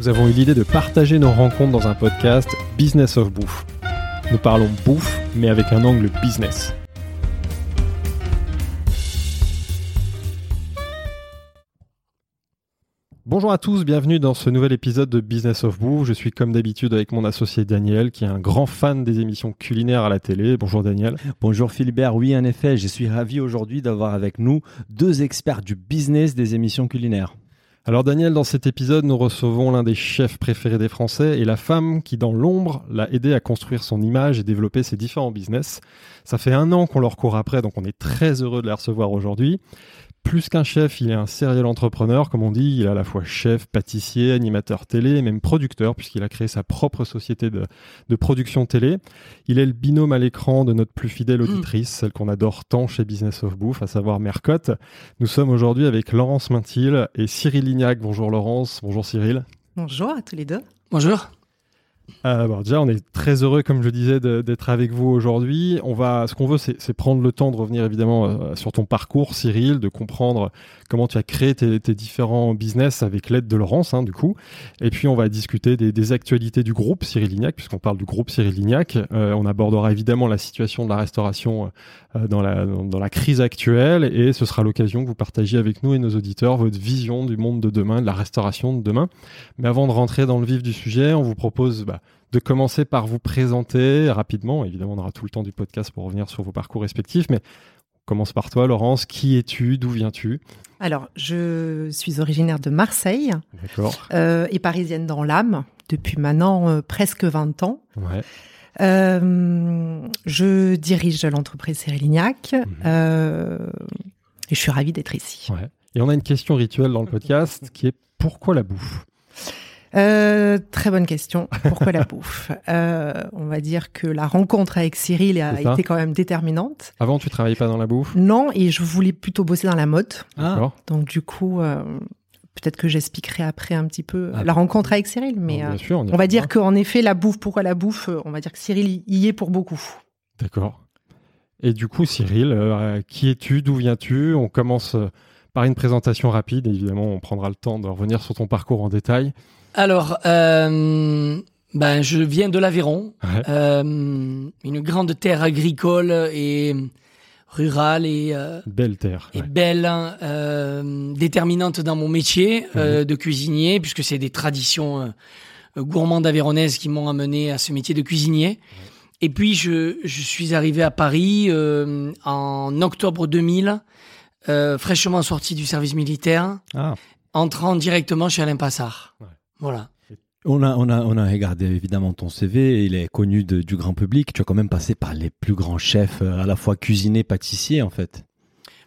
Nous avons eu l'idée de partager nos rencontres dans un podcast Business of Bouffe. Nous parlons bouffe, mais avec un angle business. Bonjour à tous, bienvenue dans ce nouvel épisode de Business of Bouffe. Je suis comme d'habitude avec mon associé Daniel, qui est un grand fan des émissions culinaires à la télé. Bonjour Daniel. Bonjour Philibert, oui en effet, je suis ravi aujourd'hui d'avoir avec nous deux experts du business des émissions culinaires. Alors Daniel, dans cet épisode, nous recevons l'un des chefs préférés des Français et la femme qui, dans l'ombre, l'a aidé à construire son image et développer ses différents business. Ça fait un an qu'on leur court après, donc on est très heureux de la recevoir aujourd'hui. Plus qu'un chef, il est un serial entrepreneur, comme on dit. Il est à la fois chef, pâtissier, animateur télé, et même producteur, puisqu'il a créé sa propre société de, de production télé. Il est le binôme à l'écran de notre plus fidèle auditrice, celle qu'on adore tant chez Business of Bouffe, à savoir Mercotte. Nous sommes aujourd'hui avec Laurence Maintil et Cyril Lignac. Bonjour Laurence, bonjour Cyril. Bonjour à tous les deux. Bonjour. Euh, déjà, on est très heureux, comme je disais, d'être avec vous aujourd'hui. On va, ce qu'on veut, c'est prendre le temps de revenir évidemment euh, sur ton parcours, Cyril, de comprendre comment tu as créé tes, différents business avec l'aide de Laurence, hein, du coup. Et puis, on va discuter des, actualités du groupe Cyril Lignac, puisqu'on parle du groupe Cyril Lignac. Euh, on abordera évidemment la situation de la restauration dans, la, dans la crise actuelle, et ce sera l'occasion que vous partagiez avec nous et nos auditeurs votre vision du monde de demain, de la restauration de demain. Mais avant de rentrer dans le vif du sujet, on vous propose bah, de commencer par vous présenter rapidement. Évidemment, on aura tout le temps du podcast pour revenir sur vos parcours respectifs, mais on commence par toi, Laurence. Qui es-tu? D'où viens-tu? Alors, je suis originaire de Marseille euh, et parisienne dans l'âme depuis maintenant euh, presque 20 ans. Ouais. Euh, je dirige l'entreprise Cyrilignac Mhm. et je suis ravie d'être ici. ouais. Et on a une question rituelle dans le podcast qui est pourquoi la bouffe? Euh, très bonne question. Pourquoi la bouffe? Euh, On va dire que la rencontre avec Cyril a été quand même déterminante. Avant, tu travaillais pas dans la bouffe? Non, et je voulais plutôt bosser dans la mode. D'accord. Donc du coup, euh, peut-être que j'expliquerai après un petit peu Ah. la rencontre avec Cyril. Mais sûr, on va dire qu'en effet, la bouffe, pourquoi la bouffe On va dire que Cyril y est pour beaucoup. D'accord. Et du coup, Cyril, qui es-tu? D'où viens-tu? On commence par une présentation rapide. Évidemment, on prendra le temps de revenir sur ton parcours en détail. Alors, euh, ben, je viens de l'Aveyron, Ouais. euh, une grande terre agricole et rurale et, euh, Belle terre. et ouais. belle, euh, déterminante dans mon métier euh, de cuisinier, puisque c'est des traditions gourmandes aveyronnaises qui m'ont amené à ce métier de cuisinier. Et puis, je, je suis arrivé à Paris en octobre 2000, euh, fraîchement sorti du service militaire, Ah, entrant directement chez Alain Passard. Voilà. On a, on, a, on a regardé évidemment ton CV, il est connu de- du grand public. Tu as quand même passé par les plus grands chefs, euh, à la fois cuisinier, pâtissier en fait.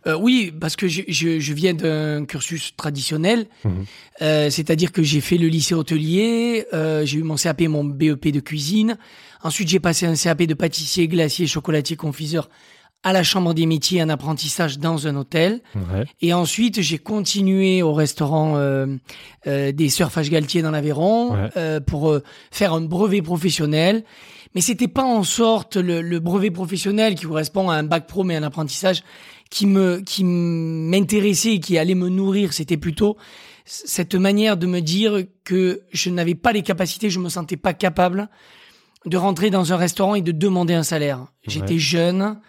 Euh, oui, parce que je, je, je viens d'un cursus traditionnel, Mhm. Euh, c'est-à-dire que j'ai fait le lycée hôtelier, euh, j'ai eu mon CAP, mon BEP de cuisine. Ensuite, j'ai passé un CAP de pâtissier, glacier, chocolatier, confiseur à la Chambre des métiers, un apprentissage dans un hôtel. ouais. Et ensuite, j'ai continué au restaurant euh, euh, des Sœurs Fage-Galtier dans l'Aveyron Ouais. euh, pour euh, faire un brevet professionnel. Mais c'était pas en sorte le, le brevet professionnel qui correspond à un bac pro mais un apprentissage qui me qui m'intéressait et qui allait me nourrir. C'était plutôt cette manière de me dire que je n'avais pas les capacités, je me sentais pas capable de rentrer dans un restaurant et de demander un salaire. J'étais jeune,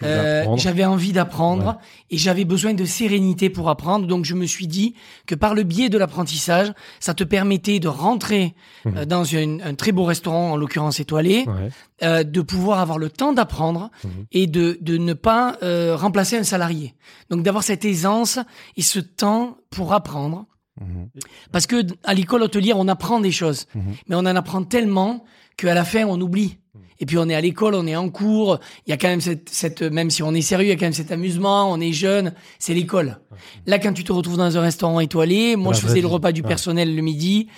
Tu euh, j'avais envie d'apprendre Ouais. et j'avais besoin de sérénité pour apprendre. Donc je me suis dit que par le biais de l'apprentissage, ça te permettait de rentrer Mhm. euh, dans une- un très beau restaurant, en l'occurrence étoilé, Ouais. euh, de pouvoir avoir le temps d'apprendre Mhm. et de, de ne pas euh, remplacer un salarié. Donc d'avoir cette aisance et ce temps pour apprendre. Mhm. Parce que à l'école hôtelière, on apprend des choses, mais on en apprend tellement qu'à la fin, on oublie. Et puis on est à l'école, on est en cours, il y a quand même cette, cette, même si on est sérieux, il y a quand même cet amusement, on est jeune, c'est l'école. Là, quand tu te retrouves dans un restaurant étoilé, moi La je faisais le repas du Ouais. personnel le midi,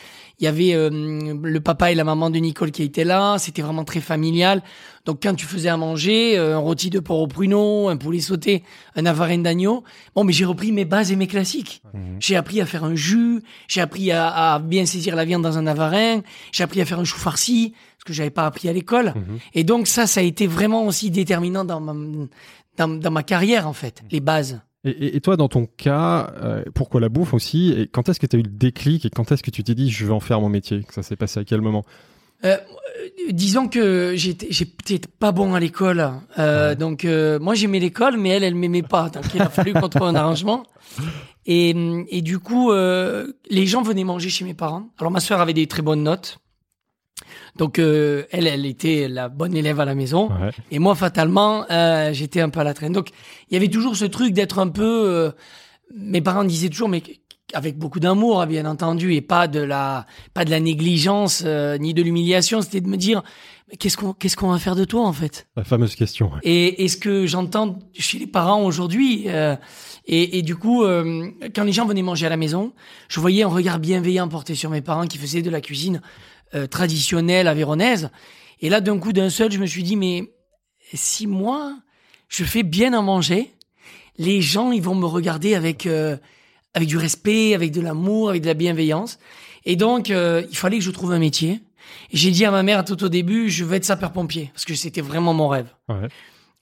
Il y avait euh, le papa et la maman de Nicole qui étaient là. C'était vraiment très familial. Donc quand tu faisais à manger, euh, un rôti de porc au pruneau, un poulet sauté, un avarin d'agneau, bon, mais j'ai repris mes bases et mes classiques. J'ai appris à faire un jus, j'ai appris à, à bien saisir la viande dans un avarin, j'ai appris à faire un chou farci, ce que j'avais pas appris à l'école. Et donc ça, ça a été vraiment aussi déterminant dans ma, dans, dans ma carrière en fait, les bases. Et, et- et toi, dans ton cas, euh, pourquoi la bouffe aussi? Et quand est-ce que tu as eu le déclic? Et quand est-ce que tu t'es dit je vais en faire mon métier? Ça s'est passé à quel moment? Euh, disons que j'étais pas bon à l'école. Euh, Donc euh, moi j'aimais l'école, mais elle elle m'aimait pas. Donc il a fallu qu'on trouve un arrangement. Et, et du coup euh, les gens venaient manger chez mes parents. Alors ma sœur avait des très bonnes notes. Donc euh, elle elle était la bonne élève à la maison. Ouais. Et moi, fatalement, euh, j'étais un peu à la traîne. Donc, il y avait toujours ce truc d'être un peu. euh, mes parents disaient toujours, mais avec beaucoup d'amour, hein, bien entendu, et pas de la, pas de la négligence ni de l'humiliation. C'était de me dire, mais qu'est-ce qu'on, qu'est-ce qu'on va faire de toi en fait? La fameuse question. ouais. Et, et ce que j'entends chez les parents aujourd'hui, euh, et, et du coup, euh, quand les gens venaient manger à la maison, je voyais un regard bienveillant porté sur mes parents qui faisaient de la cuisine euh, traditionnelle avéronaise. Et là, d'un coup, d'un seul, je me suis dit, mais si moi, je fais bien à manger, les gens, ils vont me regarder avec euh, avec du respect, avec de l'amour, avec de la bienveillance. Et donc, euh, il fallait que je trouve un métier. Et J'ai dit à ma mère tout au début, je veux être sapeur-pompier, parce que c'était vraiment mon rêve. Ouais.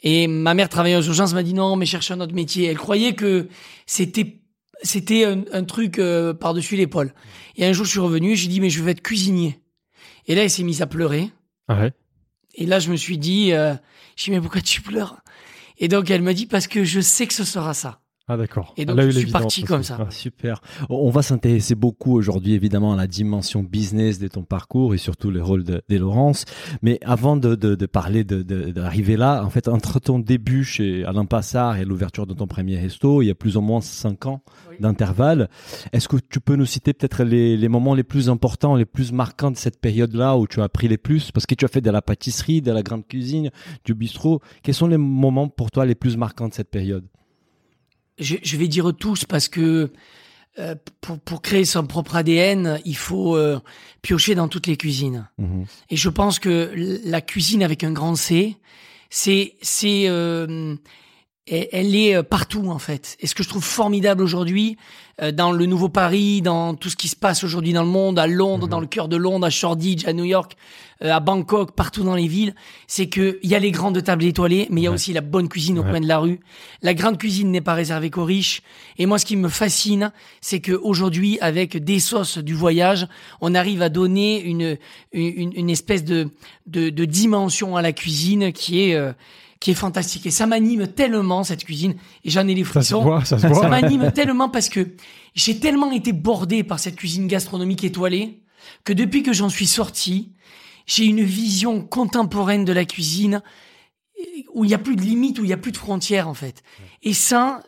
Et ma mère travaillait aux urgences, m'a dit non, mais cherche un autre métier. Elle croyait que c'était c'était un, un truc euh, par-dessus l'épaule. Et un jour, je suis revenu, j'ai dit mais je veux être cuisinier. Et là, elle s'est mise à pleurer. Ouais. Et là, je me suis dit, euh, je dis mais pourquoi tu pleures? Et donc, elle me dit parce que je sais que ce sera ça. Ah d'accord. Et donc, eu je suis parti comme ça. Ah, Super. On va s'intéresser beaucoup aujourd'hui, évidemment, à la dimension business de ton parcours et surtout le rôle de, de Laurence. Mais avant de, de, de parler d'arriver là, en fait, entre ton début chez Alain Passard et l'ouverture de ton premier resto, il y a plus ou moins cinq ans Oui. d'intervalle. Est-ce que tu peux nous citer peut-être les, les moments les plus importants, les plus marquants de cette période-là où tu as appris les plus? Parce que tu as fait de la pâtisserie, de la grande cuisine, du bistrot. Quels sont les moments pour toi les plus marquants de cette période? Je, je vais dire tous parce que euh, pour, pour créer son propre ADN, il faut euh, piocher dans toutes les cuisines. Mhm. Et je pense que la cuisine avec un grand C, c'est c'est euh, elle est euh, partout en fait. Et ce que je trouve formidable aujourd'hui euh, dans le nouveau Paris, dans tout ce qui se passe aujourd'hui dans le monde, à Londres, dans le cœur de Londres, à Shoreditch, à New York, euh, à Bangkok, partout dans les villes, c'est que il y a les grandes tables étoilées, mais il y a Ouais. aussi la bonne cuisine au Ouais. coin de la rue. La grande cuisine n'est pas réservée qu'aux riches. Et moi, ce qui me fascine, c'est que aujourd'hui, avec des sauces du voyage, on arrive à donner une une, une espèce de, de de dimension à la cuisine qui est euh, qui est fantastique. Et ça m'anime tellement cette cuisine. Et j'en ai les Ça se frissons. voit, ça se Ça voit. m'anime tellement parce que j'ai tellement été bordé par cette cuisine gastronomique étoilée que depuis que j'en suis sorti, j'ai une vision contemporaine de la cuisine où il n'y a plus de limites, où il n'y a plus de frontières en fait. Et ça,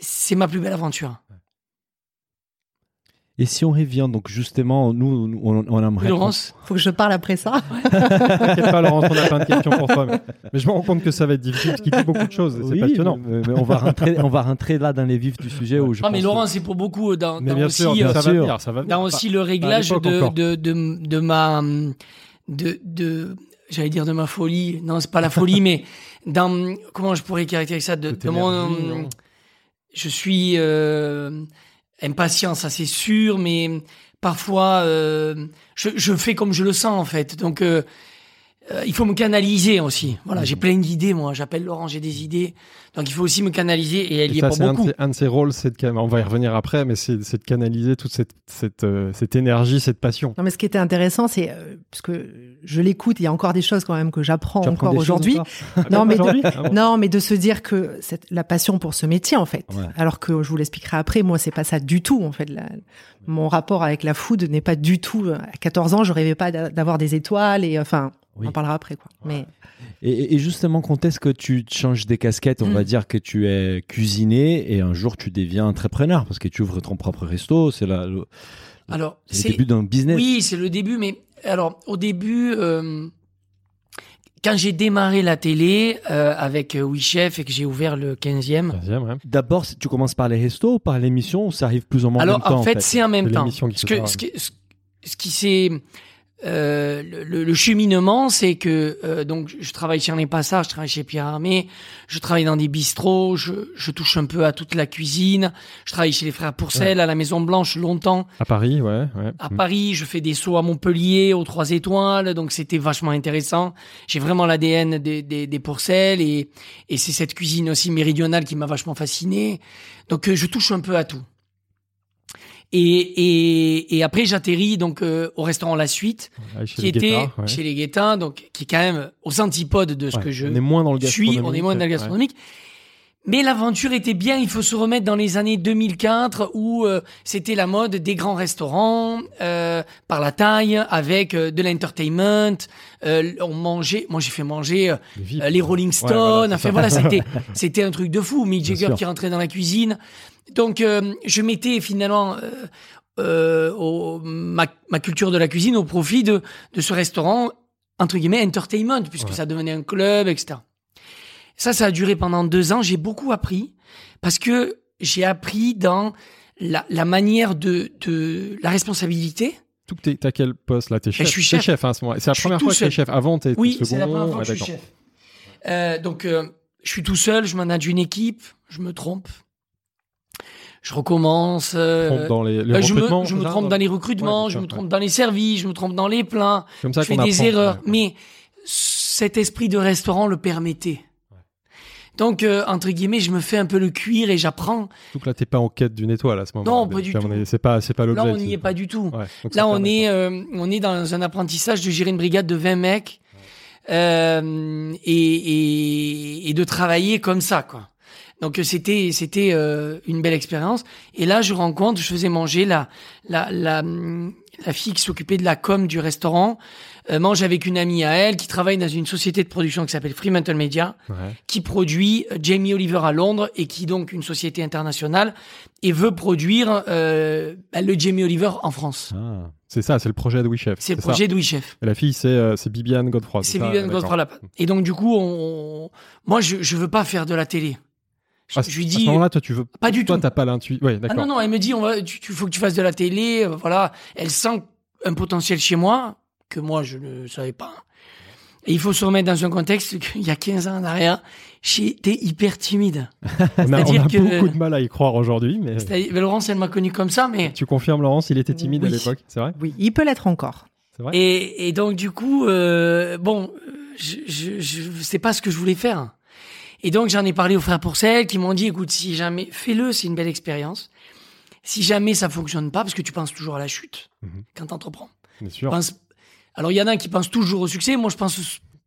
c'est ma plus belle aventure. Et si on revient, donc justement, nous, on, on aimerait... Laurence, Faut que je parle après ça. T'inquiète pas, Laurence, on a plein de questions pour toi. Mais, mais je me rends compte que ça va être difficile parce qu'il dit beaucoup de choses. C'est Oui, passionnant. mais- mais on va rentrer, on va rentrer là dans les vifs du sujet où je non mais Laurence, c'est pour beaucoup euh, dans, Mais dans bien aussi sûr, euh, ça va sûr. venir, ça va venir. dans aussi le réglage de, de, de, de ma de, de j'allais dire de ma folie non c'est pas la folie mais dans comment je pourrais caractériser ça de, De tes de mon je suis euh, impatient ça c'est sûr mais parfois euh, je, je fais comme je le sens en fait. Donc euh, il faut me canaliser aussi. Voilà, j'ai plein d'idées, moi. J'appelle Laurent, j'ai des idées. Donc il faut aussi me canaliser et elle Et y est pour c'est un, de beaucoup. ses- un de ses rôles, c'est de, on va y revenir après, mais c'est c'est de canaliser toute cette, cette, euh, cette énergie, cette passion. Non, mais ce qui était intéressant, c'est euh, parce que je l'écoute, il y a encore des choses quand même que j'apprends encore aujourd'hui. encore Non, mais de- Aujourd'hui Ah bon Non, mais de se dire que cette, la passion pour ce métier, en fait. Ouais. Alors que je vous l'expliquerai après, moi, c'est pas ça du tout, en fait. La- mon rapport avec la food n'est pas du tout. À 14 ans, je rêvais pas d'a- d'avoir des étoiles et enfin, Oui. on en parlera après, quoi. Mais Et, et justement, quand est-ce que tu changes des casquettes? On Mm. va dire que tu es cuisinier et un jour tu deviens entrepreneur parce que tu ouvres ton propre resto. C'est la- le, Alors c'est le début d'un business. Oui, c'est le début, mais alors au début, euh, quand j'ai démarré la télé euh, avec euh, Oui Chef et que j'ai ouvert le 15e, Deuxième, ouais. D'abord, tu commences par les restos ou par l'émission ou ça arrive plus ou moins en alors même temps en fait, c'est en même C'est temps. l'émission qui Ce fait que, ça, ce que- ce- ce qui s'est euh, le, le- cheminement, c'est que euh, donc je travaille chez Arnaud Passard, je travaille chez Pierre Armé, je travaille dans des bistrots, je, je touche un peu à toute la cuisine, je travaille chez les frères Pourcel à la Maison Blanche longtemps. À Paris, ouais. ouais. À Mm. Paris, je fais des sauts à Montpellier, aux Trois Étoiles, donc c'était vachement intéressant. J'ai vraiment l'ADN des, des, des Pourcel et, et c'est cette cuisine aussi méridionale qui m'a vachement fasciné. Donc euh, je touche un peu à tout. Et, et, et après j'atterris donc euh, au restaurant La Suite, Ouais, qui était ouais. chez les Guettins, donc qui est quand même aux antipodes de ce Ouais, que je on est moins dans le suis, on est moins dans le gastronomique. Mais l'aventure était bien, il faut se remettre dans les années 2004 où euh, c'était la mode des grands restaurants euh, par la taille avec euh, de l'entertainment. Euh, on mangeait, moi j'ai fait manger euh, Les. Rolling Ouais, Stones. voilà, enfin ça. voilà, c'était c'était un truc de fou. Mick Jagger qui rentrait dans la cuisine. Donc euh, je mettais finalement euh, euh, au- ma, ma culture de la cuisine au profit de de ce restaurant entre guillemets entertainment puisque Ouais. ça devenait un club, etc. Ça, ça a duré pendant deux ans. J'ai beaucoup appris parce que j'ai appris dans la, la manière de, de la responsabilité. T'as quel poste là? T'es chef. je suis chef. chef hein, à ce moment. C'est la Je première fois que t'es seul. chef. Avant, t'es Oui, t'es c'est la second. première fois que je suis chef. Euh, donc, euh, je suis tout seul, je manage une équipe, je me trompe. Je recommence. euh, Trompe dans les, les euh, je me, je trompe dans les recrutements, Ouais, je me ouais. trompe dans les services, je me trompe dans les plats, Comme ça je fais des apprend, erreurs. ouais. Mais cet esprit de restaurant le permettait. Donc, euh, entre guillemets, je me fais un peu le cuir et j'apprends. Que là, t'es pas en quête d'une étoile à ce moment. Non, pas du tout. est- C'est pas, c'est pas Là, l'objectif. on n'y est pas du tout. Donc Là, on est, euh, on est dans un apprentissage de gérer une brigade de 20 mecs euh, et, et, et de travailler comme ça, quoi. Donc euh, c'était c'était euh, une belle expérience. Et là, je rencontre, je faisais manger la la la, hum, la fille qui s'occupait de la com du restaurant. Euh, mange avec une amie à elle qui travaille dans une société de production qui s'appelle Fremantle Media Ouais. qui produit euh, Jamie Oliver à Londres et qui est donc une société internationale et veut produire euh, bah, le Jamie Oliver en France. Ah. C'est ça, c'est le projet de We Chef. C'est le ça. projet de We Chef. Et la fille, c'est euh, c'est Bibiane Godefroy. C'est D'accord. Godefroy. Et donc du coup, on, moi je je veux pas faire de la télé. Je, À, je lui à dis ce moment-là, toi, tu veux pas du toi, tout. t'as pas l'intuition. Ouais, ah non non, elle me dit on va tu, tu faut que tu fasses de la télé, euh, voilà, elle sent un potentiel chez moi que moi je ne savais pas. Et il faut se remettre dans un contexte qu'il y a 15 ans en arrière, j'étais hyper timide. on a, on a que- beaucoup de mal à y croire aujourd'hui, mais C'est-à-dire, Laurence, elle m'a connu comme ça, mais tu confirmes, Laurence, il était timide à l'époque, c'est vrai? Oui, il peut l'être encore. C'est vrai? Et, et donc du coup, euh, bon, je, je, je sais pas ce que je voulais faire. Et donc j'en ai parlé aux frères Pourcel qui m'ont dit, écoute, si jamais, fais-le, c'est une belle expérience. Si jamais ça fonctionne pas, parce que tu penses toujours à la chute Mhm. quand t'entreprends. Bien sûr. Pense- Alors il y en a qui pensent toujours au succès, moi je pense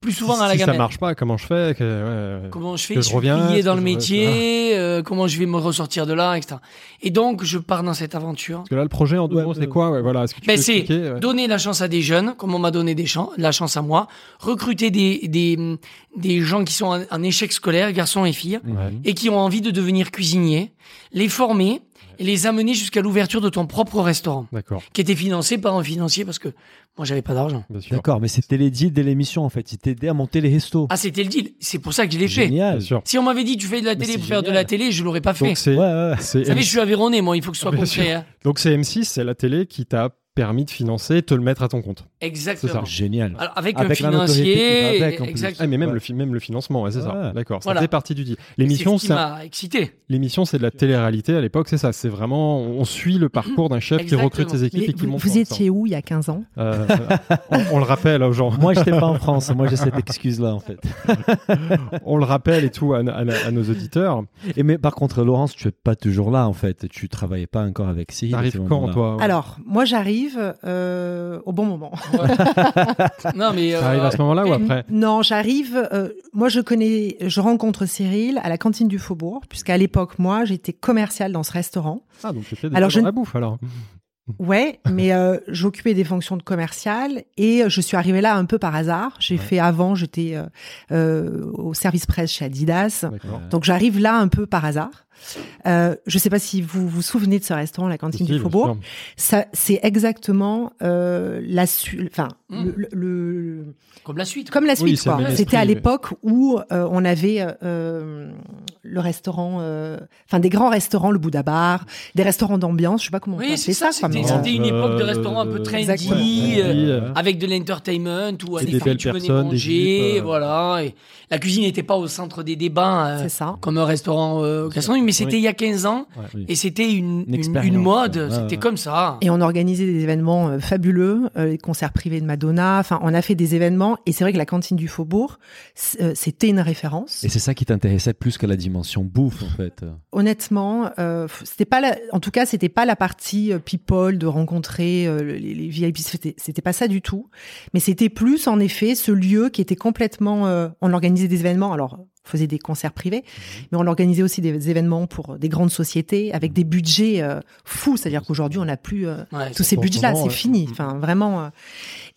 plus souvent si, à la si ça gamelle. marche pas, comment je fais que- ouais. Comment je fais que Je je reviens, plié dans que le je- métier, euh, comment je vais me ressortir de là, etc. Et donc je pars dans cette aventure. Parce que là, le projet en deux Ouais, mots, c'est ouais. quoi? Ouais, voilà, Est-ce que tu Ben, c'est ouais? donner la chance à des jeunes, comme on m'a donné des chan- la chance à moi, recruter des, des, des gens qui sont en, en échec scolaire, garçons et filles, Ouais. et qui ont envie de devenir cuisiniers, les former et les amener jusqu'à l'ouverture de ton propre restaurant, D'accord, qui était financé par un financier parce que moi j'avais pas d'argent. bien sûr. D'accord, mais c'était les deals de l'émission en fait. Il t'aidait à monter les restos. Ah c'était le deal, c'est pour ça que je l'ai fait. Génial. Si on m'avait dit tu fais de la télé pour faire de la télé, je l'aurais pas fait. Donc Ouais, ouais. Vous savez, je M6 suis aveyronais, moi, il faut que ce soit Bien concret. hein. donc c'est M6, c'est la télé qui t'a permis de financer, te le mettre à ton compte. Exactement. Génial. Alors, avec, Avec un financier, avec, en plus. exactement. Ah, mais même, Ouais. le, fi- même le financement, ouais, c'est ça. D'accord, ça Voilà. fait partie du deal. C'est L'émission, ce c'est m'a excité. l'émission, c'est de la télé-réalité à l'époque, c'est ça. C'est vraiment, on suit le parcours d'un chef qui recrute ses équipes Mais et qui vous, monte. vous étiez où il y a 15 ans. Euh, on, on le rappelle aux gens. Moi, j'étais pas en France. Moi, j'ai cette excuse-là en fait. On le rappelle et tout à, à- à nos auditeurs. Et mais par contre, Laurence, tu es pas toujours là en fait. Tu travaillais pas encore avec Cyril. à T'arrives ce quand, toi ouais? Alors, moi j'arrive euh, au bon moment. Non, mais. T'arrives euh, à ce moment-là ou après? Non, j'arrive. euh, moi, je connais, je rencontre Cyril à la cantine du Faubourg, puisqu'à l'époque, moi, j'étais commerciale dans ce restaurant. Ah, donc t'étais déjà Alors, dans je ne- la bouffe alors. Ouais, mais euh, j'occupais des fonctions de commerciale et je suis arrivée là un peu par hasard. J'ai Ouais. fait avant, j'étais euh, euh, au service presse chez Adidas. D'accord. Donc j'arrive là un peu par hasard. Euh, je sais pas si vous vous souvenez de ce restaurant, la cantine Si, du Faubourg. Ça, c'est exactement euh, la su- enfin Mmh. le, le- Comme la suite. comme la suite. C'était à l'époque où euh, on avait euh, le restaurant, euh, enfin des grands restaurants, le Bouddha Bar, des restaurants d'ambiance. Je sais pas comment on Oui, appeler c'est ça. C'était une époque de Euh, restaurant un peu trendy, avec de l'entertainment où des belles tu venais personnes, des manger, euh. voilà. Et la cuisine n'était pas au centre des débats euh, c'est ça. comme un restaurant euh, gastronomique, mais c'était Oui. il y a 15 ans Oui. et c'était une, une, expérience, une mode, ouais, c'était ouais. comme ça. Et on organisait des événements euh, fabuleux, euh, les concerts privés de Madonna. Enfin, on a fait des événements. Et c'est vrai que la cantine du Faubourg, euh, c'était une référence. Et c'est ça qui t'intéressait plus que la dimension bouffe, en fait. Honnêtement, euh, c'était pas la, en tout cas, c'était pas la partie euh, people de rencontrer euh, les, les VIP. C'était, pas ça du tout. Mais c'était plus, en effet, ce lieu qui était complètement. euh, on organisait des événements. Alors, faisait des concerts privés, mais on organisait aussi des événements pour des grandes sociétés avec des budgets euh, fous. C'est-à-dire qu'aujourd'hui, on n'a plus euh, Ouais, tous ces budgets-là, c'est ouais. fini. Enfin, vraiment. euh.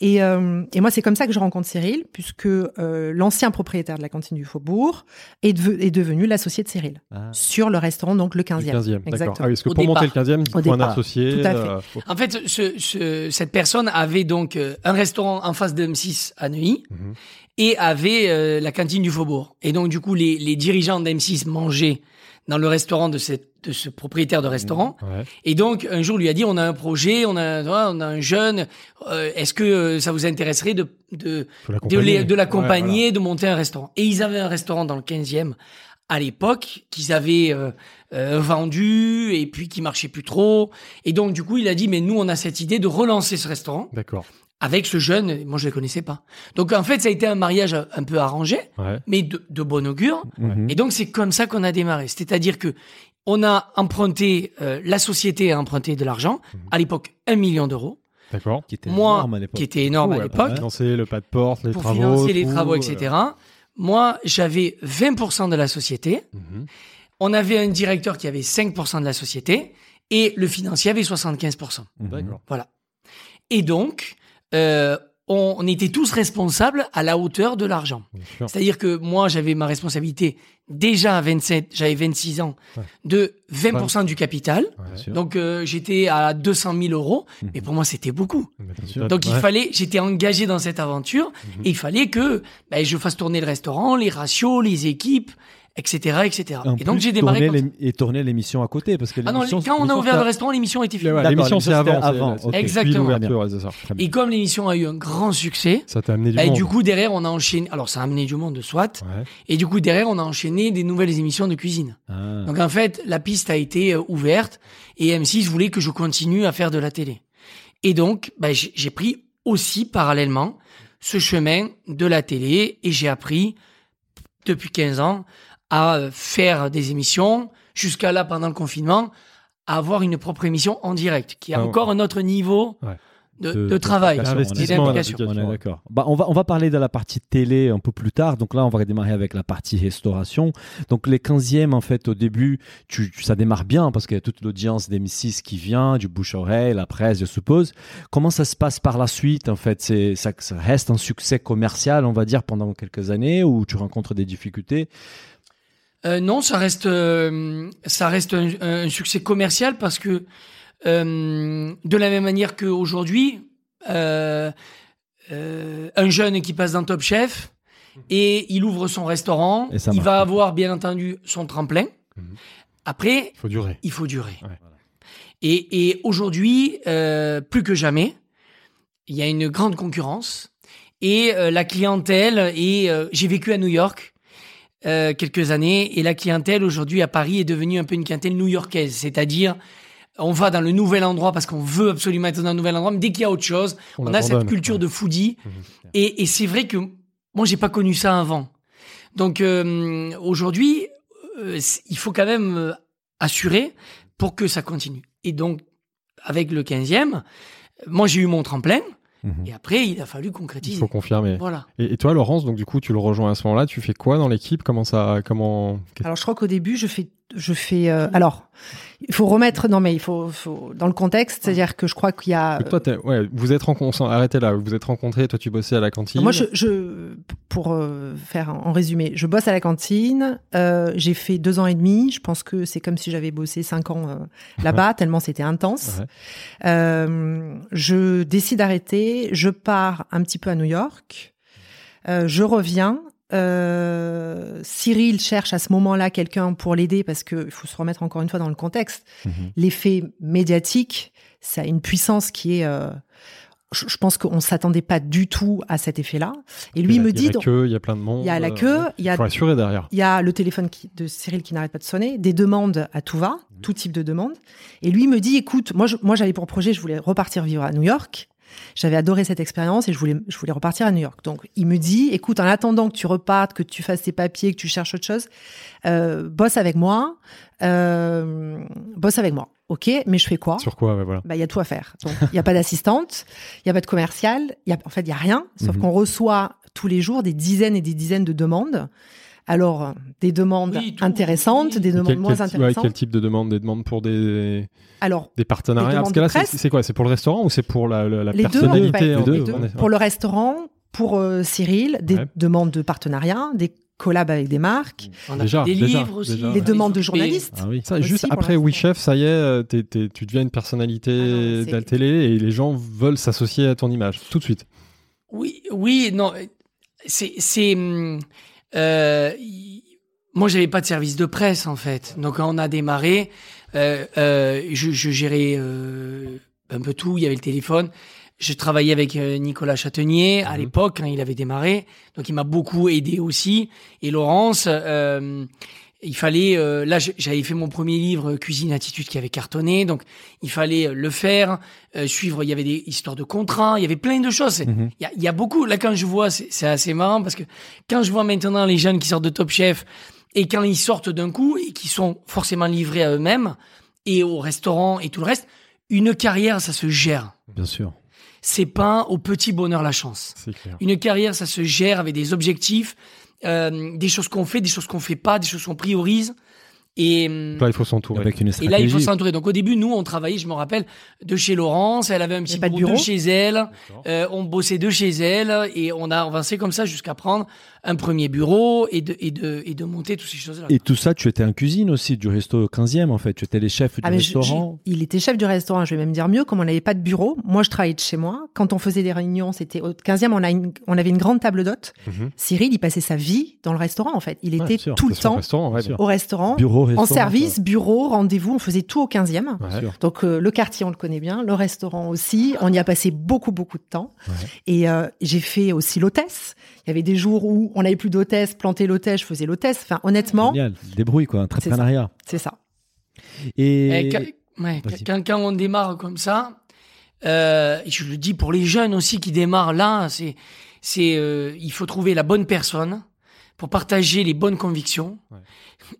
Et, euh, et moi, c'est comme ça que je rencontre Cyril, puisque euh, l'ancien propriétaire de la cantine du Faubourg est, est devenu l'associé de Cyril Ah. sur le restaurant, donc le 15e. Le 15e, d'accord. Exactement. Ah oui, parce que Au pour monter le départ. 15e, il Au faut un associé. Tout à fait. euh, faut- En fait, ce, ce- cette personne avait donc un restaurant en face de M6 à Neuilly Mhm. Et avait euh, la cantine du Faubourg. Et donc, du coup, les, les dirigeants d'M6 mangeaient dans le restaurant de, cette, de ce propriétaire de restaurant. Ouais. Et donc, un jour, lui a dit, on a un projet, on a, on a un jeune, euh, est-ce que euh, ça vous intéresserait de, de, de l'accompagner. de monter un restaurant. Et ils avaient un restaurant dans le 15e à l'époque qu'ils avaient euh, euh, vendu et puis qui marchait plus trop. Et donc du coup, il a dit mais nous on a cette idée de relancer ce restaurant. D'accord. Avec ce jeune. Moi je le connaissais pas. Donc en fait, ça a été un mariage un peu arrangé, Ouais. mais de, de bon augure. Mhm. Et donc c'est comme ça qu'on a démarré. C'est-à-dire que on a emprunté, euh, la société a emprunté de l'argent. À l'époque, un million d'euros, D'accord. Qui était Moi, énorme à l'époque. qui était énorme à Ouais, l'époque. pour financer le pas de porte, les pour travaux. financer les travaux, euh, etc. Moi, j'avais 20% de la société. mhm. On avait un directeur qui avait 5% de la société et le financier avait 75%. Mhm. D'accord. Voilà. Et donc, euh, on, on était tous responsables à la hauteur de l'argent. C'est-à-dire que moi, j'avais ma responsabilité déjà à 27, j'avais 26 ans, Ouais. de 20% du capital. Ouais. Donc, euh, j'étais à 200 000 euros. Mhm. Et pour moi, c'était beaucoup. Mais. Donc il fallait, j'étais engagé dans cette aventure et il fallait que ben, je fasse tourner le restaurant, les ratios, les équipes, etc., etc. En Et donc j'ai démarré. tourner comme ça. l'ém- et tourner l'émission à côté parce que Ah non, quand on a ouvert le restaurant, l'émission était finie. Ouais, L'émission, c'est avant. avant, Exactement. Et comme l'émission a eu un grand succès, Ça t'a amené du ben, monde. du coup derrière on a enchaîné. Alors ça a amené du monde, soit. Ouais. Et du coup derrière on a enchaîné des nouvelles émissions de cuisine. Ah. Donc en fait la piste a été euh, ouverte et M6 voulait que je continue à faire de la télé. Et donc j'ai j'ai pris aussi parallèlement ce chemin de la télé et j'ai appris depuis 15 ans à faire des émissions jusqu'à là pendant le confinement à avoir une propre émission en direct qui a Ah, encore un autre niveau Ouais. de, de- de travail D'investissement, d'accord. Bah, on va on va parler de la partie télé un peu plus tard. Donc là, on va démarrer avec la partie restauration. Donc les 15e en fait au début, tu, ça démarre bien parce qu'il y a toute l'audience d'M6 qui vient, du bouche oreille, la presse, je suppose. Comment ça se passe par la suite en fait? C'est ça, ça reste un succès commercial, on va dire pendant quelques années ou tu rencontres des difficultés? Euh, non, ça reste, euh, ça reste un, un succès commercial parce que euh, de la même manière qu'aujourd'hui, un jeune qui passe dans Top Chef et il ouvre son restaurant, il marche. va avoir bien entendu son tremplin. Mhm. Après, Il faut durer. il faut durer. Ouais. Et, et aujourd'hui, plus que jamais, il y a une grande concurrence et la clientèle. Et j'ai vécu à New York euh, quelques années et la clientèle aujourd'hui à Paris est devenue un peu une clientèle new-yorkaise, c'est-à-dire on va dans le nouvel endroit parce qu'on veut absolument être dans un nouvel endroit, mais dès qu'il y a autre chose, on, a cette culture de foodie. Mhm. Et, et c'est vrai que moi, j'ai pas connu ça avant. Donc euh, aujourd'hui, euh, il faut quand même euh, assurer pour que ça continue. Et donc, avec le 15e, moi, j'ai eu mon tremplin. Mhm. Et après, il a fallu Il concrétiser. faut confirmer. Voilà. Et, et toi, Laurence, donc du coup, tu le rejoins à ce moment-là. Tu fais quoi dans l'équipe? Comment ça Comment Alors, je crois qu'au début, je fais je fais. euh, alors, il faut remettre. Non, mais il faut, faut dans le contexte, c'est-à-dire que je crois qu'il y a. Toi, ouais, vous êtes rencontrés, arrêtez là, vous êtes rencontrés, toi tu bossais à la cantine. Moi, je, je pour euh, faire en résumé, je bosse à la cantine. euh, j'ai fait deux ans et demi. Je pense que c'est comme si j'avais bossé cinq ans là-bas, tellement c'était intense. Ouais. Je décide d'arrêter. Je pars un petit peu à New York. Je reviens. Euh, Cyril cherche à ce moment-là quelqu'un pour l'aider parce que il faut se remettre encore une fois dans le contexte. Mhm. L'effet médiatique, ça a une puissance qui est. euh, je, je pense qu'on s'attendait pas du tout à cet effet-là. Et lui il y a- me il y a dit, la queue, il y a plein de monde. il y a la euh, queue, il y a assurer derrière. il y a le téléphone qui- de Cyril qui n'arrête pas de sonner, des demandes à tout va, tout type de demandes. Et lui me dit, écoute, moi, je- moi j'avais pour projet, je voulais repartir vivre à New York. J'avais adoré cette expérience et je voulais, je voulais repartir à New York. Donc il me dit, écoute, en attendant que tu repartes, que tu fasses tes papiers, que tu cherches autre chose, euh, bosse avec moi, euh, bosse avec moi. Ok, mais je fais quoi? Sur quoi, ouais, voilà. bah, il y a tout à faire. Donc, il n'y a pas d'assistante, il n'y a pas de commercial, y a, en fait, il y a rien, sauf Mhm. qu'on reçoit tous les jours des dizaines et des dizaines de demandes. Alors, des demandes Oui, tout, intéressantes, oui. des demandes Quel, moins quel- ouais, intéressantes. quel type de demande Des demandes pour des, Alors, des partenariats? Des Parce que là, c'est quoi? C'est pour le restaurant ou c'est pour la, la, la les deux, en fait, personnalité les deux, les on deux. est- Pour le restaurant, pour euh, Cyril, des Ouais. demandes de partenariat, des collabs avec des marques, On a Déjà, fait des déjà, livres aussi. déjà, les ouais. demandes de journalistes. Ah oui. Ça, juste après. Oui Chef, ça y est, euh, tu deviens une personnalité Ah non, de la télé et les gens veulent s'associer à ton image tout de suite. Oui, oui, non, c'est, c'est, hum, euh, moi j'avais pas de service de presse en fait. Donc quand on a démarré, euh, euh, je, je gérais euh, un peu tout. Il y avait le téléphone. Je travaillais avec euh, Nicolas Châtenier à Mhm. l'époque quand il avait démarré, donc il m'a beaucoup aidé aussi. Et Laurence, euh, il fallait, euh, là j'avais fait mon premier livre euh, Cuisine Attitude qui avait cartonné, donc il fallait euh, le faire, euh, suivre. Il y avait des histoires de contrats, il y avait plein de choses. Mhm. il y a, y a beaucoup, là, quand je vois, c'est c'est assez marrant parce que quand je vois maintenant les jeunes qui sortent de Top Chef et quand ils sortent d'un coup et qui sont forcément livrés à eux-mêmes et au restaurant et tout le reste, une carrière, ça se gère. Bien sûr. C'est pas au petit bonheur la chance. C'est clair. Une carrière, ça se gère avec des objectifs, euh, des choses qu'on fait, des choses qu'on fait pas, des choses qu'on priorise. Et, hum, Là, il faut s'entourer. Avec une et stratégie. là, il faut s'entourer. Donc, au début, nous, on travaillait, je me rappelle, de chez Laurence. Elle avait un petit pas de bureau, de chez elle. Euh, on bossait de chez elle et on a avancé comme ça jusqu'à prendre un premier bureau et de, et de, et de monter toutes ces choses-là. Et tout ça, tu étais en cuisine aussi du resto 15e en fait. Tu étais les chefs du Ah, je- restaurant. je- il était chef du restaurant, je vais même dire mieux, comme on n'avait pas de bureau. Moi, je travaillais de chez moi. Quand on faisait des réunions, c'était au 15e, on, a une- on avait une grande table d'hôtes. Mhm. Cyril, il passait sa vie dans le restaurant, en fait. Il Ouais, était sûr, tout le temps restaurant, ouais, au restaurant, Bureau, en restaurant. service, bureau, rendez-vous. On faisait tout au 15e. Ouais. sûr. Donc, euh, le quartier, on le connaît bien. Le restaurant aussi. On y a passé beaucoup, beaucoup de temps. Ouais. Et euh, j'ai fait aussi l'hôtesse. Il y avait des jours où on n'avait plus d'hôtesse, planter l'hôtesse, je faisais l'hôtesse. Enfin, honnêtement, Génial. Débrouille quoi, entrepreneuriat. c'est ça. Et, Et quand, ouais, quand, quand on démarre comme ça, euh, je le dis pour les jeunes aussi qui démarrent là, c'est, c'est, euh, il faut trouver la bonne personne pour partager les bonnes convictions Ouais.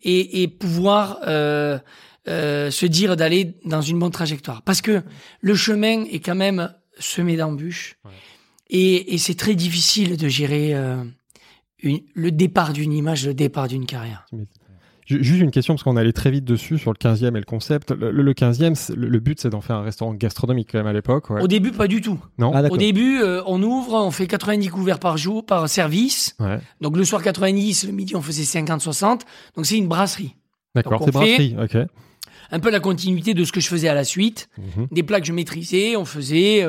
et, et pouvoir euh, euh, se dire d'aller dans une bonne trajectoire. Parce que le chemin est quand même semé d'embûches Ouais. Et, et c'est très difficile de gérer euh, une- le départ d'une image, le départ d'une carrière. Ju- Juste une question, parce qu'on allait très vite dessus sur le 15e et le concept. Le, le 15e, c'est- le, le but, c'est d'en faire un restaurant gastronomique quand même à l'époque. ouais. Au début, pas du tout. Non? Ah, Au début, euh, on ouvre, on fait 90 couverts par jour, par service. Ouais. Donc le soir 90, le midi on faisait 50-60. Donc c'est une brasserie. D'accord, c'est brasserie. Ok. Un peu la continuité de ce que je faisais à la suite. Mhm. Des plats que je maîtrisais, on faisait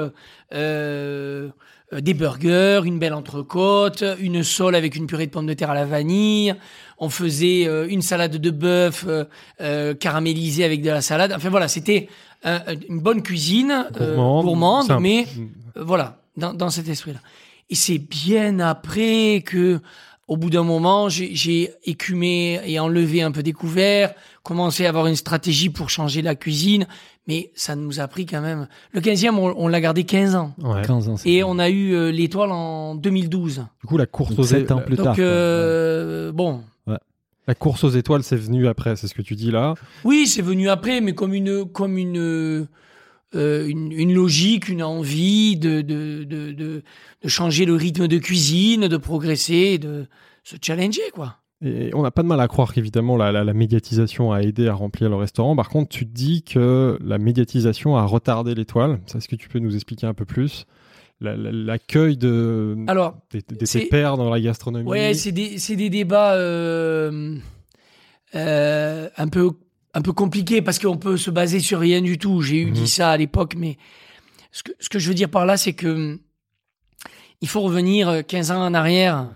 euh, des burgers, une belle entrecôte, une sole avec une purée de pommes de terre à la vanille. On faisait euh, une salade de bœuf euh, euh, caramélisée avec de la salade. Enfin voilà, c'était un- une bonne cuisine euh, Gourmande, gourmande, mais. Euh, voilà, dans, dans cet esprit-là. Et c'est bien après que, au bout d'un moment, j'ai- j'ai écumé et enlevé un peu des couverts, commencé à avoir une stratégie pour changer la cuisine, mais ça nous a pris quand même. Le 15e, on, on l'a gardé 15 ans. Ouais. 15 ans. c'est Et bien. on a eu euh, l'étoile en 2012. Du coup, la course, Donc, aux, sept ans la- plus tard. Donc, euh, bon. la course aux étoiles, c'est venu après, c'est ce que tu dis là. Oui, c'est venu après, mais comme une, comme une, euh, une, une logique, une envie de, de, de, de, changer le rythme de cuisine, de progresser, de se challenger, quoi. Et on n'a pas de mal à croire qu'évidemment la, la, la, médiatisation a aidé à remplir le restaurant. Par contre, tu te dis que la médiatisation a retardé l'étoile. Est-ce que tu peux nous expliquer un peu plus? L'accueil de, Alors, de, de pairs dans la gastronomie? Ouais, c'est des, des, débats euh, euh, un, peu, un peu compliqués parce qu'on peut se baser sur rien du tout. J'ai eu Mhm. dit ça à l'époque, mais ce que, ce que je veux dire par là, c'est que il faut revenir 15 ans en arrière.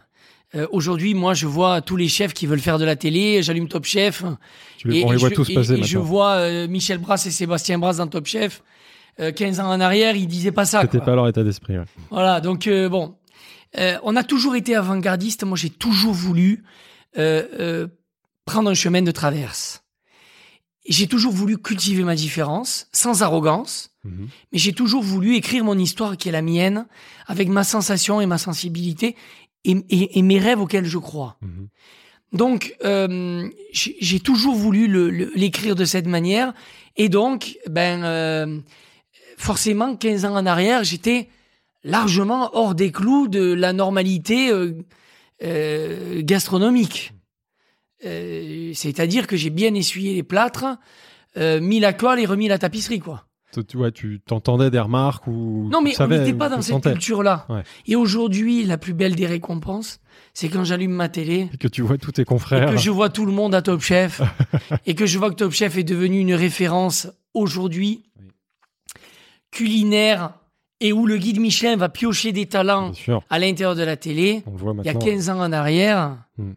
Euh, Aujourd'hui, moi, je vois tous les chefs qui veulent faire de la télé. J'allume Top Chef. Tu on les voit je, tous et- passer et je vois euh, Michel Brass et Sébastien Brass dans Top Chef. Euh, 15 ans en arrière, ils disaient pas ça. C'était pas leur état d'esprit. ouais. Voilà, donc euh, bon, Euh, on a toujours été avant-gardiste. Moi, j'ai toujours voulu euh, euh, prendre un chemin de traverse. J'ai toujours voulu cultiver ma différence, sans arrogance, Mhm. mais j'ai toujours voulu écrire mon histoire qui est la mienne, avec ma sensation et ma sensibilité et, et- et mes rêves auxquels je crois. Mhm. Donc, euh, j'ai toujours voulu l'écrire de cette manière. Et donc, ben, euh, forcément, 15 ans en arrière, j'étais largement hors des clous de la normalité euh, gastronomique. Euh, C'est-à-dire que j'ai bien essuyé les plâtres, euh, mis la colle et remis la tapisserie, quoi. Tu, tu- ouais, tu t'entendais des remarques ou Non, mais tu on n'était pas dans cette culture-là. Ouais. Et aujourd'hui, la plus belle des récompenses, c'est quand j'allume ma télé Et que tu vois tous tes et confrères. que je vois tout le monde à Top Chef et que je vois que Top Chef est devenu une référence aujourd'hui Oui. culinaire et où le guide Michelin va piocher des talents à l'intérieur de la télé. on le voit Il y a maintenant. 15 ans en arrière, Hmm.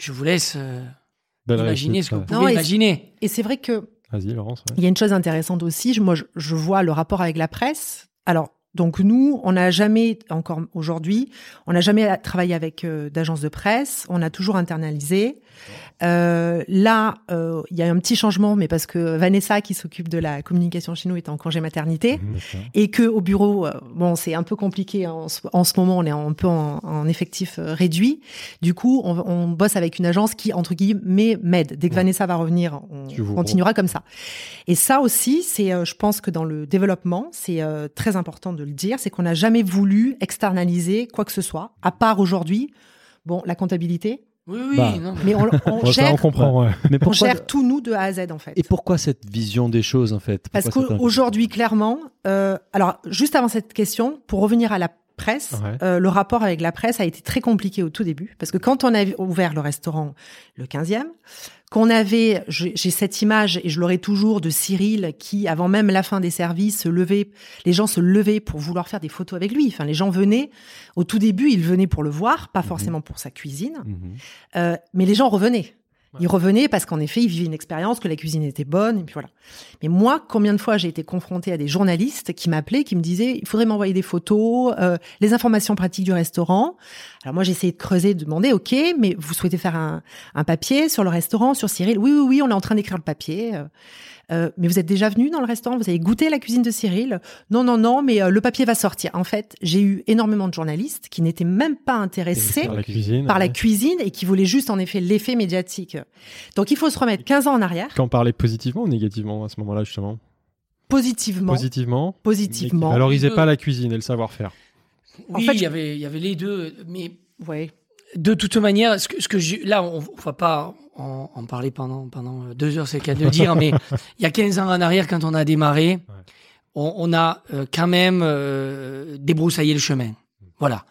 Je vous laisse euh, Belle imaginer réussite, ce que vous pouvez Non, imaginer. Et c'est vrai que Vas-y, Laurence. ouais. Il y a une chose intéressante aussi. je- Moi, je, je vois le rapport avec la presse. Alors, donc nous, on n'a jamais, encore aujourd'hui, on n'a jamais travaillé avec euh, d'agences de presse. On a toujours internalisé. Euh, là, euh, il y a un petit changement, mais parce que Vanessa, qui s'occupe de la communication chez nous, est en congé maternité. Mhm. Et que au bureau, euh, bon, c'est un peu compliqué en ce, en ce moment. On est un peu en, en effectif euh, réduit. Du coup, on, on bosse avec une agence qui entre guillemets m'aide. Dès que. Vanessa va revenir, on continuera comme ça. Et ça aussi, c'est, je pense que dans le développement, c'est très important de le dire, c'est qu'on n'a jamais voulu externaliser quoi que ce soit, à part aujourd'hui. Bon, la comptabilité, Oui, oui, Bah, non. mais on, on Ouais, ça, gère, on comprend. ouais. Mais on pourquoi gère tout nous de A à Z en fait. Et pourquoi cette vision des choses en fait? Parce Pourquoi qu'aujourd'hui, clairement, euh, alors juste avant cette question, pour revenir à la presse, Ouais. euh, le rapport avec la presse a été très compliqué au tout début, parce que quand on a ouvert le restaurant le 15e, qu'on avait, j'ai cette image et je l'aurai toujours de Cyril qui, avant même la fin des services, se levait, les gens se levaient pour vouloir faire des photos avec lui. Enfin, les gens venaient. Au tout début, ils venaient pour le voir, pas forcément pour sa cuisine, Mhm. euh, mais les gens revenaient. Ils revenaient parce qu'en effet, ils vivaient une expérience, que la cuisine était bonne, et puis voilà. Mais moi, combien de fois j'ai été confrontée à des journalistes qui m'appelaient, qui me disaient, il faudrait m'envoyer des photos, euh, les informations pratiques du restaurant. Alors moi, j'ai essayé de creuser, de demander, ok, mais vous souhaitez faire un, un papier sur le restaurant, sur Cyril? Oui, oui, oui, on est en train d'écrire le papier. Euh, mais vous êtes déjà venu dans le restaurant Vous avez goûté la cuisine de Cyril Non, non, non, mais euh, le papier va sortir. En fait, j'ai eu énormément de journalistes qui n'étaient même pas intéressés Par la cuisine. par la ouais. cuisine et qui voulait juste en effet l'effet médiatique. Donc il faut se remettre 15 ans en arrière, Quand on parlait positivement ou négativement à ce moment-là, justement? Positivement. Positivement. Positivement. Valorisez pas la cuisine et le savoir-faire. En Oui, fait, il je- y avait, il y avait les deux, mais Ouais. de toute manière, ce que, ce que j'ai- là, on, on va pas en, en parler pendant, pendant deux heures, c'est le cas de le dire, mais il y a 15 ans en arrière, quand on a démarré, on, on a euh, quand même euh, débroussaillé le chemin. Voilà.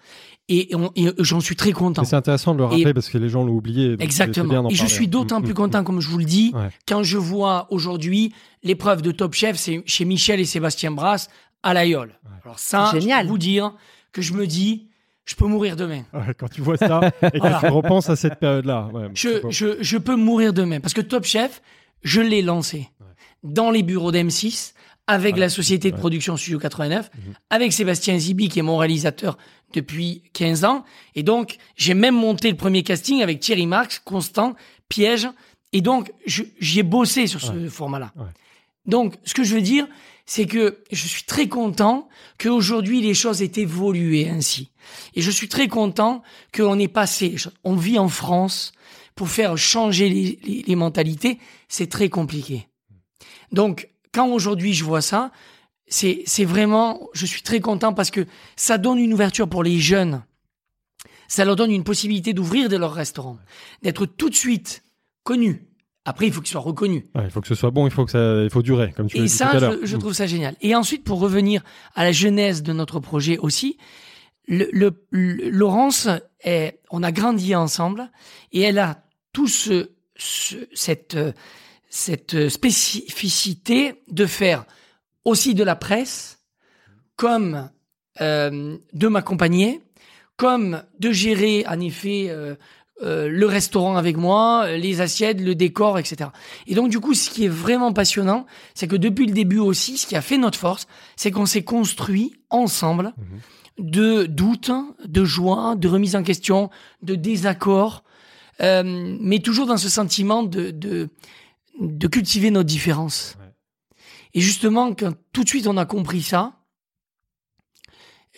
Et, on- et j'en suis très content. C'est intéressant de le rappeler Et- parce que les gens l'ont oublié. Exactement. Et je parler. suis d'autant Mm, plus mm, content, comme je vous le dis, Ouais. quand je vois aujourd'hui l'épreuve de Top Chef, c'est chez Michel et Sébastien Brasse à l'Aïol. Alors ça, Génial. je peux vous dire que je me dis, je peux mourir demain. Ouais, quand tu vois ça et que Voilà. tu repenses à cette période-là. ouais, Je, c'est bon. je, je peux mourir demain. Parce que Top Chef, je l'ai lancé dans les bureaux d'M6 avec la société de production Studio 89, Mhm. avec Sébastien Zibi, qui est mon réalisateur depuis 15 ans. Et donc, j'ai même monté le premier casting avec Thierry Marx, Constant, Piège. Et donc, j'y ai bossé sur ce format-là. Donc, ce que je veux dire, c'est que je suis très content qu'aujourd'hui les choses aient évolué ainsi. Et je suis très content qu'on ait passé. On vit en France pour faire changer les, les- les mentalités, c'est très compliqué. Donc, quand aujourd'hui je vois ça, c'est c'est vraiment, je suis très content parce que ça donne une ouverture pour les jeunes. ça leur donne une possibilité d'ouvrir de leur restaurant, d'être tout de suite connus. Après, il faut qu'ils soient reconnus. Ouais, il faut que ce soit bon, il faut que ça, il faut durer, comme tu l'as Et dit ça, tout à l'heure. je, je Mm. trouve ça génial. Et ensuite, pour revenir à la genèse de notre projet aussi, Laurence, on a grandi ensemble et elle a tout ce, ce- cette, cette spécificité de faire aussi de la presse, comme euh, de m'accompagner, comme de gérer en effet euh, euh, le restaurant avec moi, les assiettes, le décor, etc. Et donc du coup, ce qui est vraiment passionnant, c'est que depuis le début aussi, ce qui a fait notre force, c'est qu'on s'est construit ensemble de doutes, de joie, de remise en question, de désaccords, euh, mais toujours dans ce sentiment de, de, de cultiver nos différences. Ouais. Et justement, quand tout de suite on a compris ça,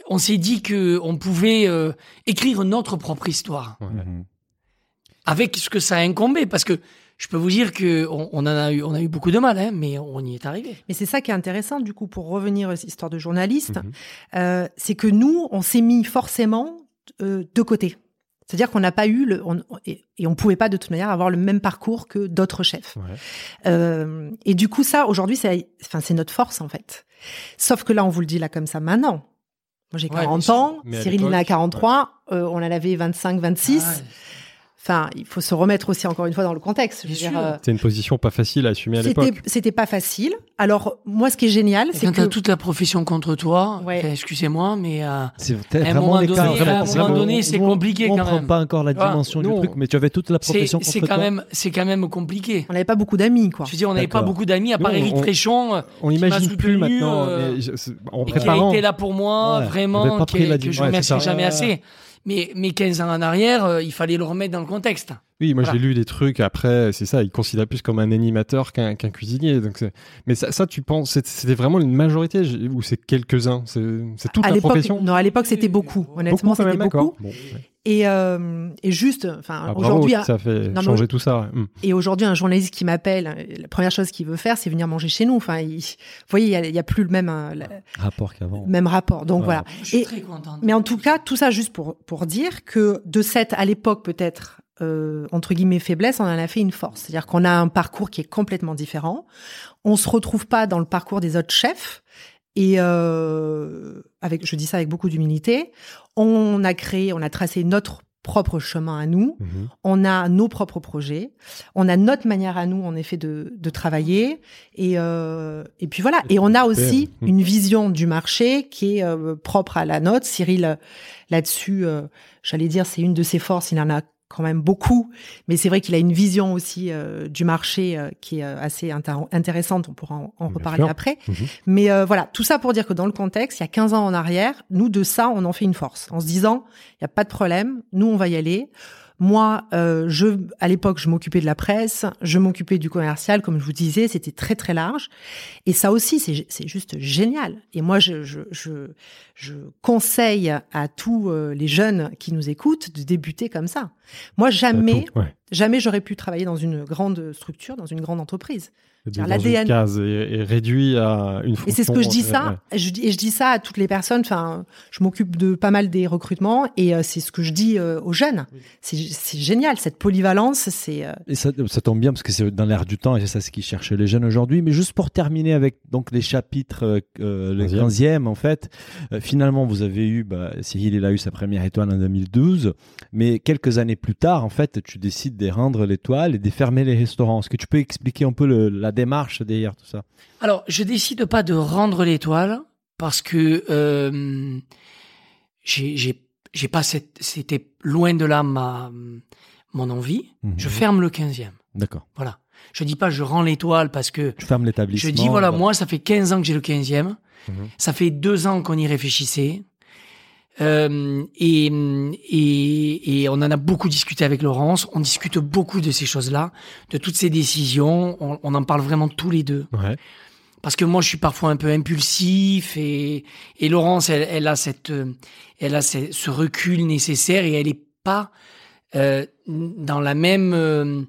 on s'est dit que on pouvait euh, écrire notre propre histoire Ouais. Mhm. avec ce que ça a incombé, parce que je peux vous dire que on, on en a eu, on a eu beaucoup de mal, hein, mais on y est arrivé. Mais c'est ça qui est intéressant, du coup, pour revenir à cette histoire de journaliste, Mhm. euh, c'est que nous, on s'est mis forcément euh, de côté. C'est-à-dire qu'on n'a pas eu le, on- et, et on pouvait pas de toute manière avoir le même parcours que d'autres chefs. Ouais. Euh, et du coup, ça, aujourd'hui, c'est, enfin, c'est notre force en fait. Sauf que là, on vous le dit là comme ça maintenant. Moi, j'ai Ouais, 40 bien sûr. ans, Mais Cyril il en a l'époque, 43, euh, on en avait 25, 26. Ah, Enfin, il faut se remettre aussi encore une fois dans le contexte. Euh, C'est une position pas facile à assumer à c'était, l'époque. c'était pas facile. Alors, moi, ce qui est génial, c'est quand que t'as toute la profession contre toi, Ouais. enfin, excusez-moi, mais euh, C'est À un moment donné- à un moment donné, c'est on- compliqué on quand prend même. pas encore la vois, dimension du truc, mais tu avais toute la c'est, profession c'est contre quand toi. même, c'est quand même compliqué. on n'avait pas beaucoup d'amis, quoi. Je veux dire, on n'avait pas beaucoup d'amis à part Eric on- Tréchon, euh, On n'imagine plus maintenant. euh, c'est- en qui a préparant. été là pour moi, vraiment, que je c'est ça. jamais assez. Mais, mais 15 ans en arrière, euh, il fallait le remettre dans le contexte. Oui, moi Voilà. j'ai lu des trucs après, c'est ça, il considère plus comme un animateur qu'un cuisinier. Donc mais ça, ça, tu penses, c'était vraiment une majorité ou c'est quelques-uns C'est c'est toute à la l'époque, profession? non, à l'époque, c'était beaucoup. Honnêtement, Beaucoup quand c'était beaucoup. Bon, ouais. Et, euh, et juste, enfin, Ah, aujourd'hui, ça fait mais changer tout ça. ouais. Hmm. et aujourd'hui, un journaliste qui m'appelle, la première chose qu'il veut faire, c'est venir manger chez nous. Enfin, il- vous voyez, il y a- plus le même, euh, Rapport qu'avant. même rapport. Donc Ouais. voilà. Je suis Et- très contente. Mais en tout cas, tout ça juste pour, pour dire que de cette, à l'époque, peut-être, euh, entre guillemets, faiblesse, on en a fait une force. C'est-à-dire qu'on a un parcours qui est complètement différent. On se retrouve pas dans le parcours des autres chefs. Et euh, avec, je dis ça avec beaucoup d'humilité. On a créé, on a tracé notre propre chemin à nous. Mhm. On a nos propres projets. On a notre manière à nous, en effet, de, de travailler. Et, euh, et puis voilà. Et on a aussi Mhm. une vision du marché qui est euh, propre à la nôtre. Cyril, là-dessus, euh, j'allais dire, c'est une de ses forces. Il en a quand même beaucoup. Mais c'est vrai qu'il a une vision aussi euh, du marché euh, qui est euh, assez intér- intéressante. On pourra en, reparler après. Mhm. Mais euh, voilà, tout ça pour dire que dans le contexte, il y a 15 ans en arrière, nous, de ça, on en fait une force. En se disant, il n'y a pas de problème, nous, on va y aller. Moi, euh, je, à l'époque, je m'occupais de la presse, je m'occupais du commercial, comme je vous disais, c'était très très large. Et ça aussi, c'est c'est juste génial. Et moi, je, je, je, je conseille à tous euh, les jeunes qui nous écoutent de débuter comme ça. Moi, jamais, Tout, ouais. jamais j'aurais pu travailler dans une grande structure, dans une grande entreprise. L'ADN et, et réduit à une fonction. Et c'est ce que je dis ça, ouais. je, dis- et je dis ça à toutes les personnes. Enfin, je m'occupe de pas mal des recrutements et euh, c'est ce que je dis euh, aux jeunes. C'est c'est génial cette polyvalence. C'est euh, Et ça, ça tombe bien parce que c'est dans l'air du temps et c'est ça ce qu'ils cherchent les jeunes aujourd'hui. Mais juste pour terminer avec donc les chapitres, le Quinzième. 15e en fait, euh, finalement vous avez eu, bah, Cyril il a eu sa première étoile en 2012, mais quelques années plus tard en fait tu décides de rendre l'étoile et de fermer les restaurants. Est-ce que tu peux expliquer un peu le- la démarche derrière tout ça Alors, je décide pas de rendre l'étoile parce que euh, j'ai pas c'était loin de là ma mon envie. Mhm. Je ferme le 15e. D'accord. Voilà. Je dis pas je rends l'étoile parce que Tu fermes l'établissement. je dis voilà, moi ça fait 15 ans que j'ai le 15e. Mhm. Ça fait deux ans qu'on y réfléchissait. Euh, et, et, et on en a beaucoup discuté avec Laurence. On discute beaucoup de ces choses-là, de toutes ces décisions. On, on en parle vraiment tous les deux. Ouais. Parce que moi, je suis parfois un peu impulsif et, et Laurence, elle, elle a cette, euh, elle a ce, ce recul nécessaire et elle est pas euh, dans la même, euh,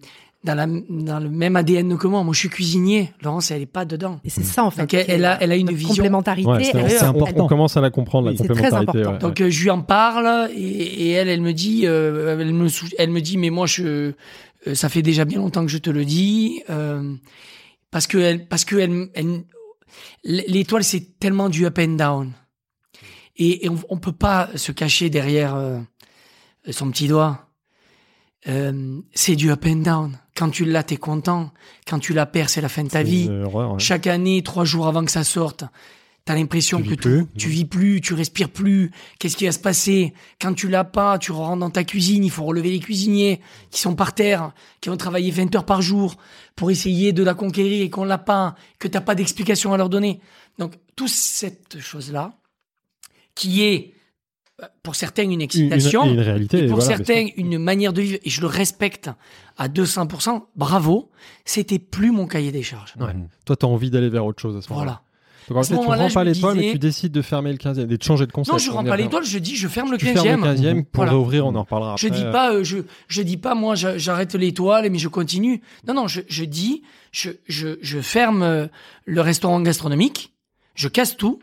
dans, la, dans le même ADN que moi. Moi, je suis cuisinier. Laurence, elle est pas dedans. Et c'est ça en fait. Donc, elle- elle a- elle a une vision- complémentarité. Ouais, c'est- important. On commence à la comprendre, la très complémentarité. important. ouais, Donc euh, je lui en parle et, et elle, elle me dit, euh, elle me, sou- elle me dit, mais moi je, euh, ça fait déjà bien longtemps que je te le dis, euh, parce que elle, parce que elle, elle- l'étoile c'est tellement du up and down et, et on, on peut pas se cacher derrière euh, son petit doigt. Euh, c'est du up and down. Quand tu l'as, t'es content. Quand tu la perds, c'est la fin de ta vie. une horreur, ouais. Chaque année, trois jours avant que ça sorte, t'as l'impression Tu que vis plus. tu vis plus, tu respires plus. Qu'est-ce qui va se passer Quand tu l'as pas, tu rentres dans ta cuisine, il faut relever les cuisiniers qui sont par terre, qui ont travaillé 20 heures par jour pour essayer de la conquérir et qu'on l'a pas, que t'as pas d'explication à leur donner. Donc, toute cette chose-là, qui est pour certains une excitation, une- une réalité. et pour voilà, certains, une manière de vivre, et je le respecte à 200%, bravo, c'était plus mon cahier des charges. Ouais. Toi, tu as envie d'aller vers autre chose à ce moment-là. Voilà. Donc en fait, tu moment-là, rends je pas l'étoile, mais disais- tu décides de fermer le 15e, et de changer de concept. Non, je on rends pas revient. l'étoile, je dis, je ferme le Tu fermes 15e. le 15e pour Voilà. réouvrir, on en reparlera Je après. dis pas, euh, je, je dis pas, moi, j'a- j'arrête l'étoile, mais je continue. Non, non, je, je dis, je, je, je ferme euh, le restaurant gastronomique, je casse tout,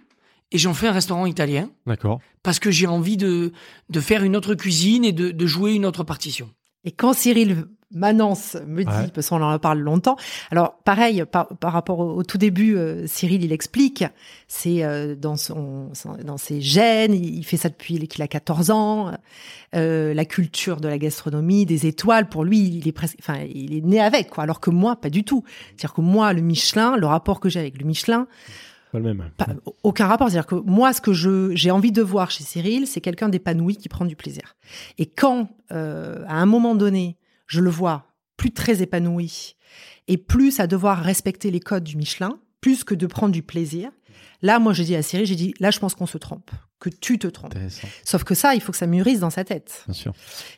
et j'en fais un restaurant italien, D'accord. parce que j'ai envie de, de faire une autre cuisine et de, de jouer une autre partition. Et quand Cyril Manance me dit, Ouais. parce qu'on en parle longtemps, alors pareil, par, par rapport au, au tout début, euh, Cyril, il explique, c'est euh, dans, son, son- dans ses gènes, il, il fait ça depuis qu'il a 14 ans, euh, la culture de la gastronomie, des étoiles, pour lui, il est presque, enfin, il est né avec, quoi, alors que moi, pas du tout. C'est-à-dire que moi, le Michelin, le rapport que j'ai avec le Michelin, Pas le même. pas- aucun rapport. C'est-à-dire que moi, ce que j'ai envie de voir chez Cyril, c'est quelqu'un d'épanoui qui prend du plaisir. Et quand, euh, à un moment donné, je le vois plus très épanoui et plus à devoir respecter les codes du Michelin, plus que de prendre du plaisir, là, moi, j'ai dit à Cyril, j'ai dit, là, je pense qu'on se trompe, que tu te trompes. Sauf que ça, il faut que ça mûrisse dans sa tête. bien sûr.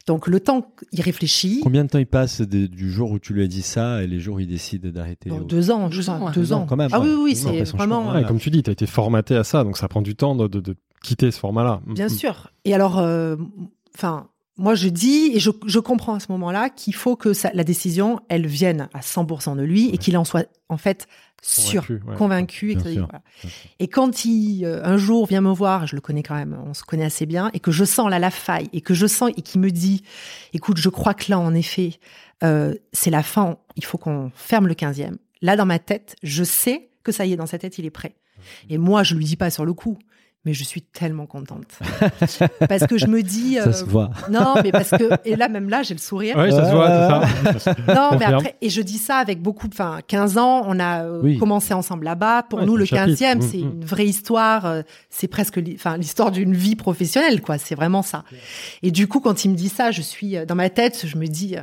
Donc, le temps qu'il réfléchit, Combien de temps il passe de- du jour où tu lui as dit ça et les jours où il décide d'arrêter deux ans, Deux ans, ouais. deux Deux ans, ans. quand même, ah oui, ouais. oui, c'est vraiment. Ouais, comme tu dis, tu as été formaté à ça, donc ça prend du temps de, de- de quitter ce format-là. Bien sûr. Et alors, euh, enfin, moi je dis et je, je comprends à ce moment-là qu'il faut que ça, la décision, elle vienne à 100% de lui et qu'il en soit en fait sûr, Convaincu, ouais. convaincu. Et, Bien que- sûr. voilà. et quand il euh, un jour vient me voir, je le connais quand même, on se connaît assez bien, et que je sens là la faille et que je sens et qu'il me dit, écoute, je crois que là en effet, euh, c'est la fin, il faut qu'on ferme le 15e. Là dans ma tête, je sais que ça y est, dans sa tête, il est prêt. Et moi, je lui dis pas sur le coup. Mais je suis tellement contente. parce que je me dis. Ça euh, se voit. non, mais parce que. Et là, même là, j'ai le sourire. Ouais, ça se voit, c'est ça. Non, mais après, et je dis ça avec beaucoup, enfin, 15 ans, on a euh, Oui. commencé ensemble là-bas. Pour Ouais, nous, le un chapitre. 15e, Mm, c'est mm. une vraie histoire. euh, c'est presque, enfin, l'histoire d'une vie professionnelle, quoi. C'est vraiment ça. Et du coup, quand il me dit ça, je suis dans ma tête, je me dis, euh,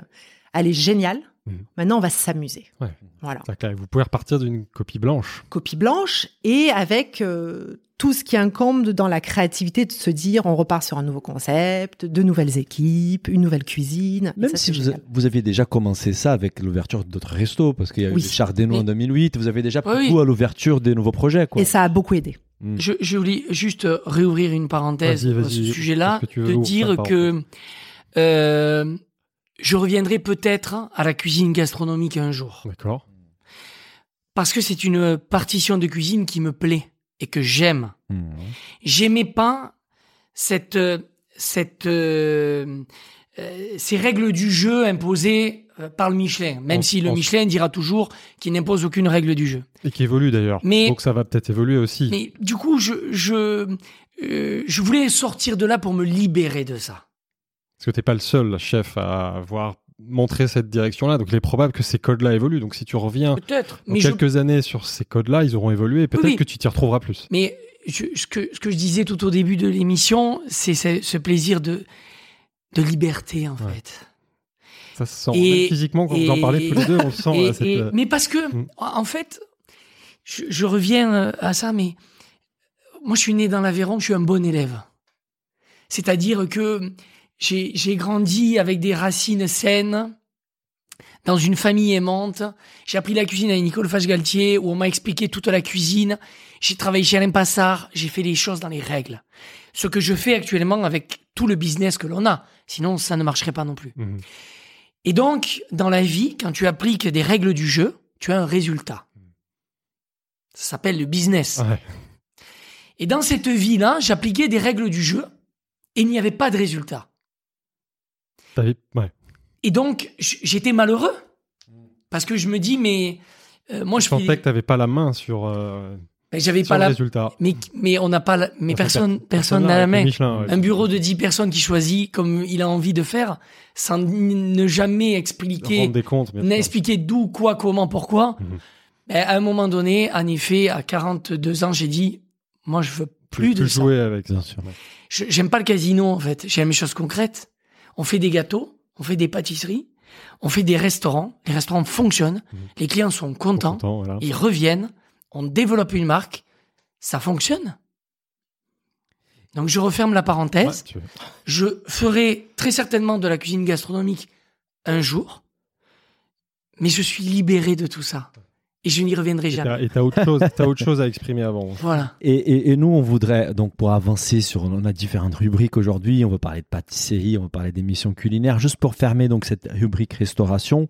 elle est géniale. Mm. Maintenant, on va s'amuser. Ouais. Voilà. Vous pouvez repartir d'une copie blanche. Copie blanche et avec euh, tout ce qui incombe dans la créativité de se dire, on repart sur un nouveau concept, de nouvelles équipes, une nouvelle cuisine. Même ça, si vous, aviez déjà commencé ça avec l'ouverture d'autres restos, parce qu'il y a Oui. eu les Chardenois en Mais- 2008, vous avez déjà pris Oui, goût à l'ouverture des nouveaux projets. Quoi. Et ça a beaucoup aidé. Mm. Je, je voulais juste réouvrir une parenthèse Vas-y, à ce sujet-là, de dire que euh, je reviendrai peut-être à la cuisine gastronomique un jour. D'accord. Parce que c'est une partition de cuisine qui me plaît et que j'aime. Mm. J'aimais pas cette, cette, euh, euh, ces règles du jeu imposées euh, par le Michelin, même On- si le on- Michelin dira toujours qu'il n'impose aucune règle du jeu. Et qui évolue d'ailleurs. Mais- Donc ça va peut-être évoluer aussi. Mais du coup, je, je, euh, je voulais sortir de là pour me libérer de ça. Parce que t'es pas le seul chef à avoir montré cette direction-là. Donc il est probable que ces codes-là évoluent. Donc si tu reviens dans Mais, je, quelques années sur ces codes-là, ils auront évolué. et Peut-être Oui. que tu t'y retrouveras plus. mais je- ce, que, ce que je disais tout au début de l'émission, c'est ce, ce plaisir de, de liberté, en Ouais. fait. Ça se sent. Et- Même physiquement, quand vous en et- parlez tous les deux, on sent. Et- cette, et- euh, mais parce que, Mm. en fait, je, je reviens euh, à ça, mais moi, je suis né dans l'Aveyron, je suis un bon élève. C'est-à-dire que j'ai j'ai grandi avec des racines saines, dans une famille aimante. J'ai appris la cuisine avec Nicole Fache-Galtier, où on m'a expliqué toute la cuisine. J'ai travaillé chez Alain Passard, j'ai fait les choses dans les règles. Ce que je fais actuellement avec tout le business que l'on a. Sinon, ça ne marcherait pas non plus. mhm. Et donc, dans la vie, quand tu appliques des règles du jeu, tu as un résultat. Ça s'appelle le business. Ouais. Et dans cette vie-là, j'appliquais des règles du jeu et il n'y avait pas de résultat. Ouais. Et donc, j'étais malheureux. Parce que je me dis, mais euh, moi, Je je fais. sentais que t'avais pas la main sur, euh, Mais j'avais pas le la. résultat. Mais, mais on n'a pas la... Mais personne, per- personne n'a la main. Michelin, ouais. Un bureau de 10 personnes qui choisit comme il a envie de faire, sans ne jamais expliquer, n'expliquer d'où, quoi, comment, pourquoi. Mhm. Ben, à un moment donné, en effet, à 42 ans, j'ai dit, moi, je veux plus de ça. jouer avec. Bien sûr. Je- J'aime pas le casino, en fait. J'aime les choses concrètes. On fait des gâteaux, on fait des pâtisseries, on fait des restaurants. Les restaurants fonctionnent. Mhm. Les clients sont contents. Voilà. Ils reviennent. On développe une marque. Ça fonctionne. Donc, je referme la parenthèse. Ouais, Je ferai très certainement de la cuisine gastronomique un jour. Mais je suis libéré de tout ça. Et je n'y reviendrai jamais. t'as- Et chose, t'as autre chose à exprimer avant. Voilà. Et, et, et nous, on voudrait, donc pour avancer sur, on a différentes rubriques aujourd'hui, on va parler de pâtisserie, on va parler d'émissions culinaires, juste pour fermer donc cette rubrique restauration.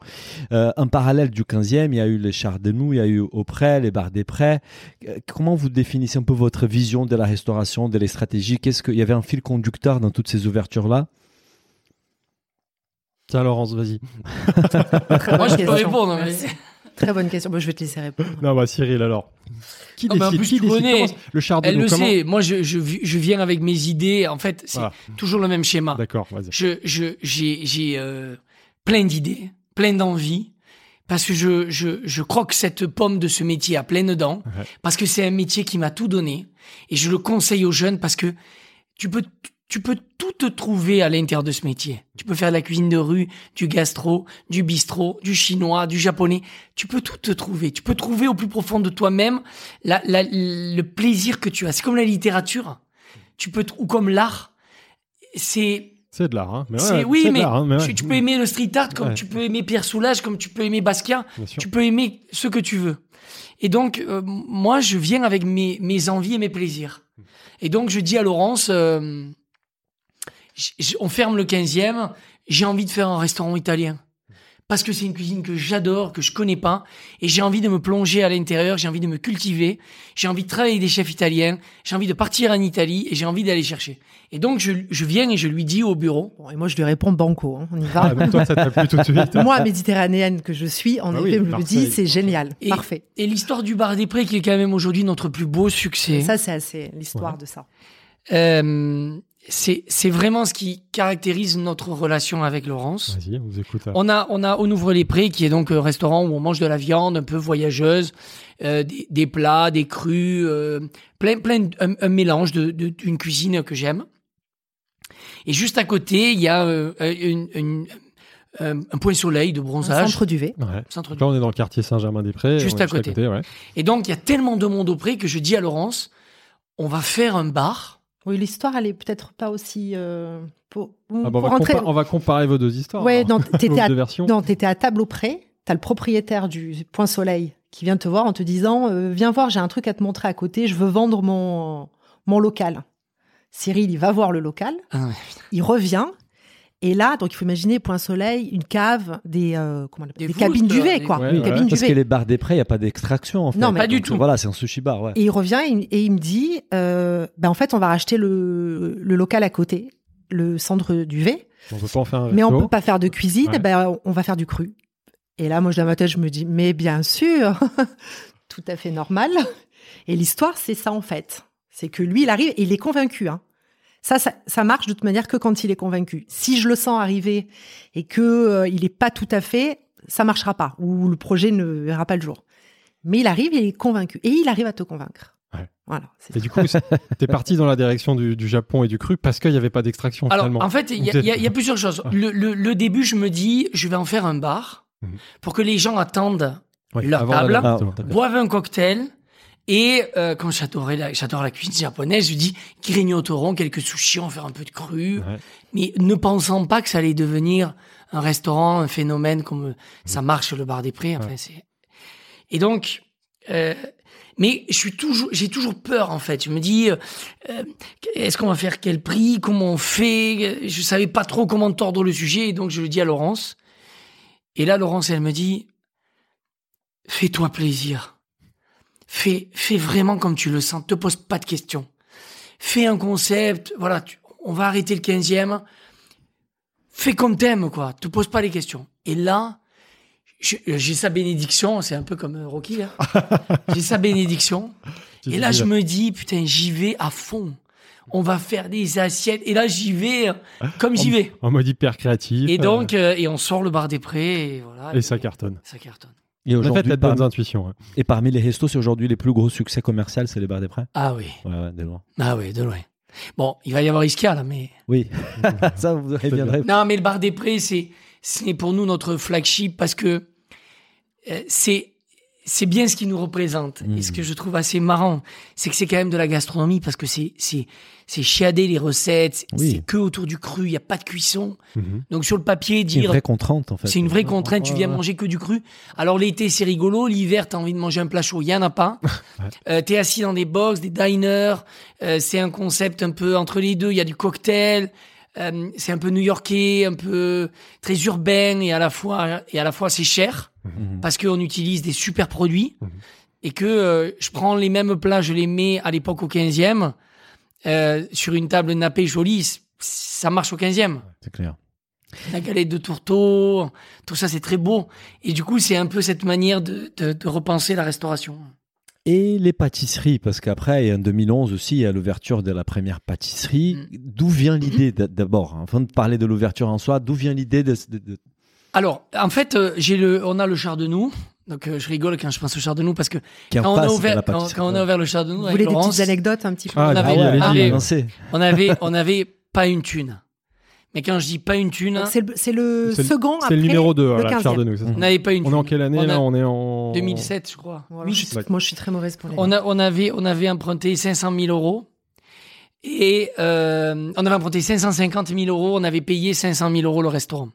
Euh, un parallèle du 15e, il y a eu les chars de nous, il y a eu Auprès, les bars des prêts. Euh, Comment vous définissez un peu votre vision de la restauration, de les stratégies? Qu'est-ce qu'il y avait un fil conducteur dans toutes ces ouvertures-là? Tiens, Laurence, vas-y. Moi, je peux répondre. mais- Merci. Très bonne question. Bon, je vais te laisser répondre. Non, bah Cyril, alors. Qui bah, en décide plus, Qui décide connais. Comment- Le char de Elle le comment sait. Moi, je, je, je viens avec mes idées. En fait, c'est Voilà. toujours le même schéma. D'accord, vas-y. Je, je, j'ai, j'ai euh, plein d'idées, plein d'envies, parce que je, je, je croque cette pomme de ce métier à pleines dents, Ouais. parce que c'est un métier qui m'a tout donné, et je le conseille aux jeunes parce que tu peux, tu peux tout te trouver à l'intérieur de ce métier. Tu peux faire de la cuisine de rue, du gastro, du bistrot, du chinois, du japonais. Tu peux tout te trouver. Tu peux trouver au plus profond de toi-même la, la- le plaisir que tu as. C'est comme la littérature. Tu peux, ou comme l'art. C'est, C'est de l'art, hein. Mais ouais, c'est- oui, de mais, hein, mais ouais. tu, tu peux aimer le street art comme Ouais. tu peux aimer Pierre Soulages, comme tu peux aimer Basquiat. Tu peux aimer ce que tu veux. Et donc, euh, moi, je viens avec mes, mes envies et mes plaisirs. Et donc, je dis à Laurence, euh, on ferme le 15e, j'ai envie de faire un restaurant italien. Parce que c'est une cuisine que j'adore, que je connais pas, et j'ai envie de me plonger à l'intérieur, j'ai envie de me cultiver, j'ai envie de travailler avec des chefs italiens, j'ai envie de partir en Italie, et j'ai envie d'aller chercher. Et donc, je, je viens et je lui dis au bureau, Bon, et moi, je lui réponds banco. hein. On y va. Ah, donc toi, ça t'a plu tout de suite. moi, méditerranéenne que je suis, en Ah effet, oui, me le dis, c'est génial. Et- Parfait. et l'histoire du bar des prés, qui est quand même aujourd'hui notre plus beau succès. Ça, c'est assez l'histoire de ça. Euh, c'est c'est vraiment ce qui caractérise notre relation avec Laurence. Vas-y, on vous écoute. hein. On a, on a On ouvre les prés, qui est donc un restaurant où on mange de la viande un peu voyageuse, euh, des, des plats, des crus, euh, plein, plein, un, un mélange de- de- d'une cuisine que j'aime. Et juste à côté, il y a euh, une- une- un, un point soleil de Un bronzage. centre duvet. Ouais. Centre Là, on est dans le quartier Saint-Germain-des-Prés. Juste à côté. ouais. Et donc, il y a tellement de monde au pré que je dis à Laurence, on va faire un bar. Oui, l'histoire, elle est peut-être pas aussi. euh, pour, Ah, bah, pour on, va rentrer- compa- on va comparer vos deux histoires. Ouais, alors. non, t'étais à, deux versions. non, t'étais à table au pré. T'as le propriétaire du Point Soleil qui vient te voir en te disant euh, Viens voir, j'ai un truc à te montrer à côté, je veux vendre mon, mon local. Cyril, il va voir le local, Ah ouais. il revient. Et là, donc il faut imaginer Point Soleil, une cave, des, euh, comment on appelle- Des des cabines duvet, des- quoi. Ouais, des ouais. cabines Parce que les bars des prêts, il n'y a pas d'extraction en fait. Non, mais- Pas du Donc, tout. Voilà, c'est un sushi bar, ouais. Et il revient et, il- et il me dit euh, ben, En fait, on va racheter le, le local à côté, le centre duvet. On peut pas en faire un Mais on peut pas faire de cuisine, Ouais. ben, on va faire du cru. Et là, moi, dans ma tête, je me dis, mais bien sûr, tout à fait normal. Et l'histoire, c'est ça, en fait. C'est que lui, il arrive et il est convaincu. Hein. Ça, ça, ça marche de toute manière que quand il est convaincu. Si je le sens arriver et que euh, il est pas tout à fait, ça marchera pas ou le projet ne verra pas le jour. Mais il arrive il est convaincu et il arrive à te convaincre. Ouais. Voilà. c'est Et du coup, t'es parti dans la direction du, du Japon et du cru parce qu'il n'y avait pas d'extraction Alors, finalement. en fait, il y, a- y y plusieurs choses. Le, le- le début, je me dis, je vais en faire un bar Mhm. pour que les gens attendent, Ouais, leur table. Ah, boivent un cocktail. Et euh, quand j'adorais la, j'adore la cuisine japonaise, je dis grignoteront quelques sushis, on va faire un peu de cru, Ouais. mais ne pensant pas que ça allait devenir un restaurant, un phénomène comme ça marche le bar des prés. Enfin, Ouais. c'est et donc, euh, mais je suis toujours, j'ai toujours peur en fait. Je me dis, euh, euh, est-ce qu'on va faire quel prix, comment on fait? Je savais pas trop comment tordre le sujet, et donc je le dis à Laurence. Et là, Laurence, elle me dit, fais-toi plaisir. Fais, fais vraiment comme tu le sens. Te pose pas de questions. Fais un concept. Voilà, tu- on va arrêter le 15e. Fais comme t'aimes, quoi. Te pose pas les questions. Et là, j'ai sa bénédiction. C'est un peu comme euh, Rocky, là. j'ai sa bénédiction. Et là, je me dis, putain, j'y vais à fond. On va faire des assiettes. Et là, j'y vais euh, comme j'y vais. En mode hyper créatif. Et euh, donc, euh, et on sort le bar des prés. Et voilà. et ça cartonne. Ça cartonne. Et En fait, aujourd'hui, la bonne parmi, intuition. ouais. et parmi les restos, c'est aujourd'hui les plus gros succès commerciaux, c'est les bars des prêts. Ah oui. Ouais, ouais, de loin. Ah oui, de loin. Bon, il va y avoir Ischia, là, mais. Oui, ça vous reviendrez. Non, mais le bar des prés, c'est, c'est pour nous notre flagship parce que euh, c'est, c'est bien ce qui nous représente. Et ce que je trouve assez marrant, c'est que c'est quand même de la gastronomie parce que c'est, c'est, c'est chiadé les recettes. c'est- Oui. C'est que autour du cru, il n'y a pas de cuisson. Mhm. Donc sur le papier, C'est une dire vraie contrainte en fait. C'est une vraie contrainte, tu Ouais, viens ouais. manger que du cru. Alors l'été c'est rigolo, l'hiver t'as envie de manger un plat chaud, il y en a pas. Euh, T'es assis dans des box, des diners, euh, c'est un concept un peu entre les deux, il y a du cocktail, euh, c'est un peu new-yorkais, un peu très urbain et à la fois et à la fois c'est cher Mhm. parce qu'on utilise des super produits Mhm. et que euh, je prends les mêmes plats, je les mets à l'époque au 15e euh, sur une table nappée jolie, ça marche au 15e C'est clair. la galette de tourteau, tout ça c'est très beau. Et du coup, c'est un peu cette manière de, de, de repenser la restauration. Et les pâtisseries, parce qu'après, en 2011 aussi, il y a l'ouverture de la première pâtisserie. Mm. D'où vient l'idée d'abord hein, Avant de parler de l'ouverture en soi, d'où vient l'idée de- de- Alors, en fait, euh, j'ai le, on a le char de nous. Donc, euh, je rigole quand je pense au char de nous parce que qui est en quand on, a de ouvert, la quand, quand on a ouvert le char de nous Vous avec voulez des Laurence, petites anecdotes un petit peu Ah, on bah avait, on avait- on avait, on avait pas une thune. Mais quand je dis pas une thune, Donc, C'est le, c'est le C'est le- second C'est après le numéro 2, le là, 15e. Pierre de nous. c'est ça on n'avait pas une On est en thune. quelle année On a- là On est en 2007, je crois. Voilà, Oui, je- D'accord. moi, je suis très mauvaise pour les. On, a, on, avait, on avait emprunté 500 000 euros. Et euh, on avait emprunté 550 000 euros. On avait payé 500 000 euros le restaurant.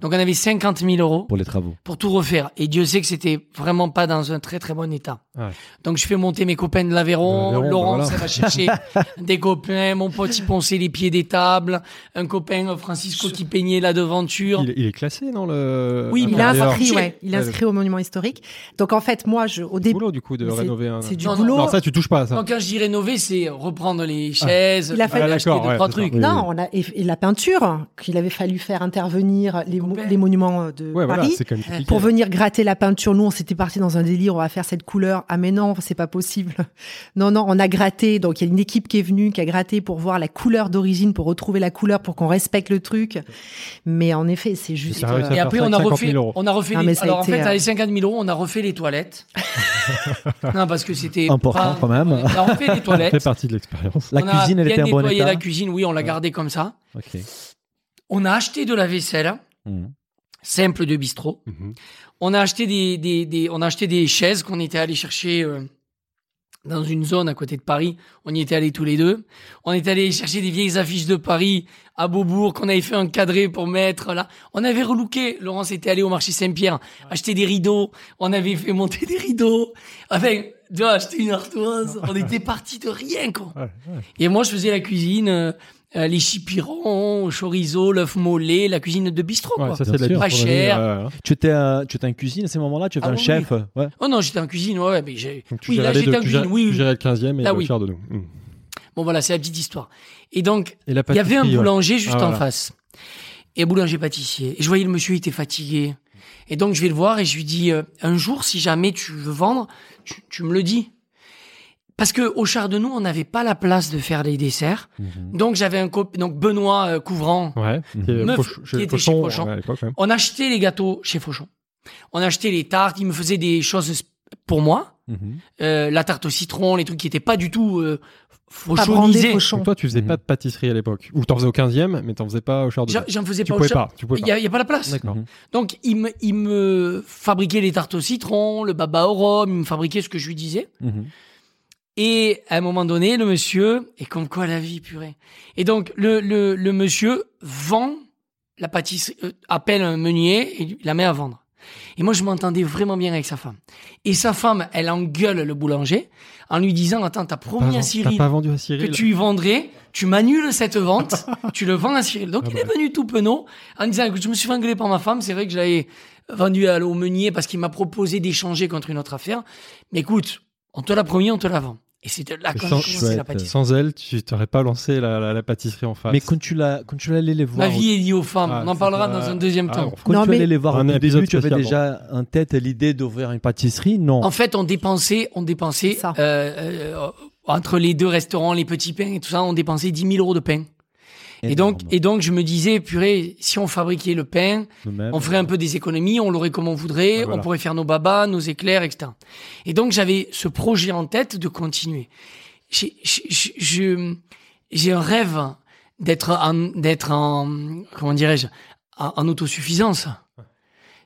Donc on avait 50 000 euros pour les travaux. pour tout refaire. Et Dieu sait que c'était vraiment pas dans un très très bon état. Ouais. Donc je fais monter mes copains de l'Aveyron. Laurent, bah ça va chercher des copains. Mon pote, il ponçait les pieds des tables. Un copain, euh, Francisco, qui peignait la devanture. Il, il est classé dans le. Oui, Il est inscrit, ouais. Il est inscrit au monument historique. Donc en fait, moi, je, au C'est début, boulot du coup de rénover un. c'est du Non, non, boulot. Alors ça, tu touches pas à ça. Donc quand je dis rénover, c'est reprendre les chaises, Il a fallu- Ah, deux, ouais, trois trucs. Oui, non, on a et, et la peinture qu'il avait fallu faire intervenir les, mo- Copain. les monuments de Ouais, voilà, Paris. c'est quand même compliqué. pour venir gratter la peinture, nous on s'était parti dans un délire, on va faire cette couleur. Ah mais non, c'est pas possible. Non non, on a gratté. Donc il y a une équipe qui est venue, qui a gratté pour voir la couleur d'origine, pour retrouver la couleur, pour qu'on respecte le truc. Mais en effet, c'est juste. à Et après, on a avec 50 refait, 000 euros. on a refait Ah, les, mais ça a alors en fait, euh, avec 50 000 euros, on a refait les toilettes. non, parce que c'était Important pas- quand même. On a refait les Ça fait toilettes. partie de l'expérience. La on cuisine, a elle bien était en bon nettoyé état. la cuisine, oui, on l'a gardée comme ça. On a acheté de la vaisselle Mhm. simple de bistrot. Mhm. On a acheté des, des, des- on a acheté des chaises qu'on était allé chercher euh, dans une zone à côté de Paris. On y était allés tous les deux. On est allé chercher des vieilles affiches de Paris à Beaubourg qu'on avait fait encadrer pour mettre là. On avait relooké. Laurence était allé au marché Saint-Pierre acheter des rideaux. On avait fait monter des rideaux. Enfin, tu vois, acheter une ardoise. On était parti de rien, quoi. Ouais, ouais. Et moi, je faisais la cuisine, euh, les chipirons, chorizo, l'œuf mollet, la cuisine de bistrot, Ouais, quoi. ça c'est de la. Pas cher. ouais, ouais. Tu étais, euh, tu étais en cuisine à ces moments-là? Tu étais Ah un oui, chef? ouais. Oh non, j'étais en cuisine, ouais, mais j'ai. Donc, tu Oui, là, j'étais deux, en cuisine, oui, Tu gérais le 15e et Là, le oui. de nous. Mhm. Bon, voilà, c'est la petite histoire. Et donc, il y avait un boulanger juste Ah, en voilà. face. Et boulanger-pâtissier. Et je voyais le monsieur, il était fatigué. Et donc, je vais le voir et je lui dis, euh, un jour, si jamais tu veux vendre, tu, tu me le dis. Parce que au char de nous, on n'avait pas la place de faire les desserts. Mhm. Donc, j'avais un copain, donc Benoît euh, Couvrant. Ouais. Qui Meuf Fauch- qui chez était chez Fauchon, ouais, ouais. On achetait les gâteaux chez Fauchon. On achetait les tartes. Il me faisait des choses pour moi. Mhm. Euh, la tarte au citron, les trucs qui étaient pas du tout euh, fauchonisés. fauchon. Donc toi, tu faisais Mhm. pas de pâtisserie à l'époque? Ou t'en faisais au 15e, mais t'en faisais pas au char de J'en nous. j'en faisais Tu pas au pouvais char. pas. Tu pouvais Il pas. y, a- il y a pas la place. D'accord. Donc il me, il me fabriquait les tartes au citron, le baba au rhum, il me fabriquait ce que je lui disais. Et à un moment donné, le monsieur, et comme quoi la vie, purée. Et donc le, le, le monsieur vend la pâtisserie, euh, appelle un meunier et lui- la met à vendre. Et moi, je m'entendais vraiment bien avec sa femme. Et sa femme, elle engueule le boulanger en lui disant, attends, t'as promis pas- à Cyril pas vendu à que Cyril tu y vendrais, tu m'annules cette vente, tu le vends à Cyril. Donc Ah il est bah. venu tout penaud en disant, écoute, je me suis fait engueuler par ma femme, c'est vrai que je l'avais vendu à- au meunier parce qu'il m'a proposé d'échanger contre une autre affaire. Mais écoute, on te l'a promis, on te la vend. Et c'était là Et quand sans- j'ai commencé la pâtisserie. Sans elle, tu t'aurais pas lancé la, la- la pâtisserie en face. Mais quand tu l'as, quand tu l'allais les voir, Ma vie est liée aux femmes. Ah, on en c'est parlera dans un deuxième Ah, temps. quand Non, tu mais- allais les voir Un au épisode début, tu avais déjà en tête l'idée d'ouvrir une pâtisserie Non. En fait, on dépensait, on dépensait C'est ça. euh, euh, entre les deux restaurants, les petits pains et tout ça, on dépensait 10 000 euros de pain. Et donc, et donc, je me disais, purée, si on fabriquait le pain, on ferait un peu des économies, on l'aurait comme on voudrait, voilà. on pourrait faire nos babas, nos éclairs, etc. Et donc, j'avais ce projet en tête de continuer. J'ai, un rêve d'être en, d'être en, comment dirais-je, en, en autosuffisance.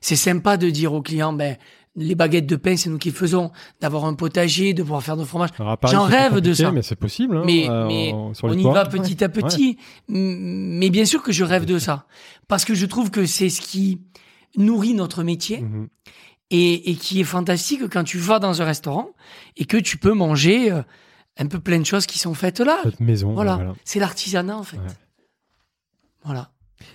C'est sympa de dire aux clients, ben, les baguettes de pain, c'est nous qui faisons, d'avoir un potager, de pouvoir faire de fromage. Alors, à Paris, J'en rêve de ça. Mais c'est possible. hein, Mais- euh, mais On y va petit à petit. Mais bien sûr que je rêve de ça. Parce que je trouve que c'est ce qui nourrit notre métier Mhm. et, et qui est fantastique quand tu vas dans un restaurant et que tu peux manger euh, un peu plein de choses qui sont faites là. Votre maison. Voilà. voilà. C'est l'artisanat en fait. Ouais. Voilà.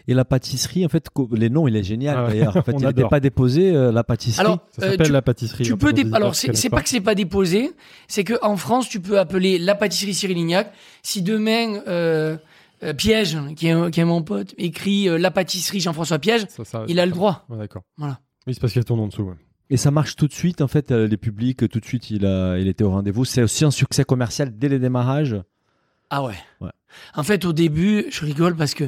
Et la pâtisserie, en fait, les noms, il est génial Ah ouais. d'ailleurs. En fait, il n'était pas déposé, euh, la pâtisserie. Alors, Ça euh, s'appelle tu- la pâtisserie. Tu hein, peux dé- alors c'est pas que c'est pas déposé, c'est que en France tu peux appeler la pâtisserie Cyril Lignac. Si demain euh, euh, Piège, qui est, qui est mon pote, écrit euh, la pâtisserie Jean-François Piège, Ça, ça- il a le droit. Ouais, D'accord. Voilà. Oui, c'est parce qu'il y a ton nom en dessous. ouais. Et ça marche tout de suite, en fait, euh, les publics, tout de suite, il, a, il était au rendez-vous. C'est aussi un succès commercial dès les démarrages. Ah ouais. Ouais. En fait, au début, je rigole parce que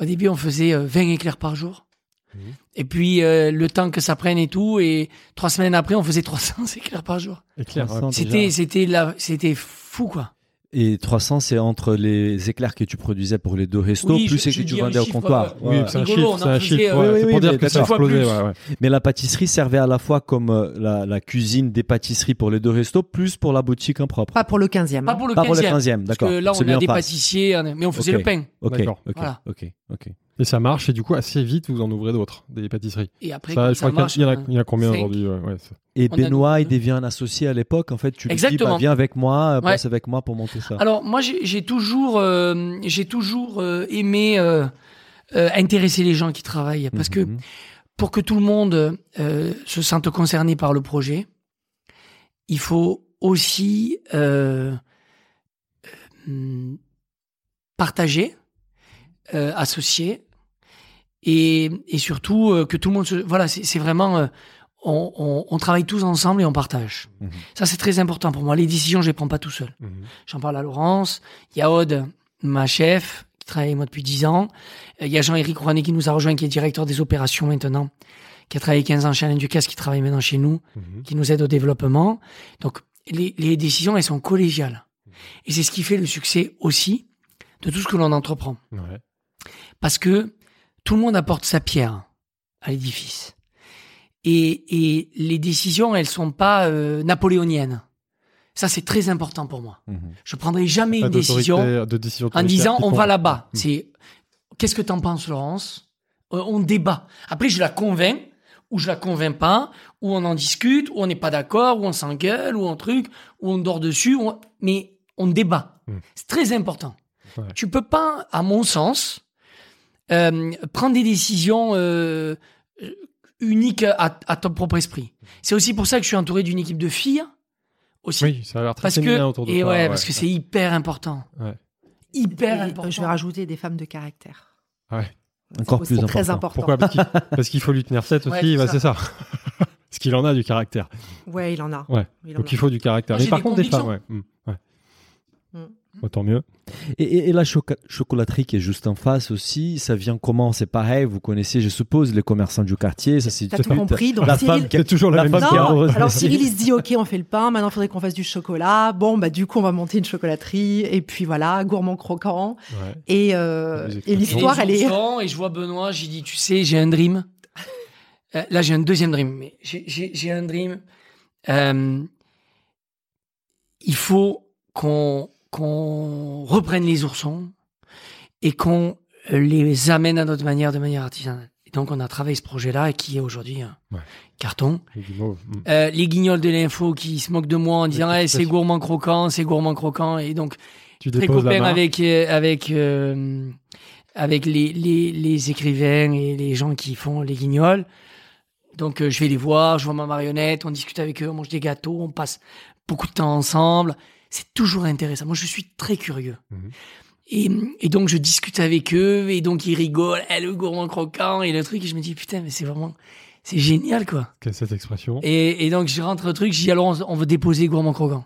au début, on faisait euh, 20 éclairs par jour. Mhm. Et puis, euh, le temps que ça prenne et tout, et trois semaines après, on faisait 300 éclairs par jour. Éclair. 300 ouais. déjà. C'était, c'était c'était fou, quoi. Et 300, c'est entre les éclairs que tu produisais pour les deux restos, Oui, plus je que tu vendais au comptoir. euh, Oui, Ouais. c'est un chiffre. C'est en un chiffre. euh, ouais, oui, c'est oui, pour dire mais que ça a d'accord. explosé. Fois ouais, ouais. Mais la pâtisserie servait à la fois comme euh, la, la cuisine des pâtisseries pour les deux restos, plus pour la boutique impropre. Pas pour le 15e. Pas pour le Pas pour le 15e. 15e, Parce d'accord. que là, on a en des face. pâtissiers, mais on faisait le pain. Ok, D'accord. ok, Voilà. ok, ok. Et ça marche, et du coup, assez vite, vous en ouvrez d'autres, des pâtisseries. Et après, Ça, je ça crois qu'il y a- marche, il y en a, hein. il y en a combien Cinq. aujourd'hui ouais, ouais, ça- Et On Benoît, il devient un associé à l'époque. En fait, tu lui dis, bah, viens avec moi, euh, Ouais. passe avec moi pour monter ça. Alors moi j'ai toujours euh, j'ai toujours euh, aimé euh, euh, intéresser les gens qui travaillent parce que Mhm. pour que tout le monde euh, se sente concerné par le projet, il faut aussi euh, euh, partager, euh, associer et, et surtout euh, que tout le monde se voilà c'est vraiment euh, on, on, on travaille tous ensemble et on partage. Mhm. Ça c'est très important pour moi. Les décisions je les prends pas tout seul. Mhm. J'en parle à Laurence. Il y a Aude, ma chef, qui travaille avec moi depuis 10 ans. Euh, Il y a Jean-Éric Rouanet qui nous a rejoint, qui est directeur des opérations maintenant, qui a travaillé 15 ans chez Alain Ducasse, qui travaille maintenant chez nous, Mhm. qui nous aide au développement. Donc, les, les décisions, elles sont collégiales. Et c'est ce qui fait le succès aussi de tout ce que l'on entreprend. Ouais. Parce que tout le monde apporte sa pierre à l'édifice. Et, et les décisions, elles sont pas euh, napoléoniennes. Ça, c'est très important pour moi. Mhm. Je prendrai jamais une décision de décision en disant on va là-bas. Mhm. C'est qu'est-ce que t'en penses, Laurence? Euh, On débat. Après, je la convainc ou je la convainc pas, ou on en discute, ou on n'est pas d'accord, ou on s'engueule, ou un truc, ou on dort dessus, on- mais on débat. Mhm. C'est très important. Ouais. Tu peux pas, à mon sens, euh, prendre des décisions euh, uniques à, à ton propre esprit. C'est aussi pour ça que je suis entouré d'une équipe de filles aussi. Oui, ça a l'air très Parce que, autour de et toi, ouais, parce que c'est hyper important. Ouais. Hyper Et, important. euh, je vais rajouter des femmes de caractère. Ouais. Encore plus très important. important. Pourquoi? Parce qu'il faut lui tenir tête aussi, c'est bah, ça. c'est ça. Parce qu'il en a du caractère. Ouais, il en a. Ouais. Il en Donc a. il faut du caractère. Moi, Mais par contre, des femmes, ouais. Mm, ouais. Mm. Bah, tant mieux. Et, et- et la chocolaterie qui est juste en face aussi, ça vient comment? C'est pareil, vous connaissez, je suppose, les commerçants du quartier. Ça, c'est tout compris. Donc la Cyril- femme qui C'est toujours la, la même femme qui arrose. alors Cyril, il se dit, OK, on fait le pain. Maintenant, il faudrait qu'on fasse du chocolat. Bon, bah, du coup, on va monter une chocolaterie. Et puis voilà, gourmand croquant. Ouais. Et, euh, et l'histoire, elle est. Et je vois Benoît, j'ai dit, tu sais, j'ai un dream. Euh, là, j'ai un deuxième dream, mais j'ai un dream. Euh, il faut qu'on qu'on reprenne les oursons et qu'on les amène à notre manière, de manière artisanale. Et donc, on a travaillé ce projet-là et qui est aujourd'hui un Ouais. carton. Les guimauves, mm. Euh, les guignols de l'info qui se moquent de moi en disant Eh, c'est gourmand croquant, c'est gourmand croquant. Et donc, Tu très copain avec, euh, avec, euh, avec les, les, les écrivains et les gens qui font les guignols. Donc, je vais les voir, je vois ma marionnette, on discute avec eux, on mange des gâteaux, on passe beaucoup de temps ensemble. C'est toujours intéressant. Moi, je suis très curieux. Mhm. Et, et donc, je discute avec eux, et donc, ils rigolent, Eh, le gourmand croquant, et le truc, et je me dis, putain, mais c'est vraiment, c'est génial, quoi. Quelle cette expression? Et, et donc, je rentre au truc, je dis, alors, on, on veut déposer gourmand croquant.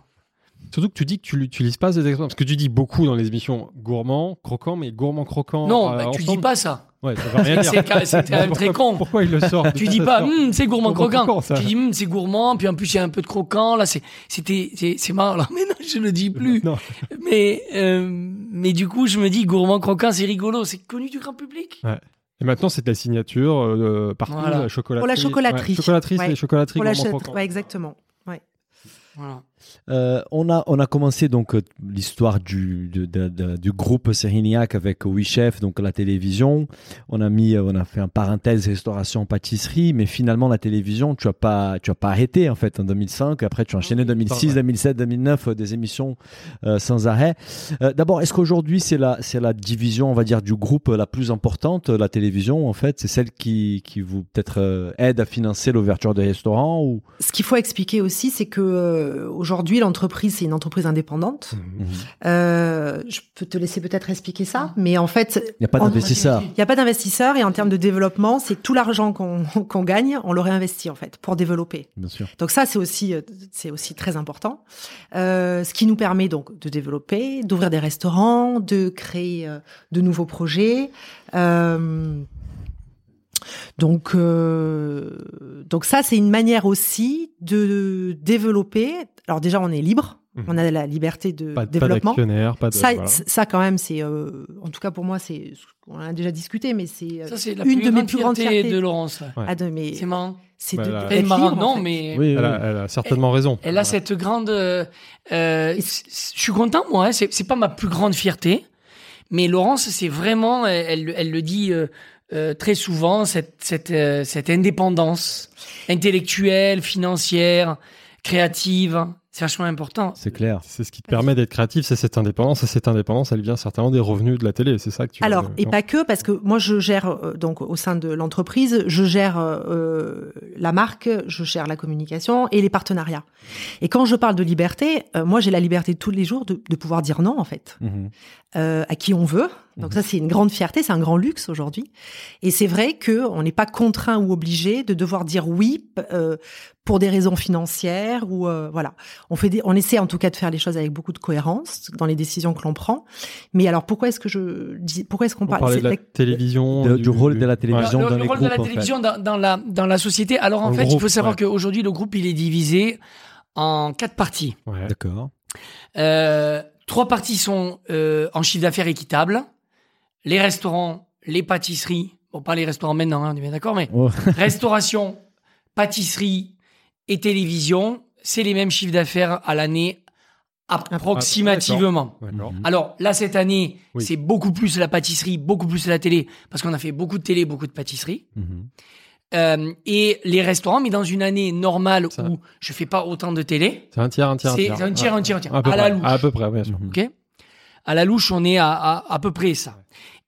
Surtout que tu dis que tu l'utilises pas cette expression parce que tu dis beaucoup dans les émissions gourmand, croquant, mais gourmand croquant. Non, euh, bah, tu dis pas ça. Ouais, ça veut rien dire. C'est quand même très con. Pourquoi il le sort Tu dis pas, Hum, c'est gourmand croquant. croquant, ça. Tu dis, Hum, c'est gourmand, puis en plus, il y a un peu de croquant. Là, c'est, c'était, c'est, c'est marrant. Mais non, je le dis plus. Non. Mais, euh, mais du coup, je me dis, gourmand croquant, c'est rigolo. C'est connu du grand public. Et maintenant, c'est de la signature euh, partout, Voilà. la chocolaterie. Pour la chocolaterie. Ouais, chocolaterie, Ouais. c'est On gourmand l'achète. croquant. Ouais, exactement. Voilà. Euh, on a on a commencé donc euh, l'histoire du de- de- de- du groupe Sérignac avec Oui Chef donc la télévision. On a mis euh, on a fait un parenthèse restauration pâtisserie mais finalement la télévision tu as pas tu as pas arrêté en fait en 2005 après tu as enchaîné 2006 Ouais. 2007 2009 euh, des émissions euh, sans arrêt. Euh, D'abord est-ce qu'aujourd'hui c'est la c'est la division on va dire du groupe la plus importante la télévision en fait? C'est celle qui qui vous peut-être euh, aide à financer l'ouverture des restaurants ou? Ce qu'il faut expliquer aussi, c'est que euh, aujourd'hui, l'entreprise, c'est une entreprise indépendante. Mhm. Euh, je peux te laisser peut-être expliquer ça, mais en fait, il n'y a pas d'investisseurs. il n'y a pas d'investisseurs et en termes de développement, c'est tout l'argent qu'on qu'on gagne, on le réinvestit en fait pour développer. Bien sûr. Donc ça, c'est aussi, euh, c'est aussi très important. Euh, ce qui nous permet donc de développer, d'ouvrir des restaurants, de créer de nouveaux projets. Euh, donc, euh, donc ça, c'est une manière aussi de développer. Alors déjà, on est libre, Mhm. on a la liberté de Pas, pas développement. d'actionnaire, pas de. Ça, voilà. ça quand même, c'est, euh, en tout cas pour moi, c'est, on en a déjà discuté, mais c'est euh, Ça, c'est la une plus de mes grande plus grandes fierté fiertés. de Laurence. ouais. Ah, de- mais C'est marrant. c'est Bah, de, Elle est d'être marrant, libre, non, en fait. mais Oui, Elle a, elle a certainement raison. elle a cette grande. euh, euh, je suis content, moi. hein, c'est pas ma plus grande fierté, mais Laurence, c'est vraiment. Elle, elle, elle le dit euh, euh, très souvent cette cette euh, cette indépendance intellectuelle, financière, créative. C'est vachement important. C'est clair. C'est ce qui te permet d'être créatif, c'est cette indépendance. Et cette indépendance, elle vient certainement des revenus de la télé. C'est ça que tu. Alors, et pas que, parce que moi, je gère, euh, donc, au sein de l'entreprise, je gère euh, la marque, je gère la communication et les partenariats. Et quand je parle de liberté, euh, moi, j'ai la liberté tous les jours de, de pouvoir dire non, en fait, Mhm. euh, à qui on veut. Donc ça, c'est une grande fierté, c'est un grand luxe aujourd'hui. Et c'est vrai que on n'est pas contraint ou obligé de devoir dire oui euh, pour des raisons financières ou euh, voilà. On fait des, on essaie en tout cas de faire les choses avec beaucoup de cohérence dans les décisions que l'on prend. Mais alors pourquoi est-ce que je dis, pourquoi est-ce qu'on On parle de la télévision. De- du rôle de la télévision. dans le rôle de la télévision dans, dans la dans la société. Alors en fait, il faut savoir ouais. qu'aujourd'hui le groupe il est divisé en quatre parties. Ouais. D'accord. Euh, trois parties sont euh, en chiffre d'affaires équitable. Les restaurants, les pâtisseries. Bon, pas les restaurants maintenant, hein, on est bien d'accord, mais Oh. restauration, pâtisserie et télévision, c'est les mêmes chiffres d'affaires à l'année approximativement. D'accord. Mhm. Alors là, cette année, Oui. c'est beaucoup plus la pâtisserie, beaucoup plus la télé, parce qu'on a fait beaucoup de télé, beaucoup de pâtisserie. Mhm. Euh, et les restaurants, mais dans une année normale Ça- où je fais pas autant de télé, C'est un tiers, un tiers, un tiers. c'est un tiers, un tiers, un tiers. À, peu À la près. louche. À peu près, bien sûr. Ok À la louche, on est à, à, à peu près ça.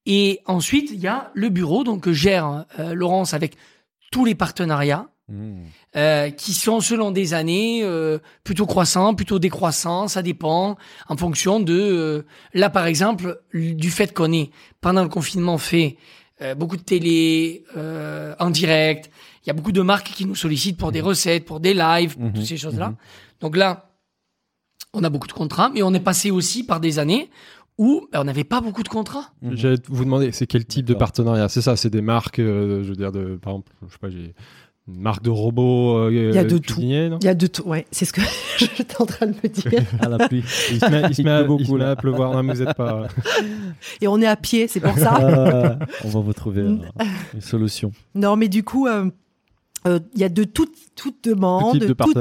Et ensuite, il y a le bureau, donc que gère euh, Laurence avec tous les partenariats Mhm. euh, qui sont selon des années euh, plutôt croissants, plutôt décroissants, ça dépend en fonction de euh, là par exemple du fait qu'on ait pendant le confinement fait euh, beaucoup de télé euh, en direct, il y a beaucoup de marques qui nous sollicitent pour des recettes, pour des lives, pour toutes ces choses-là. Mhm. Donc là, on a beaucoup de contrats, mais on est passé aussi par des années où ben, on n'avait pas beaucoup de contrats. J'allais vous demander, c'est quel type de partenariat? C'est ça, c'est des marques, euh, je veux dire, de, par exemple, je sais pas, j'ai une marque de robots euh, Il y a de tout. Il y a de tout. Ouais, c'est ce que j'étais en train de me dire. À la pluie. Il se met, il se Il met à, beaucoup, il se met là. à pleuvoir. Non, mais vous êtes pas. Et on est à pied, c'est pour ça. On va vous trouver euh, une solution. Non, mais du coup, euh, Euh, Il y a de toutes toutes demandes, de tout type.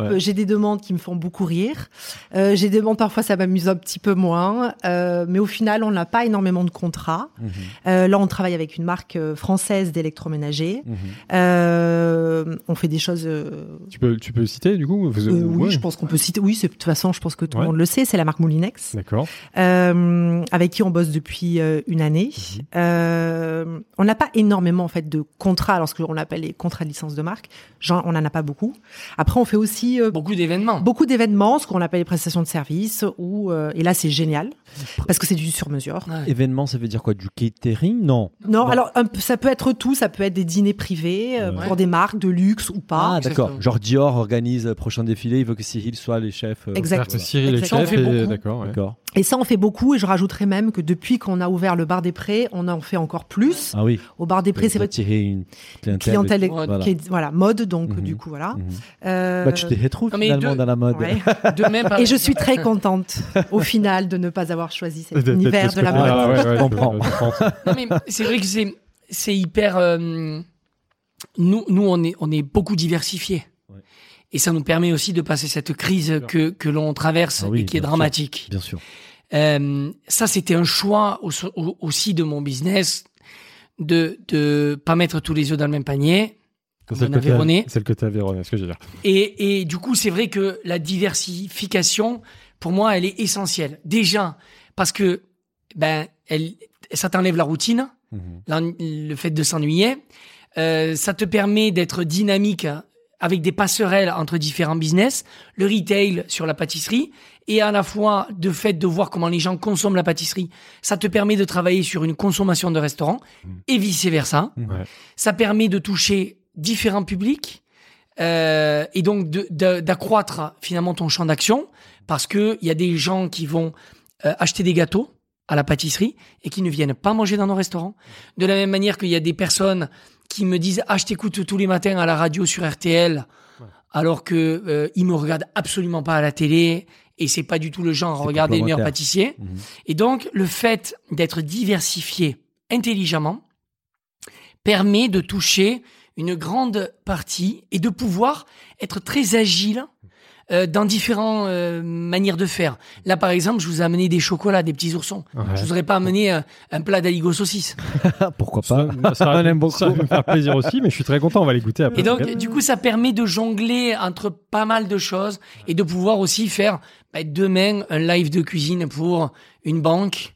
ouais. J'ai des demandes qui me font beaucoup rire. Euh, J'ai des demandes parfois ça m'amuse un petit peu moins, Euh, mais au final on n'a pas énormément de contrats. Mhm. Euh, là on travaille avec une marque euh, française d'électroménager. Mhm. Euh, on fait des choses. euh, Tu peux, tu peux citer du coup vous- euh, oui, ouais. je pense qu'on peut citer. Oui, de toute façon, je pense que tout Ouais. le monde le sait. C'est la marque Moulinex, D'accord. euh, avec qui on bosse depuis euh, une année. Mhm. Euh, on n'a pas énormément en fait de contrats, alors ce qu'on appelle les contrats de de marque. Genre, on n'en a pas beaucoup. Après, on fait aussi euh, Beaucoup d'événements. beaucoup d'événements, ce qu'on appelle les prestations de services. Où, euh, et là, c'est génial parce que c'est du sur-mesure. Ouais. Événement, ça veut dire quoi? Du catering? Non. Non, Non. alors un ça peut être tout. Ça peut être des dîners privés euh, Ouais. pour des marques de luxe ou pas. Ah, d'accord. Genre Dior organise le prochain défilé, il veut que Cyril soit les chefs. euh, Exact. Que Cyril est Exactement. chef d'accord. ouais. D'accord. Et ça, on fait beaucoup. Et je rajouterais même que depuis qu'on a ouvert le bar des Prés, on en fait encore plus. Ah oui. Au bar des Prés, c'est votre attirer une clientèle. clientèle Voilà. qui est voilà mode. Donc Mhm. du coup voilà. Mhm. Euh, Bah, tu te retrouves finalement de- dans la mode. ouais. De même, Et je suis très contente au final de ne pas avoir choisi cet Peut-être univers de la mode. Ah, ouais, ouais, Je comprends. c'est vrai que c'est c'est hyper. euh, nous, nous, on est on est beaucoup diversifiés. Et ça nous permet aussi de passer cette crise que que l'on traverse Ah oui, et qui est sûr. dramatique. Bien sûr. Euh, ça, c'était un choix au- au- aussi de mon business de de pas mettre tous les œufs dans le même panier. C'est On le a côté Véroné. c'est le côté Véroné, ce que je veux dire. Et, et du coup, c'est vrai que la diversification, pour moi, elle est essentielle. Déjà, parce que ben, elle, ça t'enlève la routine, Mhm. le fait de s'ennuyer. Euh, ça te permet d'être dynamique avec des passerelles entre différents business, le retail sur la pâtisserie, et à la fois de fait de voir comment les gens consomment la pâtisserie. Ça te permet de travailler sur une consommation de restaurant, et vice versa. Ouais. Ça permet de toucher différents publics euh, et donc d'accroître finalement ton champ d'action parce que il y a des gens qui vont euh, acheter des gâteaux à la pâtisserie et qui ne viennent pas manger dans nos restaurants. De la même manière qu'il y a des personnes qui me disent ah je t'écoute tous les matins à la radio sur RTL alors que euh, ils me regardent absolument pas à la télé et c'est pas du tout le genre à regarder les meilleurs pâtissiers. Mhm. Et donc, le fait d'être diversifié intelligemment permet de toucher une grande partie et de pouvoir être très agile euh, dans différentes euh, manières de faire. Là, par exemple, je vous ai amené des chocolats, des petits oursons. Ouais. Je vous aurais pas amené euh, un plat d'aligot saucisse. Pourquoi Ça, pas ça, On aime beaucoup. ça va me faire plaisir aussi, mais je suis très content. On va les goûter après. Et donc, du coup, ça permet de jongler entre pas mal de choses et de pouvoir aussi faire bah, demain un live de cuisine pour une banque,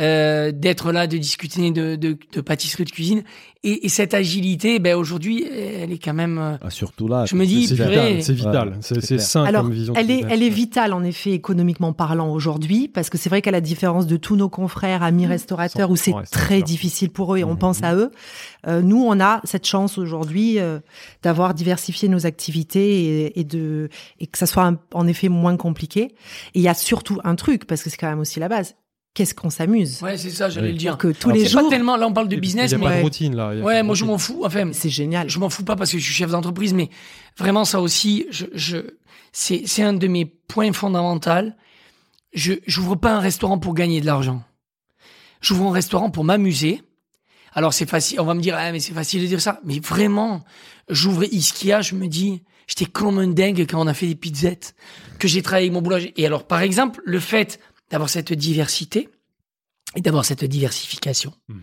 euh, d'être là, de discuter de, de, de pâtisserie, de cuisine. Et, et cette agilité, ben aujourd'hui, elle est quand même. euh, Ah, Surtout là. Je me dis, c'est vital, c'est vital, Ouais, c'est sain Alors, comme vision. elle est, elle est vitale en effet économiquement parlant aujourd'hui, parce que c'est vrai qu'à la différence de tous nos confrères, amis restaurateurs, où c'est 100% très difficile pour eux et on Mhm. pense à eux, euh, nous on a cette chance aujourd'hui euh, d'avoir diversifié nos activités et, et de et que ça soit un- en effet moins compliqué. Et il y a surtout un truc, parce que c'est quand même aussi la base. Qu'est-ce qu'on s'amuse Ouais, c'est ça, j'allais Oui. le dire. Que tous Alors, les jours, pas tellement. Là, on parle de business, il y a pas mais. de routine là. il y a pas Ouais, moi, je m'en fous. Enfin, c'est génial. je m'en fous pas parce que je suis chef d'entreprise, mais vraiment ça aussi, je, je, c'est, c'est un de mes points fondamentaux. Je, j'ouvre pas un restaurant pour gagner de l'argent. J'ouvre un restaurant pour m'amuser. Alors c'est facile, on va me dire, ah, mais c'est facile de dire ça. Mais vraiment, j'ouvre Iskia, je me dis, j'étais comme un dingue quand on a fait des pizzettes, que j'ai travaillé avec mon boulanger. Et alors, par exemple, le fait d'avoir cette diversité et d'avoir cette diversification, Mhm.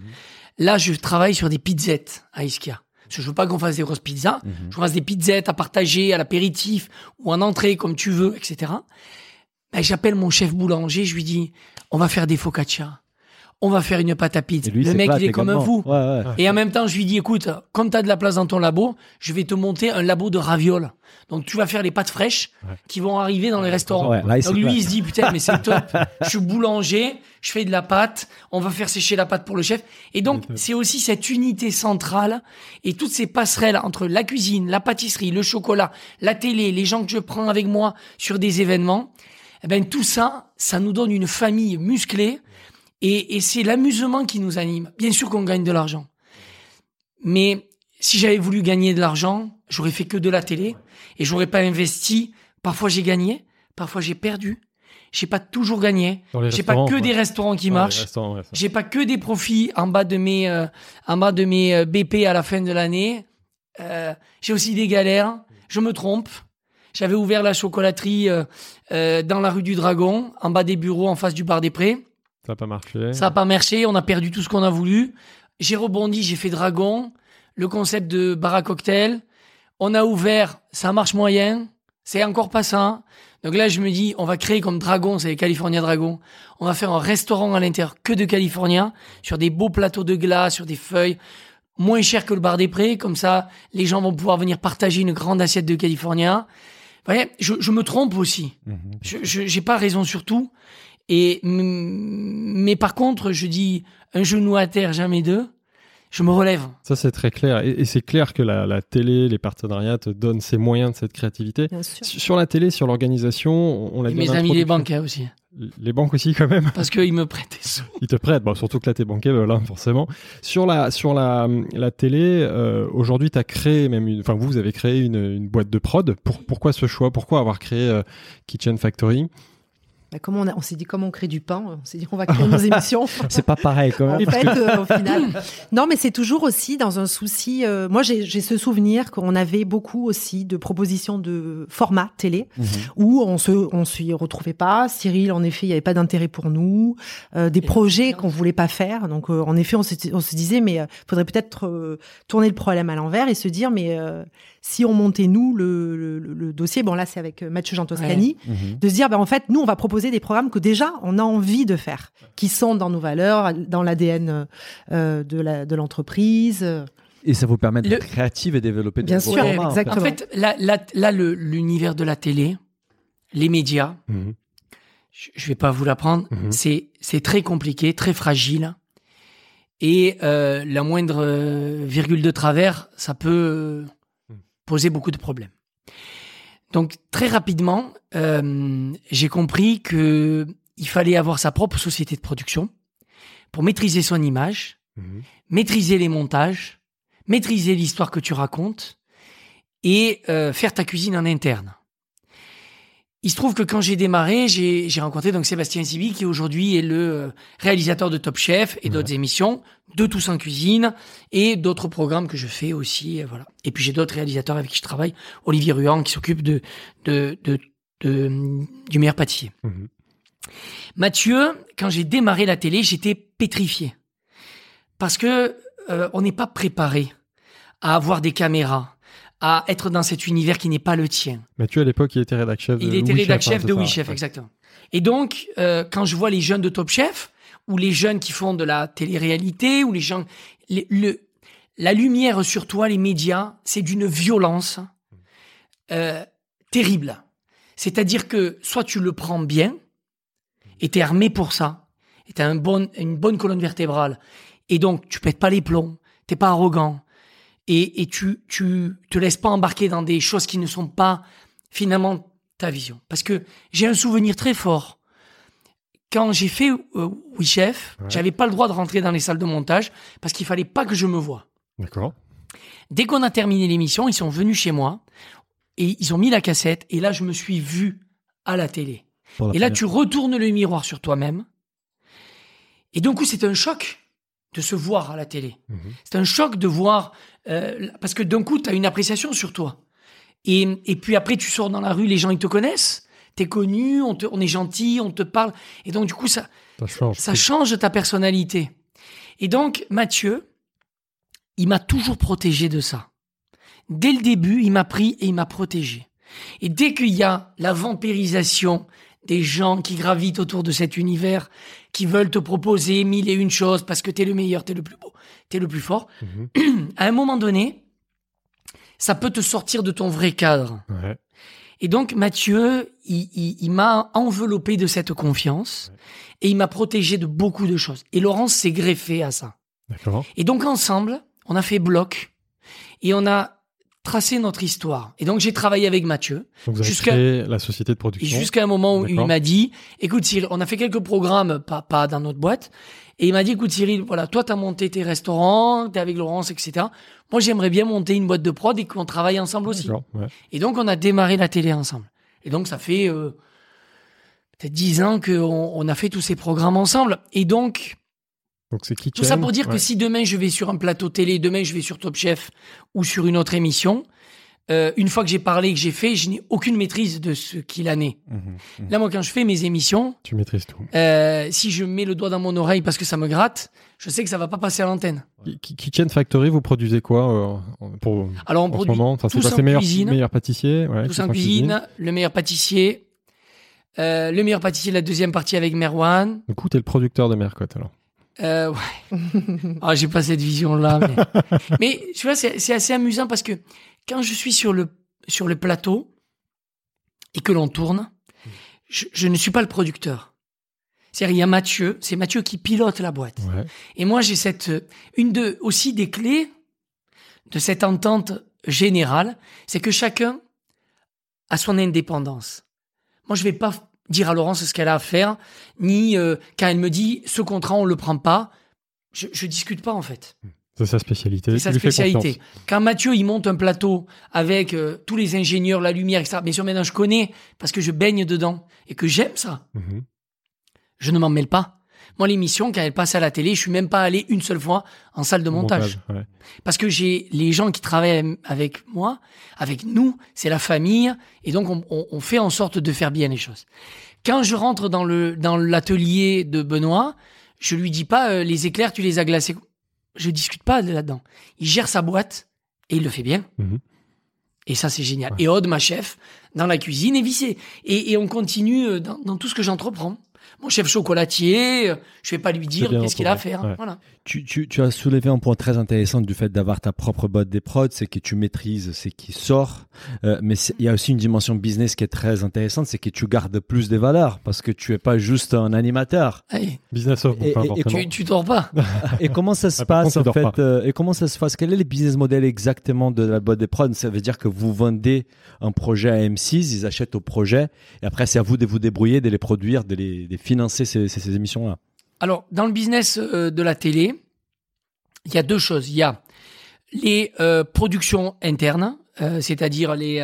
Là, je travaille sur des pizzettes à Ischia. Parce que je veux pas qu'on fasse des grosses pizzas. Mhm. Je fasse des pizzettes à partager à l'apéritif ou en entrée, comme tu veux, etc. Ben, j'appelle mon chef boulanger, je lui dis, on va faire des focaccia. On va faire une pâte à pizza. Lui, Le mec, plate il est comme un fou. Ouais, ouais. Et en même temps, je lui dis, écoute, comme tu as de la place dans ton labo, je vais te monter un labo de ravioles. Donc, tu vas faire les pâtes fraîches Ouais. qui vont arriver dans les restaurants. Là, Donc, lui, il se dit, putain, mais c'est top. je suis boulanger, je fais de la pâte, on va faire sécher la pâte pour le chef. Et donc, c'est aussi cette unité centrale et toutes ces passerelles entre la cuisine, la pâtisserie, le chocolat, la télé, les gens que je prends avec moi sur des événements. Eh ben, tout ça, ça nous donne une famille musclée et, et c'est l'amusement qui nous anime. Bien sûr qu'on gagne de l'argent. Mais si j'avais voulu gagner de l'argent, j'aurais fait que de la télé et j'aurais pas investi. Parfois j'ai gagné, parfois j'ai perdu. J'ai pas toujours gagné. J'ai pas que des restaurants qui Ouais, marchent. ouais. J'ai pas que des profits en bas de mes euh, en bas de mes euh, BP à la fin de l'année. Euh, j'ai aussi des galères. Je me trompe. J'avais ouvert la chocolaterie euh, euh, dans la rue du Dragon, en bas des bureaux, en face du bar des Prés. Ça n'a pas marché. Ça n'a pas marché. On a perdu tout ce qu'on a voulu. J'ai rebondi. J'ai fait Dragon, le concept de bar à cocktail. On a ouvert. Ça marche moyen. C'est encore pas ça. Donc là, je me dis, on va créer comme Dragon, c'est les California Dragon. On va faire un restaurant à l'intérieur que de California, sur des beaux plateaux de glace, sur des feuilles, moins cher que le bar des prés. Comme ça, les gens vont pouvoir venir partager une grande assiette de California. Vous voyez, je, je me trompe aussi. Mhm. Je j'ai pas raison sur tout. Et mais par contre, je dis un genou à terre, jamais deux. Je me relève. Ça, c'est très clair. Et, et c'est clair que la, la télé, les partenariats te donnent ces moyens de cette créativité. Bien sûr. Sur la télé, sur l'organisation, on on l'a Et dit mes amis les banques hein, aussi, Les banques aussi, quand même. parce qu'ils me prêtent des sous. Ils te prêtent, bon, surtout que là, t'es bankable, hein, forcément. Sur la, sur la, la télé, euh, aujourd'hui, tu as créé même une, enfin, vous, vous avez créé une, une boîte de prod. Pour, pourquoi ce choix? Pourquoi avoir créé euh, Kitchen Factory? Bah, comment on, a- on s'est dit comment on crée du pain On s'est dit on va créer nos émissions. C'est pas pareil quand En même. fait, euh, au final. Non, mais c'est toujours aussi dans un souci. euh, moi, j'ai j'ai ce souvenir qu'on avait beaucoup aussi de propositions de format télé Mhm. où on se, on s'y retrouvait pas. Cyril, en effet, il n'y avait pas d'intérêt pour nous. Euh, des projets qu'on voulait pas faire. Donc, euh, en effet, on, s'était- on se disait, mais euh, faudrait peut-être euh, tourner le problème à l'envers et se dire, mais euh, si on montait nous le, le, le- le dossier, bon là, c'est avec euh, Mathieu Jean Toscani Mhm. de se dire, ben, en fait, nous, on va proposer des programmes que déjà, on a envie de faire, qui sont dans nos valeurs, dans l'ADN euh, de la- de l'entreprise. Et ça vous permet Le- d'être créatif et développer Bien sûr, formats, exactement. En fait, là, là, là le- l'univers de la télé, les médias, Mhm. je, je vais pas vous l'apprendre, Mhm. c'est c'est très compliqué, très fragile, et euh, la moindre virgule de travers, ça peut. Poser beaucoup de problèmes. Donc très rapidement, euh, j'ai compris que il fallait avoir sa propre société de production pour maîtriser son image, Mhm. maîtriser les montages, maîtriser l'histoire que tu racontes et euh, faire ta cuisine en interne. Il se trouve que quand j'ai démarré, j'ai rencontré donc Sébastien Sibi qui aujourd'hui est le euh, réalisateur de Top Chef et d'autres émissions, de Tous en cuisine et d'autres programmes que je fais aussi, euh, voilà. Et puis j'ai d'autres réalisateurs avec qui je travaille, Olivier Ruan qui s'occupe de, de, de, de- du meilleur pâtissier. Mhm. Mathieu, quand j'ai démarré la télé, j'étais pétrifié. Parce que euh, on n'est pas préparé à avoir des caméras, à être dans cet univers qui n'est pas le tien. Mathieu, à l'époque, il était rédac-chef de Il était rédac Chef, hein, chef de ça, Oui Chef, ouais. exactement. Et donc, euh, quand je vois les jeunes de Top Chef, ou les jeunes qui font de la télé-réalité, ou les gens... les- le, la lumière sur toi, les médias, c'est d'une violence euh, terrible. C'est-à-dire que soit tu le prends bien, et t'es armé pour ça, et t'as un bon, une bonne colonne vertébrale, et donc tu pètes pas les plombs, t'es pas arrogant, et, et tu, tu te laisses pas embarquer dans des choses qui ne sont pas finalement ta vision. Parce que j'ai un souvenir très fort. Quand j'ai fait euh, Oui Chef, Ouais. j'avais pas le droit de rentrer dans les salles de montage parce qu'il fallait pas que je me voie. D'accord. Dès qu'on a terminé l'émission, ils sont venus chez moi et ils ont mis la cassette et là je me suis vu à la télé. La Et là tu retournes le miroir sur toi-même et d'un coup c'est un choc de se voir à la télé. Mhm. C'est un choc de voir euh, parce que d'un coup tu as une appréciation sur toi. Et, et puis après tu sors dans la rue, les gens ils te connaissent, t'es connu, on, te, on est gentil, on te parle et donc du coup ça Ça change. ça change ta personnalité. Et donc, Mathieu, il m'a toujours protégé de ça. Dès le début, il m'a pris et il m'a protégé. Et dès qu'il y a la vampirisation des gens qui gravitent autour de cet univers, qui veulent te proposer mille et une choses parce que t'es le meilleur, t'es le plus beau, t'es le plus fort, Mhm. à un moment donné, ça peut te sortir de ton vrai cadre. Ouais. Et donc Mathieu, il, il- il m'a enveloppé de cette confiance et il m'a protégé de beaucoup de choses. Et Laurence s'est greffée à ça. Et donc ensemble, on a fait bloc et on a tracé notre histoire. Et donc j'ai travaillé avec Mathieu Jusqu'à- créé la société de et production. jusqu'à un moment où il m'a dit, écoute Cyril, on a fait quelques programmes, pas, pas dans notre boîte, et il m'a dit, écoute Cyril, voilà, toi t'as monté tes restaurants, t'es avec Laurence, etc. Moi j'aimerais bien monter une boîte de prod et qu'on travaille ensemble aussi. Ouais. Et donc, on a démarré la télé ensemble. Et donc, ça fait euh, peut-être dix ans qu'on on a fait tous ces programmes ensemble. Et donc, Donc c'est. Tout ça pour dire ouais. que si demain je vais sur un plateau télé, demain je vais sur Top Chef ou sur une autre émission, euh, une fois que j'ai parlé, que j'ai fait, je n'ai aucune maîtrise de ce qu'il en est. Mhm, mhm. Là, moi, quand je fais mes émissions, Tu maîtrises tout. euh, si je mets le doigt dans mon oreille parce que ça me gratte, je sais que ça va pas passer à l'antenne. Ki- Kitchen Factory, vous produisez quoi euh, pour, Alors, on en ce produit moment? Enfin, tous en cuisine. ouais, tous en cuisine, le meilleur pâtissier, euh, le meilleur pâtissier de la deuxième partie avec Merwan. Du coup, t'es le producteur de Mercotte alors. Euh, ouais. Ah, j'ai pas cette vision-là. Mais, mais tu vois, c'est assez amusant parce que quand je suis sur le, sur le plateau et que l'on tourne, je, je ne suis pas le producteur. C'est-à-dire, il y a Mathieu, c'est Mathieu qui pilote la boîte. Ouais. Et moi, j'ai cette, une de, aussi des clés de cette entente générale, c'est que chacun a son indépendance. Moi, je vais pas dire à Laurence ce qu'elle a à faire, ni euh, quand elle me dit ce contrat, on le prend pas. Je, je discute pas, en fait. C'est sa spécialité. C'est sa spécialité. Quand Mathieu, il monte un plateau avec euh, tous les ingénieurs, la lumière, etc. Bien sûr, maintenant, je connais parce que je baigne dedans et que j'aime ça. Mhm. Je ne m'en mêle pas. Moi, l'émission, quand elle passe à la télé, je suis même pas allé une seule fois en salle de montage. ouais. Parce que j'ai les gens qui travaillent avec moi, avec nous, c'est la famille, et donc on, on- on fait en sorte de faire bien les choses. Quand je rentre dans le dans l'atelier de Benoît, je lui dis pas euh, les éclairs, tu les as glacés. Je discute pas de là-dedans. Il gère sa boîte et il le fait bien. Mhm. Et ça, c'est génial. Ouais. Et Aude, ma chef, dans la cuisine, est vissée. Et, et on continue euh, dans, dans tout ce que j'entreprends. Mon chef chocolatier, je vais pas lui dire qu'est-ce qu'il a à faire. Ouais. Voilà. Tu, tu, tu as soulevé un point très intéressant du fait d'avoir ta propre boîte des prods, c'est que tu maîtrises ce qui sort. Euh, mais il y a aussi une dimension business qui est très intéressante, c'est que tu gardes plus des valeurs parce que tu es pas juste un animateur. Allez, Business of Et- et- et tu, tu dors pas. Et comment ça se Ah, passe contre, en fait euh, Et comment ça se passe? Quel est le business model exactement de la boîte des prods? Ça veut dire que vous vendez un projet à M6, ils achètent au projet, et après c'est à vous de vous débrouiller, de les produire, de les de financer ces, émissions-là. Alors, dans le business euh, de la télé, il y a deux choses. Il y a les euh, productions internes, euh, c'est-à-dire les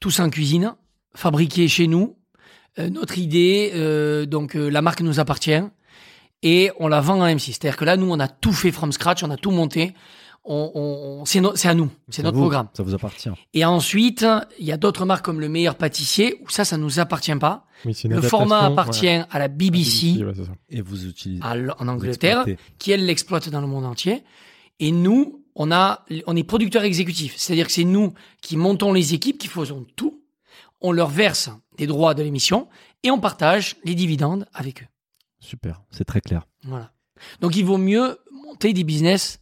tous en cuisine, fabriqués chez nous. Notre idée, donc la marque nous appartient et on la vend à M6. C'est-à-dire que là, nous, on a tout fait from scratch, on a tout monté. On, on- on- c'est no- c'est à nous, c'est à notre vous, programme. Ça vous appartient. Et ensuite, il y a d'autres marques comme le meilleur pâtissier où ça, ça nous appartient pas. Oui, c'est une Le format appartient ouais. à la BBC. Et vous utilisez. à en Angleterre, qui elle l'exploite dans le monde entier. Et nous, on a, on est producteurs exécutifs. C'est-à-dire que c'est nous qui montons les équipes, qui faisons tout. On leur verse des droits de l'émission et on partage les dividendes avec eux. Super, c'est très clair. Voilà. Donc il vaut mieux monter des business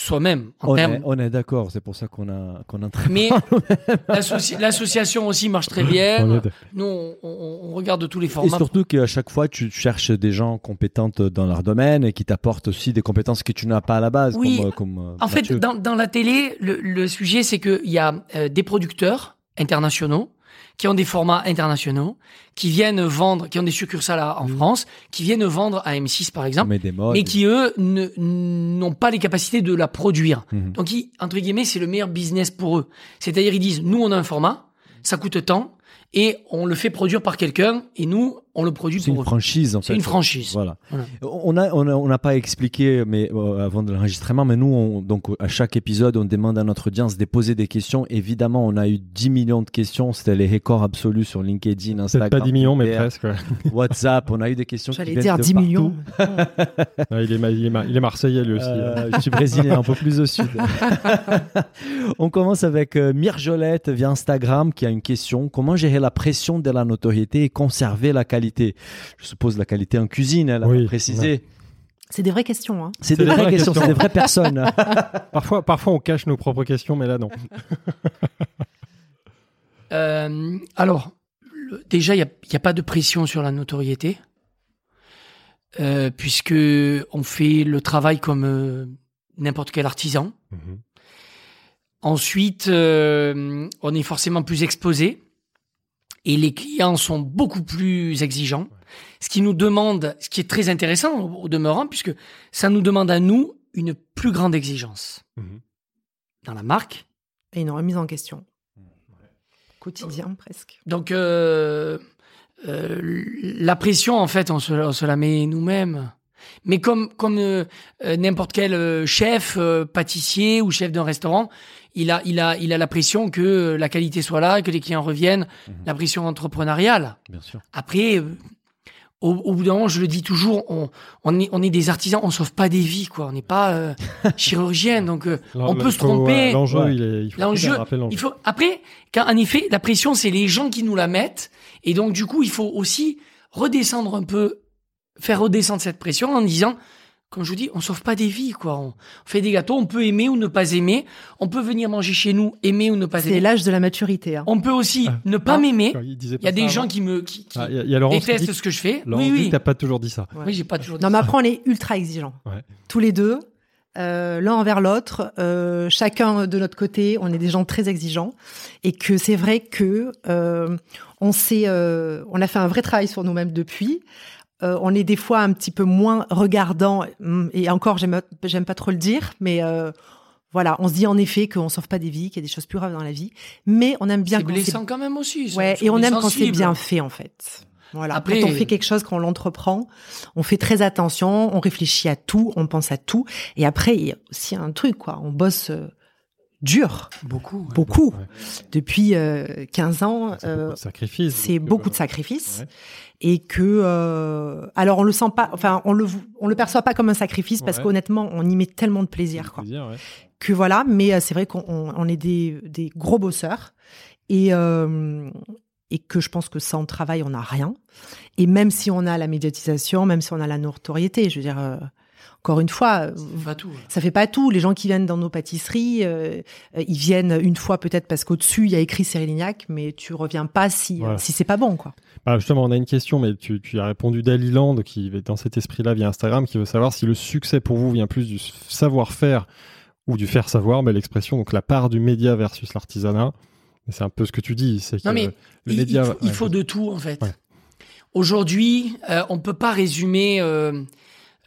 soi-même en On termes. est, on est d'accord, c'est pour ça qu'on a qu'on a un très Mais l'associ- l'association aussi marche très bien. Nous, on, on- on regarde tous les Et formats. surtout qu'à chaque fois, tu cherches des gens compétents dans leur domaine et qui t'apportent aussi des compétences que tu n'as pas à la base. Oui. Comme, euh, comme, euh, En fait, dans, dans la télé, le, le sujet, c'est qu'il y a euh, des producteurs internationaux qui ont des formats internationaux, qui viennent vendre, qui ont des succursales en France, qui viennent vendre à M6 par exemple, met des modes. mais qui eux n'ont pas les capacités de la produire. Mhm. Donc, ils- entre guillemets, c'est le meilleur business pour eux. C'est-à-dire, ils disent, nous, on a un format, ça coûte tant, et on le fait produire par quelqu'un, et nous, on le produit C'est pour une eux. franchise en C'est fait. une franchise. Voilà. Voilà. On a on a on n'a pas expliqué mais euh, avant de l'enregistrement mais nous on, donc à chaque épisode on demande à notre audience de poser des questions. Évidemment, on a eu 10 millions de questions, c'était les records absolus sur LinkedIn, Instagram, pas 10 millions, mais presque. WhatsApp, on a eu des questions J'allais dire de 10 partout. millions. Il, est, ma- il, est ma- il est marseillais lui aussi. Euh, je suis brésilien, un peu plus au sud. On commence avec euh, Mirjolette via Instagram qui a une question. Comment gérer la pression de la notoriété et conserver la qualité Je suppose la qualité en cuisine, elle a Oui, précisé. C'est des vraies questions. Hein. C'est des vraies questions, c'est des vraies personnes. Parfois, parfois, on cache nos propres questions, mais là, non. Euh, alors, le- déjà, il n'y a, a pas de pression sur la notoriété, euh, puisque on fait le travail comme euh, n'importe quel artisan. Ensuite, euh, on est forcément plus exposé et les clients sont beaucoup plus exigeants. Ce qui nous demande, ce qui est très intéressant au, au demeurant, puisque ça nous demande à nous une plus grande exigence Mhm. dans la marque. Et une remise en question. Quotidien, presque. Donc, euh, euh, la pression, en fait, on se, on se la met nous-mêmes. Mais comme comme euh, euh, n'importe quel euh, chef, euh, pâtissier ou chef d'un restaurant, il a il a il a la pression que euh, la qualité soit là, que les clients reviennent, Mhm. la pression entrepreneuriale. Bien sûr. Après, euh, au, au bout d'un moment, je le dis toujours, on, on est on est des artisans, on sauve pas des vies quoi. On n'est pas euh, chirurgien, donc euh, on peut se tromper. L'enjeu, Ouais. il est. Il faut L'enjeu, bien rappeler l'enjeu. il faut après, quand, en effet, la pression, c'est les gens qui nous la mettent, et donc du coup, il faut aussi redescendre un peu, faire redescendre cette pression en disant, comme je vous dis, on sauve pas des vies, quoi. On fait des gâteaux, on peut aimer ou ne pas aimer, on peut venir manger chez nous, aimer ou ne pas C'est aimer. l'âge de la maturité. hein. On peut aussi Ah. ne pas Ah. m'aimer. Il disait Il y a des gens avant. qui me qui, qui Ah, y a- il y a Laurence qui dit détestent ce que je fais. Laurence oui, oui. t'as pas toujours dit ça. Ouais. Oui, j'ai pas toujours. dit Non, mais après, on est ultra exigeants. Ouais. Tous les deux, euh, l'un envers l'autre, euh, chacun de notre côté, on est des gens très exigeants. Et que c'est vrai que euh, on s'est, euh, on a fait un vrai travail sur nous-mêmes depuis. Euh, on est des fois un petit peu moins regardant, hum, et encore, j'aime, pas trop le dire, mais euh, voilà, on se dit en effet qu'on sauve pas des vies, qu'il y a des choses plus graves dans la vie, mais on aime bien C'est quand blessant quand même aussi. ça. Ouais, et on aime quand c'est bien fait en fait. Voilà. Après- quand on fait quelque chose, quand on l'entreprend, on fait très attention, on réfléchit à tout, on pense à tout. Et après, il y a aussi un truc, quoi. On bosse euh, dur, Beaucoup. ouais. beaucoup. Ouais. Depuis euh, 15 ans, C'est euh, beaucoup de sacrifices. c'est beaucoup euh, de sacrifices. ouais. Et que, euh, alors on le sent pas, enfin on le on le perçoit pas comme un sacrifice parce qu'honnêtement on y met tellement de plaisir, quoi. plaisir, ouais. Que voilà, mais euh, c'est vrai qu'on on- on est des, des gros bosseurs et euh, et que je pense que sans travail on n'a rien. Et même si on a la médiatisation, même si on a la notoriété, je veux dire, euh, encore une fois, euh, C'est pas tout. ça fait pas tout. Les gens qui viennent dans nos pâtisseries, euh, euh, ils viennent une fois peut-être parce qu'au-dessus il y a écrit Cyril Lignac, mais tu reviens pas si Voilà. si c'est pas bon, quoi. Ah, justement, on a une question, mais tu, tu as répondu d'Aliland, qui est dans cet esprit-là via Instagram, qui veut savoir si le succès pour vous vient plus du savoir-faire ou du faire savoir, mais l'expression, donc la part du média versus l'artisanat. C'est un peu ce que tu dis, c'est que Non, mais le il, média. il faut, il ouais, faut de tout en fait. Ouais. Aujourd'hui, euh, on peut pas résumer euh,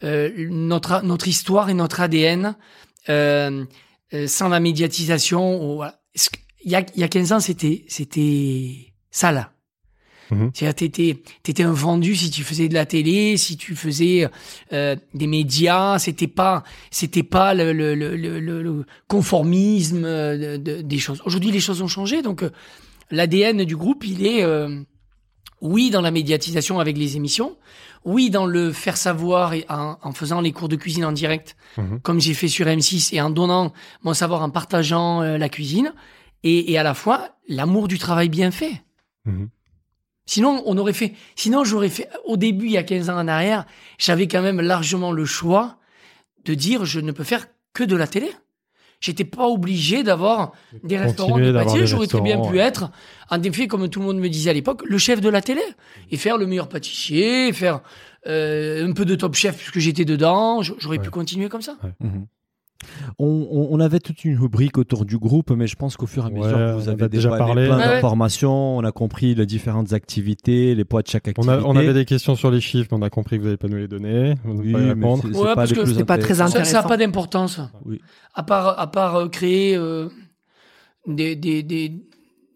notre notre histoire et notre ADN euh, euh, sans la médiatisation. ou voilà. Il y a, il y a 15 ans, c'était c'était sale. Mhm. C'est-à-dire, t'étais t'étais un vendu si tu faisais de la télé, si tu faisais euh, des médias. C'était pas c'était pas le, le, le, le, conformisme euh, de- de- des choses. Aujourd'hui, les choses ont changé, donc euh, l'ADN du groupe, il est euh, oui dans la médiatisation avec les émissions, oui dans le faire savoir et en, en faisant les cours de cuisine en direct, Mhm. comme j'ai fait sur M6 et en donnant mon savoir en partageant euh, la cuisine, et, et à la fois l'amour du travail bien fait. Mhm. Sinon, on aurait fait. Sinon, j'aurais fait. Au début, il y a 15 ans en arrière, j'avais quand même largement le choix de dire je ne peux faire que de la télé. J'étais pas obligé d'avoir des restaurants de J'aurais très bien pu ouais. être, en effet, comme tout le monde me disait à l'époque, le chef de la télé et faire le meilleur pâtissier, faire euh, un peu de top chef puisque j'étais dedans. J'aurais Ouais. pu continuer comme ça. Mhm. On, on- on avait toute une rubrique autour du groupe, mais je pense qu'au fur et à Ouais, mesure que vous avez a déjà parlé. plein Ouais, ouais. d'informations, on a compris les différentes activités, les poids de chaque On, activité. a, on avait des questions sur les chiffres, mais on a compris que vous n'allez pas nous les donner. On ne Oui, pas répondre. c'est- c'est Ouais, pas parce les que plus c'était pas très Ça- intéressants. Ça n'a Intéressant. pas d'importance. Oui. À part, à part euh, créer euh, des, des, des,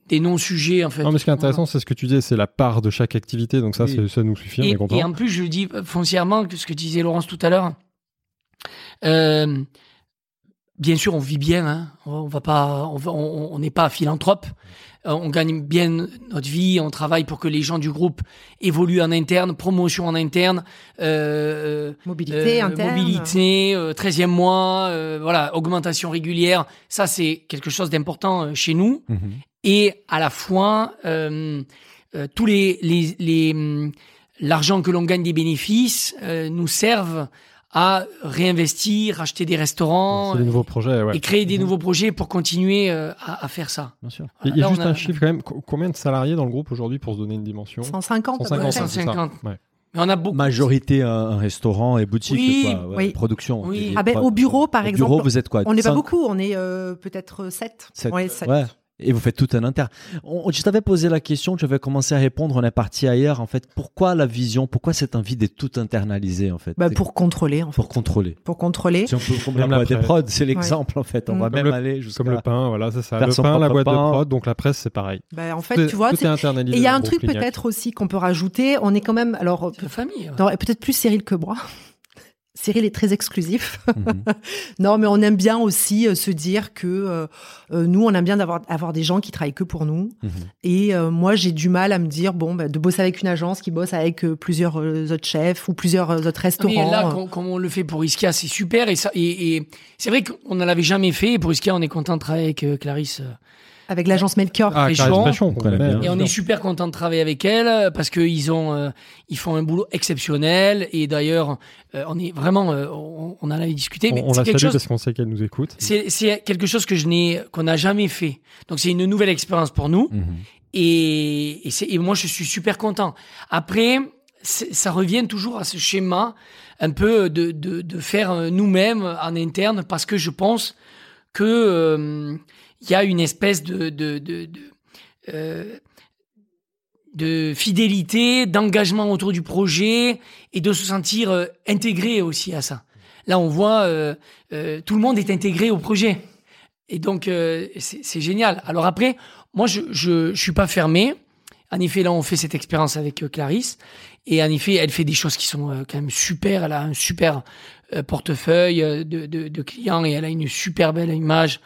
des non-sujets, en fait. Non, mais ce qui est intéressant, c'est ce que tu disais, c'est la part de chaque activité. Donc ça, Oui. c'est- ça nous suffit, on Et, est content. et en plus, je le dis foncièrement, ce que disait Laurence tout à l'heure. Euh, bien sûr, on vit bien. Hein. On va pas, on n'est pas philanthrope. Euh, on gagne bien notre vie. On travaille pour que les gens du groupe évoluent en interne, promotion en interne, euh, Mobilité euh, interne. mobilité, euh, 13e mois, euh, voilà, augmentation régulière. Ça, c'est quelque chose d'important chez nous Mhm. et à la fois euh, euh, tous les les les hum, l'argent que l'on gagne des bénéfices euh, nous servent à réinvestir, acheter des restaurants des nouveaux projets, et créer des mhm. nouveaux projets pour continuer euh, à, faire ça. Bien sûr. Voilà, là, juste un chiffre quand même, combien de salariés dans le groupe aujourd'hui pour se donner une dimension? 150 150. 150. Mais on a beaucoup. Majorité un restaurant et boutique, oui, oui. production. Oui. Ah ben, au bureau, par au exemple. Bureau, vous êtes quoi? On n'est pas beaucoup, on est euh, peut-être 7. 7. 7. Et vous faites tout un interne. On, je t'avais posé la question, tu avais commencé à répondre, on est parti ailleurs. En fait, pourquoi la vision Pourquoi cette envie d'être tout internalisé en fait? Bah, pour contrôler, en fait. pour contrôler. Pour contrôler. Si on peut la boîte des presse. prods, c'est l'exemple en fait. On Mm. va Comme même le- aller jusqu'à Comme le pain, voilà, c'est ça. Le pain, la boîte de pain. prod, donc la presse, c'est pareil. Bah, en fait, tu vois, tout c'est- est internalisé. et il y a un truc peut-être aussi qu'on peut rajouter. On est quand même, alors, la famille. non, et peut-être plus Cyril que moi. Cyril est très exclusif. Mhm. non, mais on aime bien aussi euh, se dire que euh, euh, nous, on aime bien d'avoir avoir des gens qui travaillent que pour nous. Mhm. Et euh, moi, j'ai du mal à me dire bon, bah, de bosser avec une agence qui bosse avec euh, plusieurs autres chefs ou plusieurs autres restaurants. Mais là, com- comme on le fait pour Iskia, c'est super. Et, ça, et, et c'est vrai qu'on ne l'avait jamais fait. Et pour Iskia, on est content de travailler avec Clarisse. Avec l'agence Melchior. Ah, connaît, bien. hein. Et on est super content de travailler avec elle euh, parce qu'ils ont, euh, ils font un boulot exceptionnel. Et d'ailleurs, euh, on est vraiment, euh, on, on en avait discuté, mais On, on c'est la quelque salue chose. parce qu'on sait qu'elle nous écoute. C'est c'est quelque chose que je n'ai, qu'on n'a jamais fait. Donc c'est une nouvelle expérience pour nous. Mhm. Et, et, c'est- et moi, je suis super content. Après, ça revient toujours à ce schéma un peu de, de, de faire nous-mêmes en interne parce que je pense que euh, il y a une espèce de de euh, de fidélité, d'engagement autour du projet et de se sentir euh, intégré aussi à ça. Là, on voit euh, tout le monde est intégré au projet. Et donc, c'est génial. Alors après, moi, je, je, suis pas fermé. En effet, là, on fait cette expérience avec Clarisse. Et en effet, elle fait des choses qui sont quand même super. Elle a un super portefeuille de, de clients et elle a une super belle image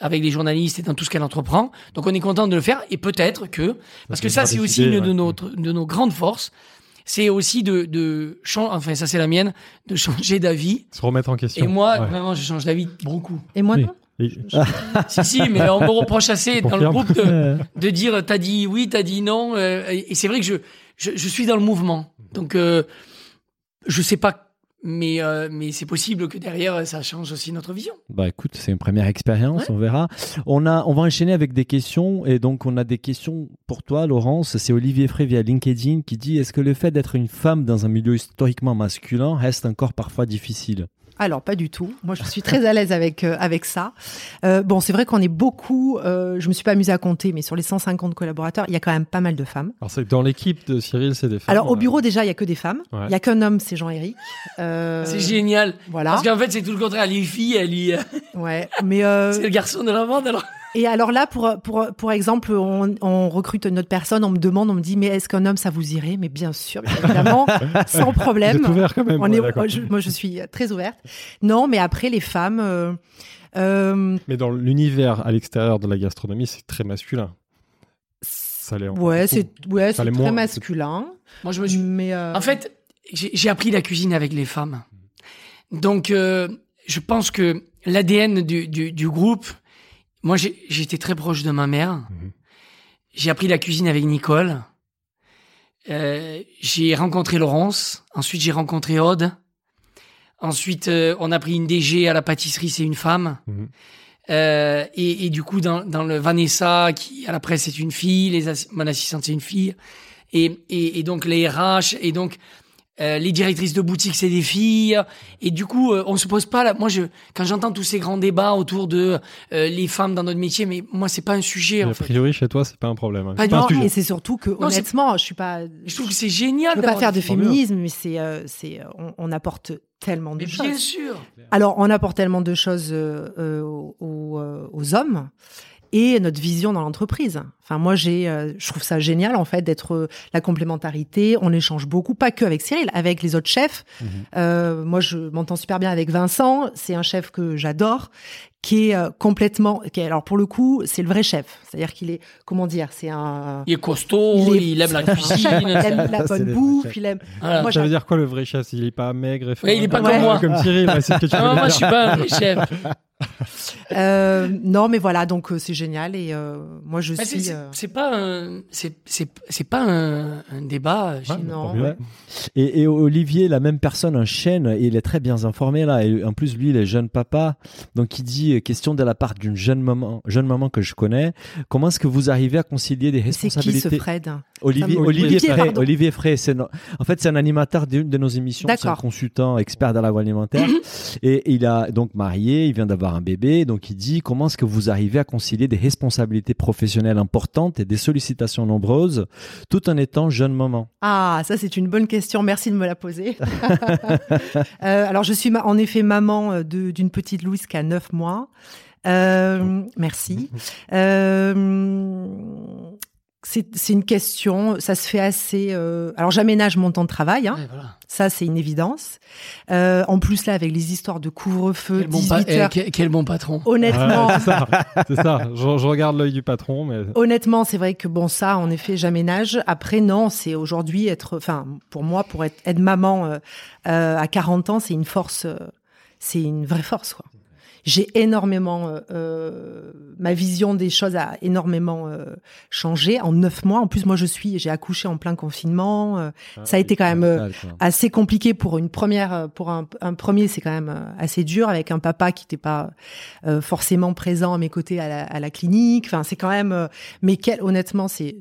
avec les journalistes et dans tout ce qu'elle entreprend. Donc, on est content de le faire. Et peut-être que, parce que ça, c'est aussi une de, notre, de nos grandes forces, c'est aussi de, de changer, enfin, ça, c'est la mienne, de changer d'avis. Se remettre en question. Et moi, Ouais. vraiment, je change d'avis beaucoup. Et moi Oui. non Et- Si, si, mais on me reproche assez dans le groupe de, de dire t'as dit oui, t'as dit non. euh, et c'est vrai que je, je, je suis dans le mouvement. Donc, euh, je sais pas, mais, euh, mais c'est possible que derrière, ça change aussi notre vision. Bah écoute, c'est une première expérience, on verra. On a, on va enchaîner avec des questions et donc on a des questions pour toi, Laurence. C'est Olivier Frey via LinkedIn qui dit est-ce que le fait d'être une femme dans un milieu historiquement masculin reste encore parfois difficile? Alors pas du tout. Moi je suis très à l'aise avec euh, avec ça. Euh, bon c'est vrai qu'on est beaucoup. Euh, je me suis pas amusée à compter, mais sur les 150 collaborateurs, il y a quand même pas mal de femmes. Alors, c'est que dans l'équipe de Cyril, c'est des femmes. Alors au euh, bureau déjà il y a que des femmes. Il Ouais. y a qu'un homme, c'est Jean-Éric. Euh, C'est génial. Voilà. Parce qu'en fait, c'est tout le contraire. Les filles, elles, y- Ouais. Mais euh, c'est le garçon de la bande. Alors, et alors là pour pour pour exemple on, on recrute une autre personne, on me demande, on me dit mais est-ce qu'un homme ça vous irait? Mais bien sûr, bien évidemment, sans Vous problème. êtes ouvert quand même. On ouais, est, je- moi, je suis très ouverte. Non, mais après, les femmes. euh, euh, Mais dans l'univers à l'extérieur de la gastronomie, c'est très masculin. Ça l'est ouais, c'est ouais, très moins. masculin. moi, je me suis Mais euh, En fait, j'ai appris la cuisine avec les femmes. Donc, euh, je pense que l'ADN du, du, du groupe, moi, j'ai- j'étais très proche de ma mère. Mhm. J'ai appris la cuisine avec Nicole. Euh, j'ai rencontré Laurence. Ensuite, j'ai rencontré Aude. Ensuite, euh, on a pris une DG à la pâtisserie, c'est une femme. Mhm. Euh, et, et du coup, dans, dans le Vanessa, qui à la presse c'est une fille, les mon assistante c'est une fille, et, et, et donc les RH, et donc euh, les directrices de boutique c'est des filles, et du coup euh, on se pose pas là. Moi, je quand j'entends tous ces grands débats autour de euh, les femmes dans notre métier, mais moi c'est pas un sujet en a fait. priori, chez toi, c'est pas un problème. hein. Pas du un et c'est surtout que Non, honnêtement, je suis pas. Je trouve que c'est génial. Je veux pas faire de féminisme, mais c'est euh, c'est on, on apporte tellement de Mais choses. bien sûr. Alors, on apporte tellement de choses euh, euh, aux, aux, euh, aux hommes et notre vision dans l'entreprise. Enfin, moi, j'ai, euh, je trouve ça génial en fait d'être euh, la complémentarité. On échange beaucoup, pas que avec Cyril, avec les autres chefs. Euh, moi, je m'entends super bien avec Vincent. C'est un chef que j'adore, qui est euh, complètement. Qui est, alors pour le coup, c'est le vrai chef. C'est-à-dire qu'il est, comment dire, c'est un. Il est costaud, Il est- il aime la il cuisine. aime la bonne bouffe, il aime. Voilà. Moi, Ça veut dire quoi le vrai chef? Il est pas maigre et Ouais, il est pas comme moi. Comme Cyril, ouais, c'est ce que tu Non, moi dire. je suis pas un vrai chef. Euh, non, mais voilà, donc euh, c'est génial et euh, moi je suis. c'est pas un, c'est c'est c'est pas un, un débat. Ouais, Non. tant mieux. Ouais. Et, et Olivier, la même personne enchaîne, et il est très bien informé là. Et en plus, lui, il est jeune papa. Donc, il dit question de la part d'une jeune maman, jeune maman que je connais. Comment est-ce que vous arrivez à concilier des C'est qui ce responsabilités Fred? Olivier, Olivier, Olivier, Frey. pardon. Olivier Frey, c'est no- en fait c'est un animateur d'une de nos émissions, c'est un consultant expert dans l'agroalimentaire et il a donc marié, il vient d'avoir un bébé, donc il dit comment est-ce que vous arrivez à concilier des responsabilités professionnelles importantes et des sollicitations nombreuses tout en étant jeune maman? Ah, ça c'est une bonne question. Merci de me la poser. Euh, alors je suis en effet maman euh, d'une petite Louise qui a 9 mois. Euh, merci. Euh, c'est une question, ça se fait assez. euh, Alors j'aménage mon temps de travail, hein, voilà. ça c'est une évidence. Euh, en plus là, avec les histoires de couvre-feu, Quel bon, pa- 18 eh, quel, quel bon patron. Honnêtement, Ouais, c'est ça. Je, je regarde l'œil du patron, mais honnêtement, c'est vrai que bon ça, en effet, j'aménage. Après non, c'est aujourd'hui être, enfin pour moi, pour être, être maman euh, euh, à 40 ans, c'est une force, euh, c'est une vraie force quoi. J'ai énormément, euh, euh, ma vision des choses a énormément euh, changé en neuf mois. En plus, moi, je suis, j'ai accouché en plein confinement. euh, ça a été quand même euh, assez compliqué pour une première, pour un, un premier, c'est quand même assez dur avec un papa qui n'était pas euh, forcément présent à mes côtés à la, à la clinique. Enfin, c'est quand même, mais quel, honnêtement, c'est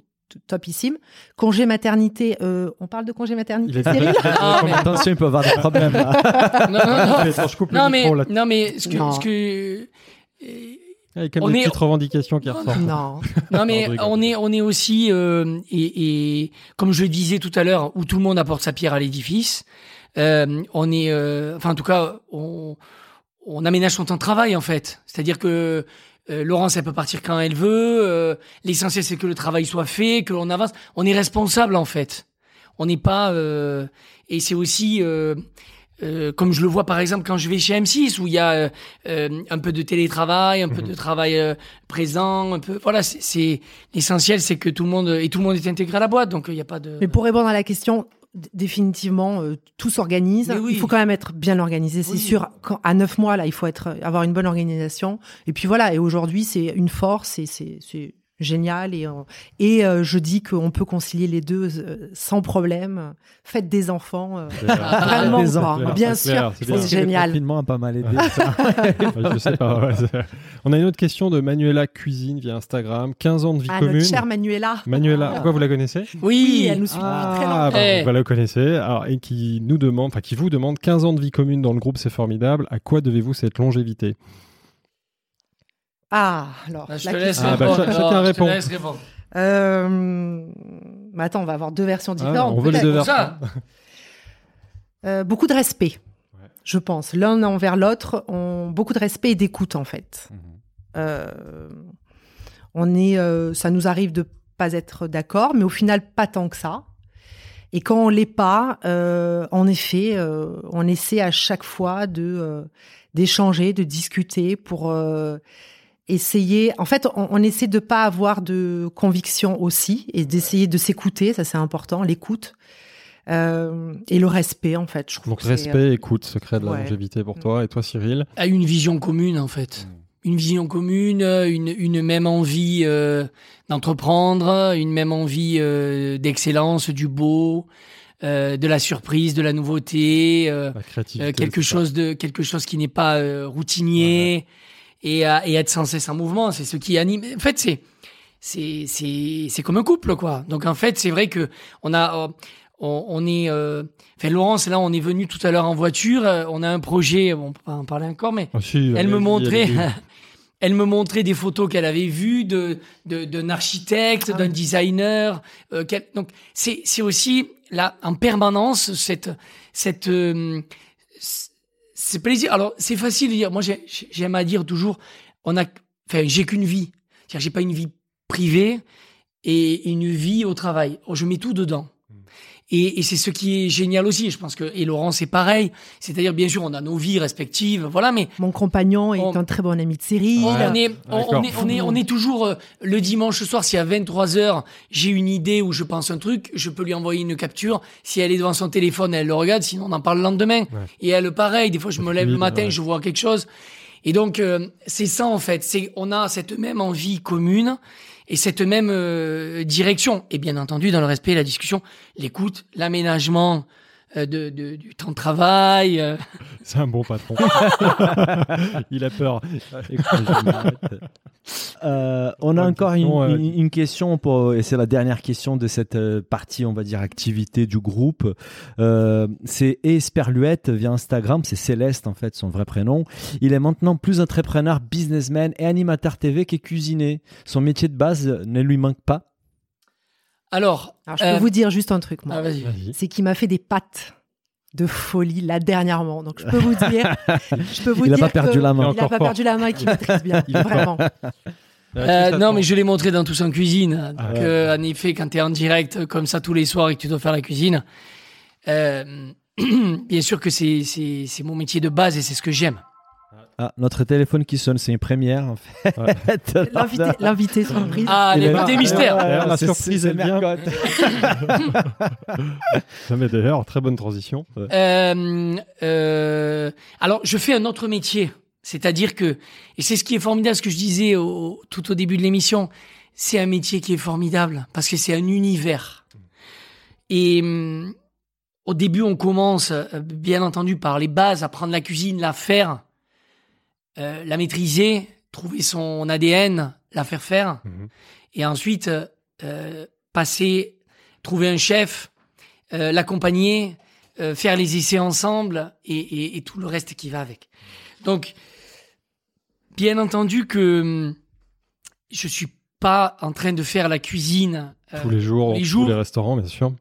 topissime. Congé maternité, euh, on parle de congé maternité, il est Cyril? Ah, mais- Attention, il peut avoir des problèmes. là. non, non, non. Attends, je coupe le Non, mais, micro là. non, mais ce que, Non. ce que, Il y a quand on même des est- petites revendications qui ressortent. Non. Non mais on est on est aussi euh, et, et comme je le disais tout à l'heure où tout le monde apporte sa pierre à l'édifice. euh, on est euh, enfin en tout cas on on aménage son temps de travail en fait. C'est-à-dire que euh, Laurence elle peut partir quand elle veut. euh, L'essentiel c'est que le travail soit fait, que l'on avance. On est responsable en fait. On n'est pas euh, et c'est aussi euh, euh, comme je le vois par exemple quand je vais chez M6 où il y a un peu de télétravail, un peu de travail euh, présent, un peu voilà, c'est- l'essentiel c'est que tout le monde et tout le monde est intégré à la boîte donc il n'y a pas de Mais pour répondre à la question, définitivement, euh, tout s'organise. Oui. Il faut quand même être bien organisé, c'est Oui. sûr. Quand, à neuf mois, là, il faut être, avoir une bonne organisation. Et puis voilà. Et aujourd'hui, c'est une force et c'est génial. Et, euh, et euh, je dis qu'on peut concilier les deux euh, sans problème. Faites des enfants. euh, Vraiment, Des. Bien sûr, clair, c'est génial. Le confinement a pas mal aidé. ça. Je sais pas. ouais, On a une autre question de Manuela Cuisine via Instagram. 15 ans de vie Ah, commune. notre chère Manuela. Manuela, pourquoi vous la connaissez? Oui, Oui, elle nous suit depuis très Ah, longtemps. bah, vous la connaissez. Alors, et qui nous demande, enfin, qui vous demande 15 ans de vie commune dans le groupe, c'est formidable. À quoi devez-vous cette longévité? Ah, alors. Bah, je la te laisse question. Ah, bah, Alors, je te répond. laisse répondre. Euh, mais attends, on va avoir deux versions Ah, différentes. On veut les deux versions. ça. Euh, beaucoup de respect, Ouais. je pense. L'un envers l'autre, on... beaucoup de respect et d'écoute en fait. Mhm. Euh, on est, euh, ça nous arrive de pas être d'accord, mais au final pas tant que ça. Et quand on l'est pas, euh, en effet, euh, on essaie à chaque fois de euh, d'échanger, de discuter pour euh, essayer. En fait, on, on essaie de pas avoir de conviction aussi et d'essayer de s'écouter. Ça c'est important, l'écoute euh, et le respect en fait. Je trouve Donc, respect, écoute, secret de la Ouais. longévité pour toi. Et toi, Cyril a une vision commune en fait. Une vision commune, euh, une, une même envie euh, d'entreprendre, une même envie euh, d'excellence, du beau, euh, de la surprise, de la nouveauté, euh, La créativité. euh, quelque ça. chose de quelque chose qui n'est pas euh, routinier et, à- et être sans cesse en mouvement. C'est ce qui anime. En fait, c'est c'est c'est c'est comme un couple quoi. Donc en fait, c'est vrai que on a euh, on, on est euh, enfin Laurence là on est venu tout à l'heure en voiture, euh, on a un projet, on peut pas en parler encore mais Ah, si, elle me montrait elle me montrait des photos qu'elle avait vues de de- d'un architecte, Ah d'un oui. designer. euh, donc c'est c'est aussi là en permanence cette cette euh, c'est plaisir. Alors c'est facile de dire. Moi j'ai- j'ai- j'aime à dire toujours on a enfin j'ai qu'une vie. C'est-à-dire j'ai pas une vie privée et une vie au travail. Je mets tout dedans. Et, et c'est ce qui est génial aussi. Je pense que et Laurent c'est pareil. C'est-à-dire bien sûr on a nos vies respectives, voilà, mais Mon compagnon est On- un très bon ami de Cyril. on, Ouais. on est, on, est, on est, on est toujours euh, le dimanche soir. Si à 23 h j'ai une idée ou je pense un truc, je peux lui envoyer une capture. Si elle est devant son téléphone, elle le regarde. Sinon, on en parle le lendemain. Et elle, pareil. Des fois, je me lève le matin, ouais. je vois quelque chose. Et donc, euh, c'est ça en fait. C'est on a cette même envie commune et cette même euh, direction. Et bien entendu, dans le respect, la discussion, l'écoute, l'aménagement de, de- du temps de travail. euh, C'est un bon patron. Il a peur. Euh, on a encore question, une, euh, une- une question pour, et c'est la dernière question de cette euh, partie, on va dire, activité du groupe. Euh, c'est Esperluette via Instagram, c'est Céleste en fait, son vrai prénom. Il est maintenant plus entrepreneur, businessman et animateur TV qu'est cuisinier. Son métier de base ne lui manque pas. Alors, Alors, je peux euh, vous dire juste un truc, moi. ah, vas-y. Vas-y. c'est qu'il m'a fait des pattes de folie là dernièrement. Donc je peux vous dire, je peux vous Il a dire pas perdu que la main. Il a Encore pas fort. perdu la main et qu'il maîtrise bien, vraiment. Euh, non, mais je l'ai montré dans Tous en cuisine. Ah Donc, ouais. euh, en effet, quand tu es en direct euh, comme ça tous les soirs et que tu dois faire la cuisine, euh, bien sûr que c'est c'est c'est mon métier de base et c'est ce que j'aime. Ah, notre téléphone qui sonne, c'est une première en fait. Ouais. L'invité, l'invité surprise. Ah, est l'invité mystère. La surprise, vient. Mercotte. Non, mais d'ailleurs, très bonne transition. Euh, euh, alors, je fais un autre métier. C'est-à-dire que, et c'est ce qui est formidable, ce que je disais au- tout au début de l'émission, c'est un métier qui est formidable parce que c'est un univers. Et hum, au début, on commence, euh, bien entendu, par les bases, apprendre la cuisine, la faire, euh, la maîtriser, trouver son ADN, la faire faire. Mhm. Et ensuite, euh, passer, trouver un chef, euh, l'accompagner, faire les essais ensemble et, et- et tout le reste qui va avec. Donc, bien entendu que hum, je suis pas en train de faire la cuisine Tous les jours, tous les tous jours. les restaurants, bien sûr.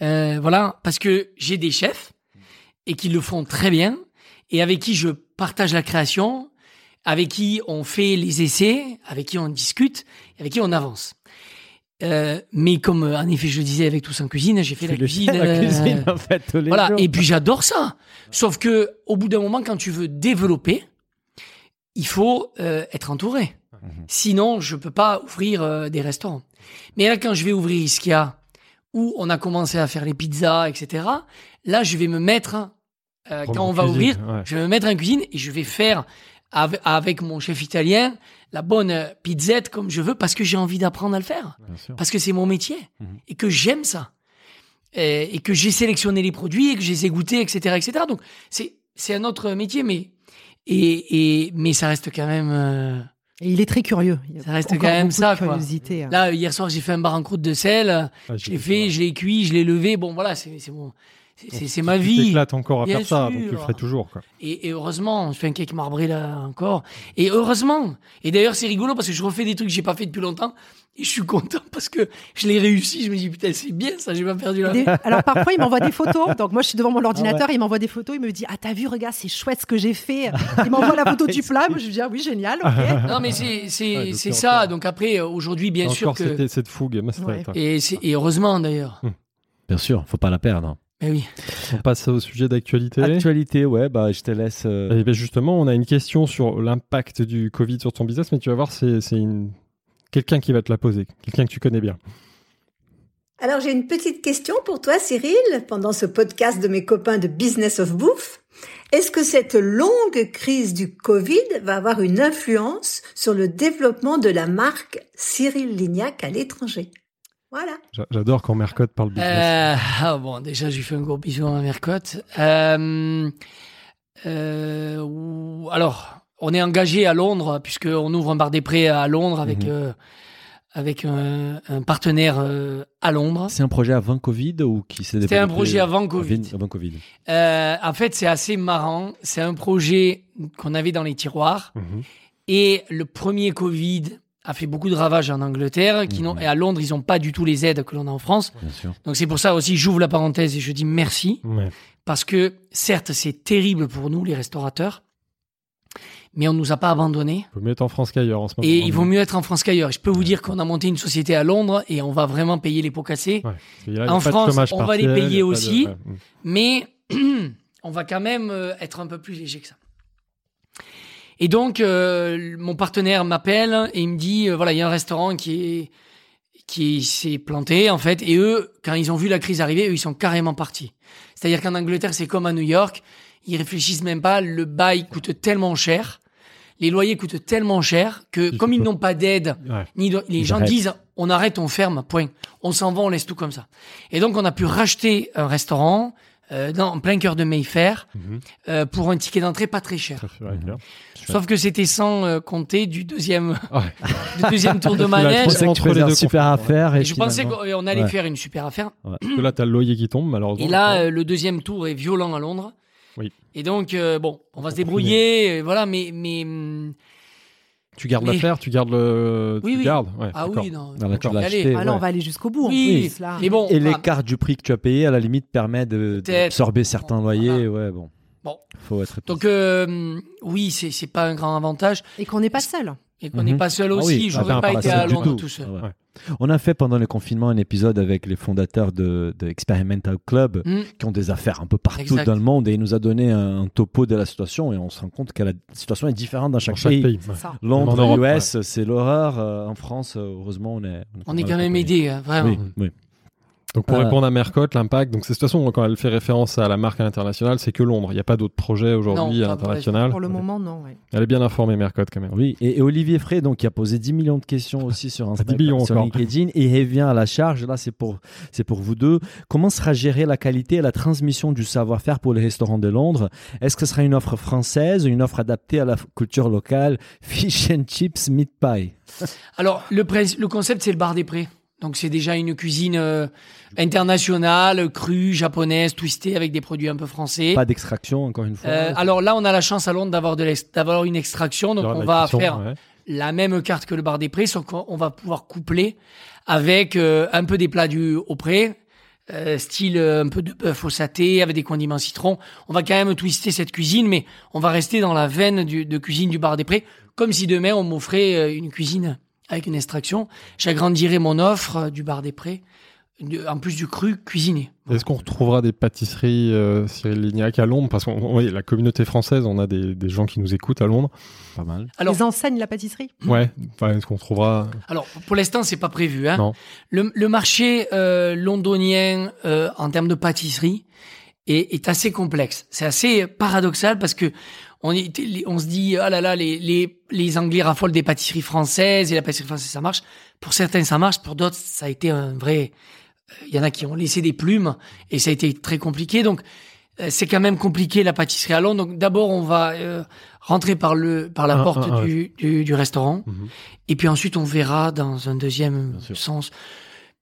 voilà, parce que j'ai des chefs et qui le font très bien et avec qui je partage la création, avec qui on fait les essais, avec qui on discute, avec qui on avance. Euh, mais comme euh, en effet je le disais avec tous en cuisine, j'ai fait la cuisine. la euh, cuisine en fait voilà, jours. et puis j'adore ça. Sauf que au bout d'un moment, quand tu veux développer, il faut être entouré. Mhm. Sinon, je peux pas ouvrir des restaurants. Mais là, quand je vais ouvrir Iskia, où on a commencé à faire les pizzas, etc., là, je vais me mettre, euh, quand on va cuisine, ouvrir, ouais. je vais me mettre en cuisine et je vais faire avec, avec mon chef italien la bonne euh, pizzette comme je veux parce que j'ai envie d'apprendre à le faire parce que c'est mon métier Mhm. et que j'aime ça et, et que j'ai sélectionné les produits et que je les ai goûtés, etc., etc. Donc c'est c'est un autre métier, mais et, et mais ça reste quand même. euh, Et il est très curieux. Il Ça reste quand même ça, quoi. curiosité. hein. Là hier soir j'ai fait un bar en croûte de sel, Ah, je l'ai fait, je l'ai cuit, je l'ai levé. Bon voilà, c'est c'est mon c'est- ma Tu vie. t'éclates encore à Bien faire ça, donc tu le ferais toujours. Quoi. Et, et heureusement, je fais un cake marbré là encore. Et heureusement. Et d'ailleurs, c'est rigolo parce que je refais des trucs que j'ai pas fait depuis longtemps. Et je suis content parce que je l'ai réussi. Je me dis, putain, c'est bien ça, j'ai pas perdu la Des- Alors parfois il m'envoie des photos. Donc moi je suis devant mon Ah ordinateur, il m'envoie des photos, il me dit ah t'as vu regarde c'est chouette ce que j'ai fait. Il m'envoie la photo du plat, moi je lui dis ah oui génial. ok. Non, mais c'est, c'est, Ouais, ça. encore- Donc après, aujourd'hui, bien sûr encore que. cette, cette fougue, Ouais. vrai. Et, et heureusement d'ailleurs. Bien sûr, faut pas la perdre. Mais oui. On passe au sujet d'actualité. Actualité, ouais, bah je te laisse. euh, Et ben justement, on a une question sur l'impact du Covid sur ton business, mais tu vas voir, c'est une... quelqu'un qui va te la poser, quelqu'un que tu connais bien. Alors j'ai une petite question pour toi Cyril, pendant ce podcast de mes copains de Business of Bouffe. Est-ce que cette longue crise du Covid va avoir une influence sur le développement de la marque Cyril Lignac à l'étranger? Voilà. J'adore quand Mercotte parle business. Euh, ah bon, déjà, je lui fais un gros bisou à Mercotte. Euh, euh, alors, on est engagé à Londres, puisqu'on ouvre un bar des prés à Londres avec, Mhm. euh, avec un, un partenaire euh, à Londres. C'est un projet avant Covid ou qui s'est C'était un projet avant Covid. Avant Covid. Euh, en fait, c'est assez marrant. C'est un projet qu'on avait dans les tiroirs. Mhm. Et le premier Covid a fait beaucoup de ravages en Angleterre. Qui Mhm. Et à Londres, ils n'ont pas du tout les aides que l'on a en France. Bien sûr. Donc c'est pour ça aussi, j'ouvre la parenthèse et je dis merci. Ouais. Parce que certes, c'est terrible pour nous, les restaurateurs. Mais on ne nous a pas abandonnés. Faut mieux être en France qu'ailleurs en ce moment. Et il vaut mieux être en France qu'ailleurs. Je peux vous dire qu'on a monté une société à Londres et on va vraiment payer les pots cassés. Ouais. Il En France, on va les payer il de- aussi. Mm. mais on va quand même euh, être un peu plus léger que ça. Et donc, euh, mon partenaire m'appelle et il me dit, euh, voilà, il y a un restaurant qui est qui s'est planté en fait, et eux, quand ils ont vu la crise arriver, eux, ils sont carrément partis. C'est-à-dire qu'en Angleterre, c'est comme à New York, ils réfléchissent même pas, le bail coûte tellement cher, les loyers coûtent tellement cher que comme ils n'ont pas d'aide, Ouais. ni de- les Ils gens arrêtent. disent on arrête, on ferme, point. On s'en va, on laisse tout comme ça. Et donc on a pu racheter un restaurant euh, dans en plein cœur de Mayfair Mhm. euh, pour un ticket d'entrée pas très cher. Ouais, bien. Sauf que c'était sans euh, compter du deuxième Ouais. du deuxième tour de Je manège. troisième- pensais que tu super affaire. Et Et je pensais qu'on allait Ouais. faire une super affaire. Parce que là, t'as le loyer qui tombe, malheureusement. Et là, euh, le deuxième tour est violent à Londres. Oui. Et donc, euh, bon, on va se débrouiller, euh, voilà, mais, mais hum, tu gardes mais- l'affaire, tu gardes le. Oui, tu oui. gardes. Ouais, ah oui, non. Non, là, tu on va aller. acheté. Ah là, ouais. on va aller jusqu'au bout. en Oui, plus, là. mais bon, Et ah, l'écart du prix que tu as payé, à la limite, permet d'absorber certains loyers. Ouais, bon. Bon. Faut être. donc euh, oui, c'est c'est pas un grand avantage. Et qu'on n'est pas seul. et qu'on n'est Mhm. pas seul Ah aussi. oui, J'aurais attends, pas été à Londres tout. tout seul. Ah ouais. On a fait pendant le confinement un épisode avec les fondateurs de, de Experimental Club Mm. qui ont des affaires un peu partout Exact. dans le monde et il nous a donné un, un topo de la situation et on se rend compte que la situation est différente dans chaque, Dans chaque pays. ouais. Londres, Même en Europe, US, c'est l'horreur. Euh, en France, euh, heureusement, on est. On est quand même aidé, hein, vraiment. Oui, oui. Donc pour Euh, répondre à Mercotte, l'impact, donc c'est de toute façon quand elle fait référence à la marque à l'international, c'est que Londres. Il n'y a pas d'autres projets aujourd'hui Non, à l'international. Pour le moment, non. ouais. Elle est bien informée Mercotte quand même. Oui, et, et Olivier Frey, donc, qui a posé 10 millions de questions aussi sur Instagram, 10 millions sur encore. LinkedIn, et il revient à la charge. Là, c'est pour, c'est pour vous deux. Comment sera gérée la qualité et la transmission du savoir-faire pour les restaurants de Londres? Est-ce que ce sera une offre française, une offre adaptée à la culture locale? Fish and chips, meat pie. Alors, le, le concept, c'est le bar des prés. Donc, c'est déjà une cuisine euh, internationale, crue, japonaise, twistée, avec des produits un peu français. Pas d'extraction, encore une fois. Euh, alors là, on a la chance à Londres d'avoir une extraction, donc on va faire ouais. la même carte que le bar des prés, sauf qu'on va pouvoir coupler avec euh, un peu des plats du au pré, euh, style euh, un peu de bœuf au saté avec des condiments citron. On va quand même twister cette cuisine, mais on va rester dans la veine du, de cuisine du bar des prés, comme si demain on m'offrait euh, une cuisine avec une extraction. J'agrandirais mon offre euh, du bar des prés, en plus du cru cuisiné. Est-ce qu'on retrouvera des pâtisseries euh, Cyril Lignac à Londres? Parce que oui, la communauté française, on a des, des gens qui nous écoutent à Londres. Pas mal. Alors- Les enseignes, la pâtisserie? Ouais. Enfin, Est-ce qu'on trouvera Alors, pour l'instant, c'est pas prévu. Hein. Non. Le, le marché euh, londonien euh, en termes de pâtisserie est, est assez complexe. C'est assez paradoxal parce que on, est, on se dit ah là là les, les, les Anglais raffolent des pâtisseries françaises et la pâtisserie française ça marche. Pour certains ça marche, pour d'autres ça a été un vrai. Il y en a qui ont laissé des plumes et ça a été très compliqué. Donc euh, c'est quand même compliqué la pâtisserie à Londres. Donc d'abord on va euh, rentrer par le par la Un, porte un, un, du, du, du restaurant. Mhm. Et puis ensuite, on verra dans un deuxième sens.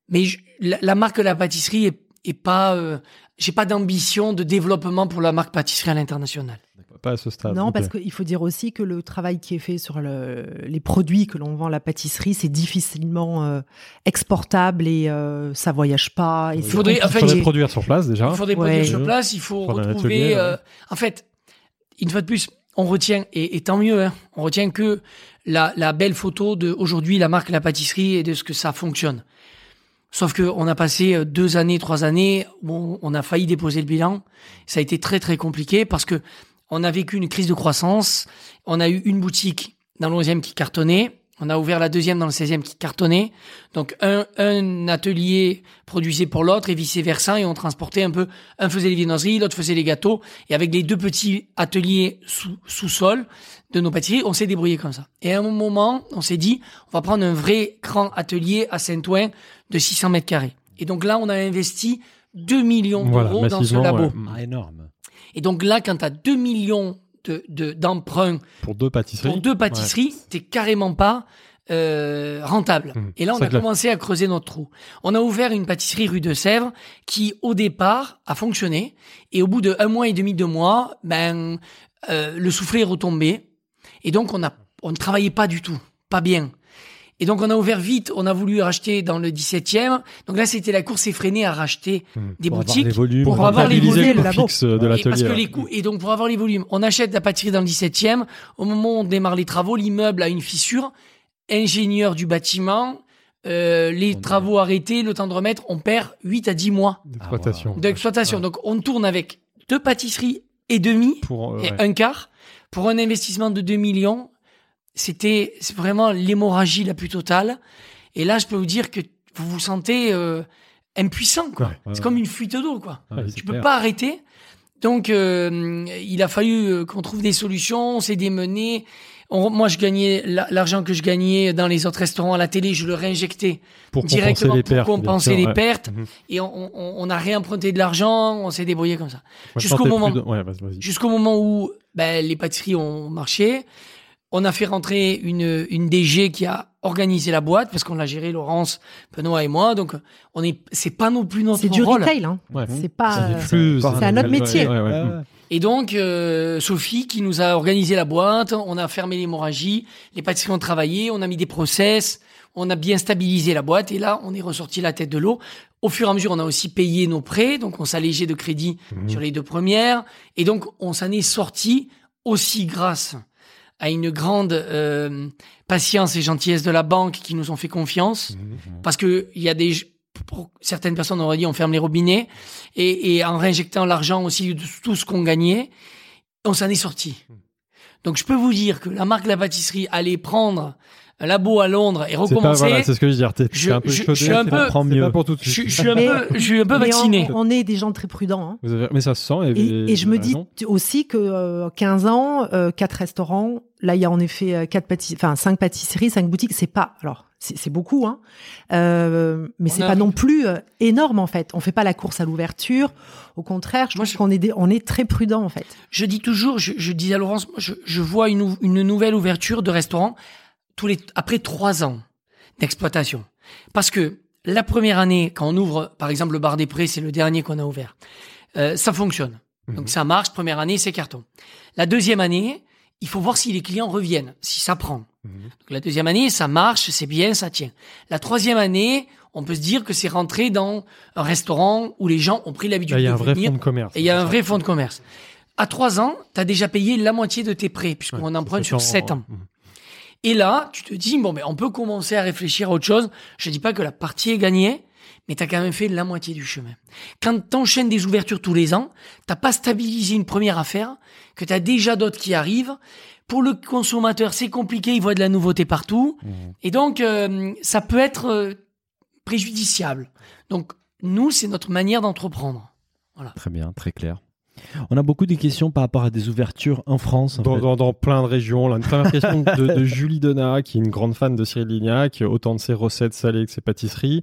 Mais je- la, la marque La Pâtisserie est, est pas. euh, J'ai pas d'ambition de développement pour la marque pâtisserie à l'international. Pas à ce stade. Non, parce qu'il faut dire aussi que le travail qui est fait sur le- les produits que l'on vend à la pâtisserie, c'est difficilement euh, exportable et euh, ça voyage pas. Et c'est faudrait- en Il fait, faudrait produire sur place déjà. Il Ouais. produits sur place, il faut Prendre retrouver. atelier, ouais. euh, en fait, une fois de plus, on retient et, et tant mieux. Hein, on retient que la, la belle photo de aujourd'hui la marque La Pâtisserie et de ce que ça fonctionne. Sauf que on a passé euh, deux années, trois années, où on a failli déposer le bilan. Ça a été très très compliqué parce que on a vécu une crise de croissance. On a eu une boutique dans le 11e qui cartonnait. On a ouvert la deuxième dans le 16e qui cartonnait. Donc un, un atelier produisait pour l'autre et vice versa et on transportait un peu. Un faisait les viennoiseries, l'autre faisait les gâteaux. Et avec les deux petits ateliers sous, sous-sol de nos pâtisseries, on s'est débrouillé comme ça. Et à un moment, on s'est dit, on va prendre un vrai grand atelier à Saint-Ouen de 600 mètres carrés. Et donc là, on a investi 2 millions Voilà, d'euros dans ce labo. ouais. Ah, énorme. Et donc là, quand tu as 2 millions de, de, d'emprunts Pour deux pâtisseries. pour deux pâtisseries, t'es carrément pas euh, rentable. Mmh. Et là, on a clair. commencé à creuser notre trou. On a ouvert une pâtisserie rue de Sèvres qui, au départ, a fonctionné. Et au bout de un mois et demi, deux mois, ben, euh, le soufflet est retombé. Et donc, on a, on ne travaillait pas du tout, pas bien. Et donc, on a ouvert vite. On a voulu racheter dans le 17e. Donc là, c'était la course effrénée à racheter Mmh. des Pour avoir boutiques. les volumes. Pour avoir les volumes, le fixe de l'atelier. parce que les coûts et donc pour avoir les volumes, on achète la pâtisserie dans le 17e. Au moment où on démarre les travaux, l'immeuble a une fissure. Ingénieur du bâtiment, euh, les On travaux arrêtés, le temps de remettre, on perd 8 à 10 mois D'exploitation. D'exploitation. Donc on tourne avec deux pâtisseries et demi Pour, euh, et ouais. un quart pour un investissement de 2 millions. C'était vraiment l'hémorragie la plus totale. Et là, je peux vous dire que vous vous sentez euh, impuissant. Quoi. Ouais, ouais, c'est comme une fuite d'eau. quoi. Tu peux clair. pas arrêter. Donc, euh, il a fallu euh, qu'on trouve des solutions, on s'est démené. On- moi, je gagnais la- l'argent que je gagnais dans les autres restaurants à la télé, je le réinjectais pour compenser directement les pour pertes. compenser les ouais. pertes. Mhm. Et on, on- on a réemprunté de l'argent, on s'est débrouillé comme ça. Jusqu'au moment- de- Ouais. Jusqu'au moment où ben, les pâtisseries ont marché. On a fait rentrer une, une DG qui a organisé la boîte parce qu'on l'a géré Laurence, Benoît et moi. Donc on est, c'est pas non plus notre C'est du rôle. retail, hein. Ouais. C'est pas. euh, C'est un autre métier. Ouais, ouais, Ouais, ouais. ouais. Et donc, euh, Sophie qui nous a organisé la boîte, on a fermé l'hémorragie, les pâtisseries ont travaillé, on a mis des process, on a bien stabilisé la boîte et là, on est ressorti la tête de l'eau. Au fur et à mesure, on a aussi payé nos prêts, donc on s'est allégé de crédit Mhm. sur les deux premières et donc on s'en est sorti aussi grâce à une grande euh, patience et gentillesse de la banque qui nous ont fait confiance, Mhm. parce que il y a des pour certaines personnes on aurait dit on ferme les robinets et, et en réinjectant l'argent aussi de tout ce qu'on gagnait, on s'en est sorti. Donc je peux vous dire que la marque La Pâtisserie allait prendre un labo à Londres et C'est recommencer. voilà, c'est ce que je veux dire. T'es Je- t'es un peu je- chaudé, je suis un peu- pas- Prends c'est mieux. pas pour tout de je, suite. je suis un Mais- peu, je suis un peu vacciné. on, on est des gens très prudents. hein. Vous avez- Mais ça se sent. Et, et je me dis raison. aussi que euh, 15 ans, euh, quatre restaurants, là il y a en effet euh, quatre pâtisseries, enfin cinq pâtisseries, cinq boutiques, c'est pas alors c'est c'est beaucoup, hein, euh, mais On c'est a- pas non plus euh, énorme en fait. On fait pas la course à l'ouverture. Au contraire, je Moi, trouve je- qu'on est des- on est très prudent en fait. Je dis toujours, je, je dis à Laurence, moi, je, je vois une, une nouvelle ouverture de restaurant tous les, après trois ans d'exploitation. Parce que la première année, quand on ouvre, par exemple, le bar des Prés, c'est le dernier qu'on a ouvert, euh, ça fonctionne. Mhm. Donc ça marche, première année, c'est carton. La deuxième année, il faut voir si les clients reviennent, si ça prend. Mhm. Donc la deuxième année, ça marche, c'est bien, ça tient. La troisième année, on peut se dire que c'est rentré dans un restaurant où les gens ont pris l'habitude Là, il y a de un vrai venir. fonds de commerce. Et il y a un vrai fonds de commerce. À trois ans, tu as déjà payé la moitié de tes prêts, Ouais, puisqu'on c'est emprunte sur sept ans. Mhm. Et là, tu te dis, bon, mais on peut commencer à réfléchir à autre chose. Je dis pas que la partie est gagnée, mais tu as quand même fait la moitié du chemin. Quand tu enchaînes des ouvertures tous les ans, t'as pas stabilisé une première affaire, que tu as déjà d'autres qui arrivent. Pour le consommateur, c'est compliqué, il voit de la nouveauté partout. Et donc, euh, ça peut être euh, préjudiciable. Donc, nous, c'est notre manière d'entreprendre. Très bien, très clair. On a beaucoup de questions par rapport à des ouvertures en France. en Dans, fait. dans, dans plein de régions. Là, une première question de, de Julie Donat, qui est une grande fan de Cyril Lignac, autant de ses recettes salées que ses pâtisseries,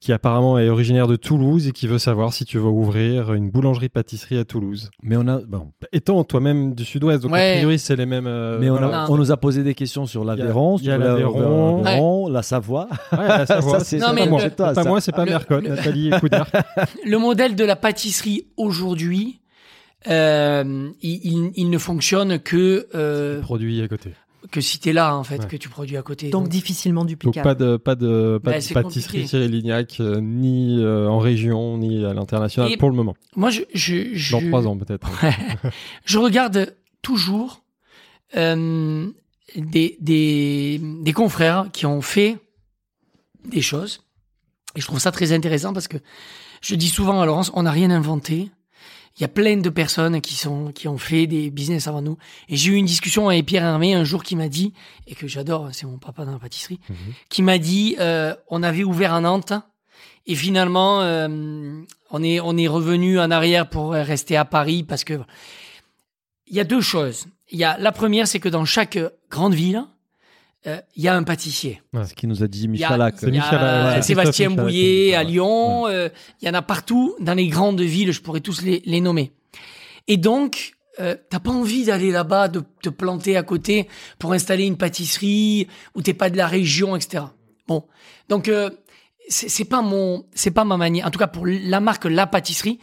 qui apparemment est originaire de Toulouse et qui veut savoir si tu vas ouvrir une boulangerie-pâtisserie à Toulouse. Mais on a, bon, Étant toi-même du sud-ouest, donc Ouais. a priori c'est les mêmes. euh, mais on, a- on nous a posé des questions sur l'Aveyron, la- l'Aveyron. l'Aveyron, la Savoie. Ouais, la Savoie, c'est- Non, c'est mais pas moi. C'est pas ça. moi, c'est pas Le- Mercotte, Nathalie Coudert. Le modèle de la pâtisserie aujourd'hui, euh, il, il- il ne fonctionne que euh, Produit à côté. que si t'es là en fait, Ouais. que tu produis à côté. Donc Donc, difficilement Donc duplicable. pas de pas de pas Bah, de pâtisserie. Cyril Lignac euh, ni euh, en région ni à l'international pour le moment. moi, je, je, je, Dans trois ans peut-être. je regarde toujours euh, des, des, des confrères qui ont fait des choses. Et je trouve ça très intéressant parce que je dis souvent à Laurence, on n'a rien inventé. Il y a plein de personnes qui sont qui ont fait des business avant nous. Et j'ai eu une discussion avec Pierre Hermé un jour qui m'a dit, et que j'adore, c'est mon papa dans la pâtisserie, Mhm. qui m'a dit, euh, on avait ouvert à Nantes et finalement euh, on est on est revenu en arrière pour rester à Paris parce que il y a deux choses. Il y a la première, c'est que dans chaque grande ville, euh, il y a un pâtissier. Ce qu'il nous a dit Michalak. Il y a, euh, Sébastien Bouillet à ouais. Lyon. euh, il y en a partout dans les grandes villes. Je pourrais tous les, les nommer. Et donc, euh, t'as pas envie d'aller là-bas, de te planter à côté pour installer une pâtisserie où t'es pas de la région, etc. Bon, donc euh, c'est pas mon, c'est pas ma manière. En tout cas, pour la marque La Pâtisserie,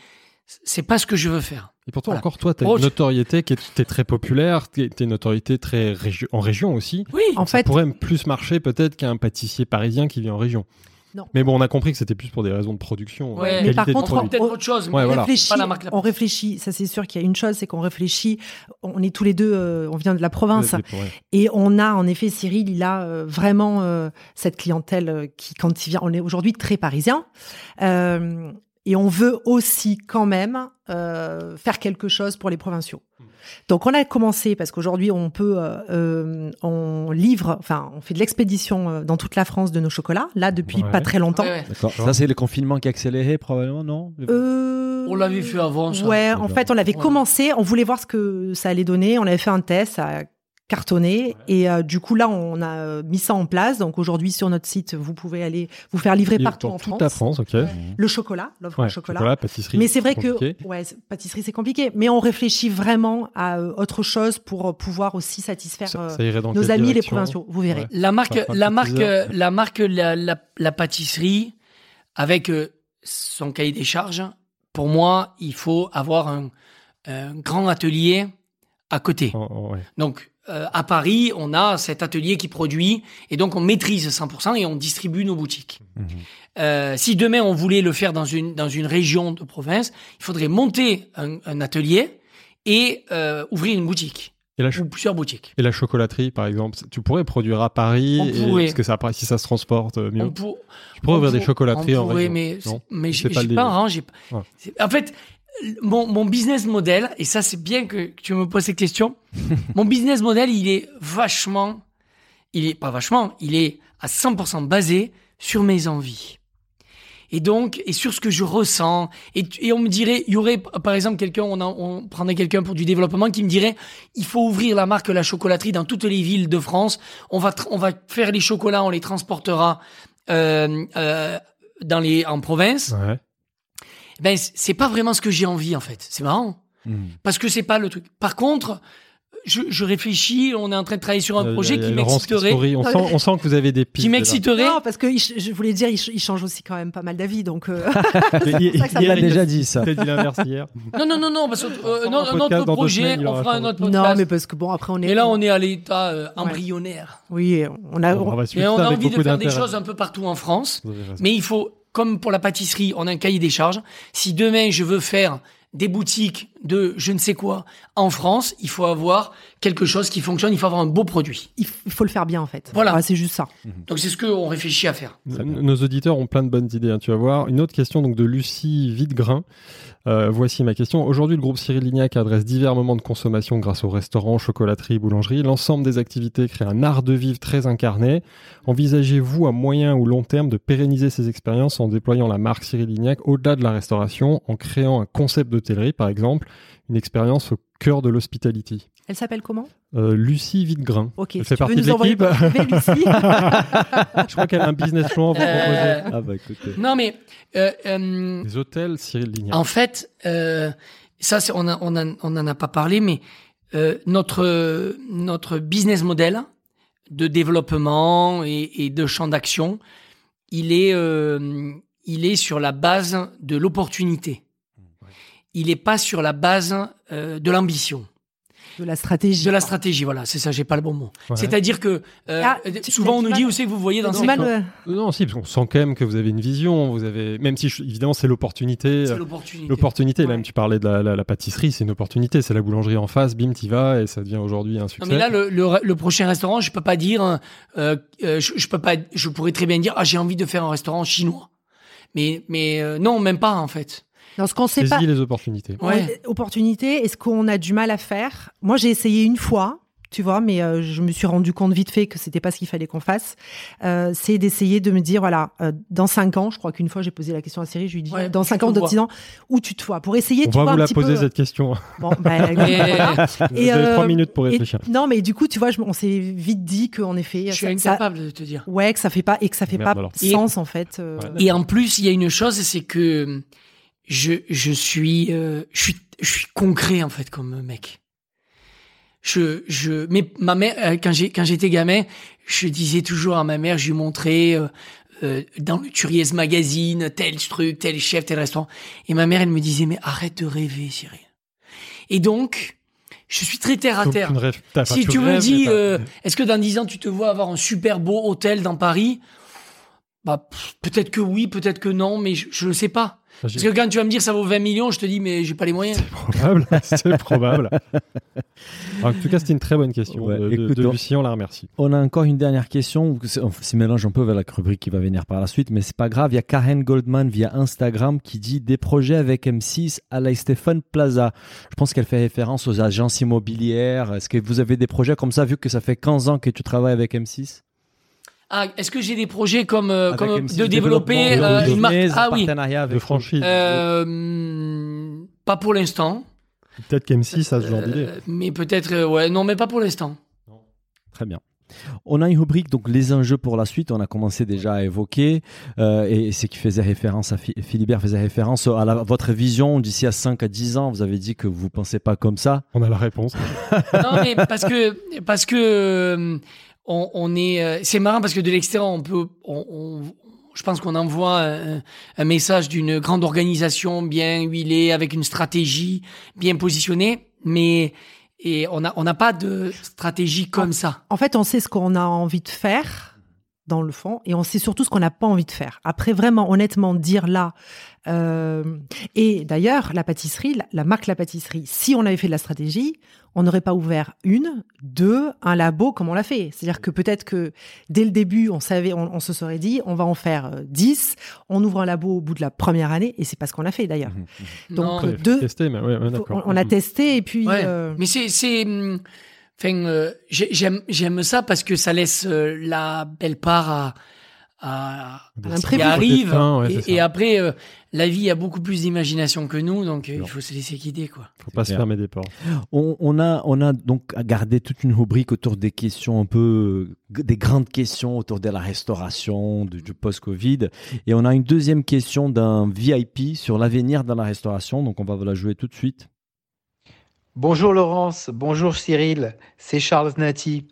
c'est pas ce que je veux faire. Et pourtant Voilà. encore toi tu as Oh, une je- notoriété qui est t'es très populaire, t'es t'es une notoriété très régi- en région aussi. Oui. En Ça fait, pourrait plus marcher peut-être qu'un pâtissier parisien qui vit en région. Non. Mais bon, on a compris que c'était plus pour des raisons de production. Ouais. euh, Mais par contre, On on- autre chose. Ouais, mais voilà. réfléchit, la marque La on réfléchit. Ça, c'est sûr qu'il y a une chose, c'est qu'on réfléchit. On est tous les deux, euh, on vient de la province. Ouais. Et on a, en effet, Cyril, il a euh, vraiment euh, cette clientèle qui, quand il vient, on est aujourd'hui très parisien. Et on veut aussi quand même euh, faire quelque chose pour les provinciaux. Donc on a commencé parce qu'aujourd'hui on peut, euh, euh, on livre, enfin on fait de l'expédition euh, dans toute la France de nos chocolats. Là depuis Ouais. pas très longtemps. Ouais. Ça, c'est le confinement qui a accéléré, probablement, non? Euh, On l'avait fait avant, ça. Ouais, en fait, on l'avait Ouais. commencé, on voulait voir ce que ça allait donner, on avait fait un test, ça a cartonné, et euh, du coup, là, on a euh, mis ça en place. Donc aujourd'hui, sur notre site, vous pouvez aller vous faire livrer Il partout en toute France. la France, ok. Le chocolat, l'offre Ouais, chocolat. pâtisserie. Mais c'est vrai compliqué. que ouais, pâtisserie c'est compliqué, mais on réfléchit vraiment à euh, autre chose pour pouvoir aussi satisfaire ça, ça irait dans nos amis les provinciaux. Vous verrez. Ouais. La marque, la marque, la marque, la, la, la pâtisserie, avec son cahier des charges, pour moi, il faut avoir un, un grand atelier à côté. Oh, oh, ouais. Donc, euh, à Paris, on a cet atelier qui produit, et donc on maîtrise 100% et on distribue nos boutiques. Mhm. Euh, si demain on voulait le faire dans une, dans une région de province, il faudrait monter un, un atelier et euh, ouvrir une boutique. Et la, ou plusieurs boutiques. et la chocolaterie, par exemple, tu pourrais produire à Paris, On et- pourrait. parce que ça, si ça se transporte mieux. On pour- tu pourrais on ouvrir des chocolateries on en région. mais, non mais C'est j'ai pas pas, hein, Ouais. En fait, mon, mon business model, et ça c'est bien que, que tu me poses cette question, mon business model, il est vachement, il est pas vachement, il est à 100% basé sur mes envies. Et donc, et sur ce que je ressens. Et, on me dirait, il y aurait, par exemple, quelqu'un, on, on prendrait quelqu'un pour du développement qui me dirait, il faut ouvrir la marque La Chocolaterie dans toutes les villes de France. On va, on va faire les chocolats, on les transportera euh, euh, dans les, en province. Ouais. Ben, c'est pas vraiment ce que j'ai envie, en fait. C'est marrant. Mhm. Parce que c'est pas le truc. Par contre, je, je réfléchis, on est en train de travailler sur un a- projet qui Laurence m'exciterait. On sent, on sent que vous avez des pistes. Qui m'exciterait. Non, parce que je voulais dire, il, ch- il change aussi quand même pas mal d'avis, donc. euh, Il- il- il Il a déjà dit ça. Il a dit l'inverse hier. Non, non, non, non, parce que euh, On non, un autre projet, semaines, on fera un autre podcast. non, mais parce que bon, après on est. Et là, on est à l'état euh, embryonnaire. Oui, on a. On va suivre Et on a envie de faire des choses un peu partout en France. Mais il faut, comme pour la pâtisserie, on a un cahier des charges. Si demain je veux faire des boutiques de je ne sais quoi en France, il faut avoir quelque chose qui fonctionne, il faut avoir un beau produit. Il faut le faire bien en fait. Voilà. Ouais, c'est juste ça. Donc c'est ce qu'on réfléchit à faire. Nos auditeurs ont plein de bonnes idées, hein, tu vas voir. Une autre question donc de Lucie Videgrain. Euh, voici ma question. Aujourd'hui, le groupe Cyril Lignac adresse divers moments de consommation grâce aux restaurants, chocolateries, boulangeries. L'ensemble des activités crée un art de vivre très incarné. Envisagez-vous à moyen ou long terme de pérenniser ces expériences en déployant la marque Cyril Lignac au-delà de la restauration, en créant un concept d'hôtellerie, par exemple, une expérience au cœur de l'hospitality Elle s'appelle comment? Euh, Lucie Videgrain. Ok. Elle si fait partie de l'équipe. Je crois qu'elle a un business plan à vous proposer. Euh, Ah bah écoutez. non mais euh, euh, Les hôtels Cyril Lignac. En fait, euh, ça, on, a- on, a- on en a pas parlé, mais euh, notre notre business model de développement et, et de champ d'action, il est euh, il est sur la base de l'opportunité. Il est pas sur la base euh, de l'ambition, de la stratégie. de la stratégie. Voilà, c'est ça. J'ai pas le bon mot. Ouais. C'est-à-dire que euh, Ah, euh, souvent on nous dit où c'est que vous voyez dans ces mal, Non, si, parce qu'on sent quand même que vous avez une vision. Vous avez, même si je- évidemment c'est l'opportunité. C'est l'opportunité. L'opportunité, là, même tu parlais de la, la- la pâtisserie, c'est une opportunité. C'est la boulangerie en face, bim, t'y vas et ça devient aujourd'hui un succès. Non mais là le, le, le prochain restaurant, je peux pas dire, euh, je, je peux pas, je pourrais très bien dire ah j'ai envie de faire un restaurant chinois, mais mais euh, non même pas en fait. Dans ce qu'on sait pas. les opportunités. Ouais. On- Opportunité, est-ce qu'on a du mal à faire? Moi, j'ai essayé une fois, tu vois, mais euh, je me suis rendu compte vite fait que c'était pas ce qu'il fallait qu'on fasse. Euh, c'est d'essayer de me dire, voilà, euh, dans cinq ans, je crois qu'une fois j'ai posé la question à Cyril, je lui ai dit, Ouais, dans cinq ans, dans dix ans, où tu te vois? Pour essayer, On tu va vois vous un la petit poser peu. cette question. Bon, Mais- voilà. Vous avez trois minutes pour et- réfléchir. non, mais du coup, tu vois, je- on s'est vite dit qu'en effet, Je suis ça- ça- incapable de te dire. ouais, que ça fait pas et que ça fait Merde, pas alors. sens en fait. euh, Ouais. Et en plus il y a une chose, c'est que je je suis euh, je suis je suis concret en fait comme mec. Je je mais ma mère euh, quand j'ai quand j'étais gamin, je disais toujours à ma mère, je lui montrais euh, euh, dans le Turiez magazine tel truc, tel chef, tel restaurant et ma mère elle me disait mais arrête de rêver Cyril. Et donc je suis très terre à terre. ne enfin, Si tu me dis, euh, est-ce que dans 10 ans tu te vois avoir un super beau hôtel dans Paris? Bah peut-être que oui, peut-être que non, mais je, je le sais pas. Parce que quand tu vas me dire ça vaut 20 millions, je te dis mais j'ai pas les moyens. C'est probable. c'est probable. En tout cas, c'était une très bonne question Ouais, de, écoute, Lucie. On la remercie. On a encore une dernière question. C'est- On se mélange un peu vers la rubrique qui va venir par la suite, mais c'est pas grave. Il y a Karen Goldman via Instagram qui dit des projets avec M6 à la Stéphane Plaza. Je pense qu'elle fait référence aux agences immobilières. Est-ce que vous avez des projets comme ça, vu que ça fait 15 ans que tu travailles avec M6 Ah, est-ce que j'ai des projets comme euh, Avec comme M6 de développer euh, une marque Ah oui. partenariat avec De franchise. Euh, pas pour l'instant, Peut-être qu'M6 a ce genre d'idée. Mais peut-être ouais, non mais pas pour l'instant. Très bien. On a une rubrique, donc les enjeux pour la suite, on a commencé déjà à évoquer, euh, et c'est qui faisait référence à Phi- Philibert faisait référence à la- votre vision d'ici à 5 à 10 ans. Vous avez dit que vous pensez pas comme ça. On a la réponse. non mais parce que parce que euh, on, on est euh, c'est marrant parce que de l'extérieur on peut on, on- je pense qu'on envoie un, un message d'une grande organisation bien huilée avec une stratégie bien positionnée mais et on a on n'a pas de stratégie comme ça En fait, on sait ce qu'on a envie de faire. Dans le fond et on sait surtout ce qu'on n'a pas envie de faire. Après, vraiment, honnêtement, dire là. Euh, et d'ailleurs, la pâtisserie, la, la marque La Pâtisserie, si on avait fait de la stratégie, on n'aurait pas ouvert une, deux, un labo comme on l'a fait. C'est-à-dire que peut-être que dès le début, on savait, on, on se serait dit, on va en faire euh, 10, on ouvre un labo au bout de la première année, et c'est pas ce qu'on a fait d'ailleurs. Mhm. Donc, Non, deux, tester, mais ouais, ouais, on, on a Mhm. testé et puis. Ouais. euh, Mais c'est, c'est, enfin, euh, j'ai- j'aime, j'aime ça parce que ça laisse euh, la belle part à, à, qui arrive. Fin, ouais, et, après, euh, la vie a beaucoup plus d'imagination que nous, donc euh, il faut se laisser guider, quoi. Faut pas se fermer des portes. On, on a, on a donc gardé toute une rubrique autour des questions un peu, des grandes questions autour de la restauration, du, du post-Covid. Et on a une deuxième question d'un VIP sur l'avenir dans la restauration. Donc on va vous la jouer tout de suite. Bonjour Laurence, bonjour Cyril, c'est Charles Nati.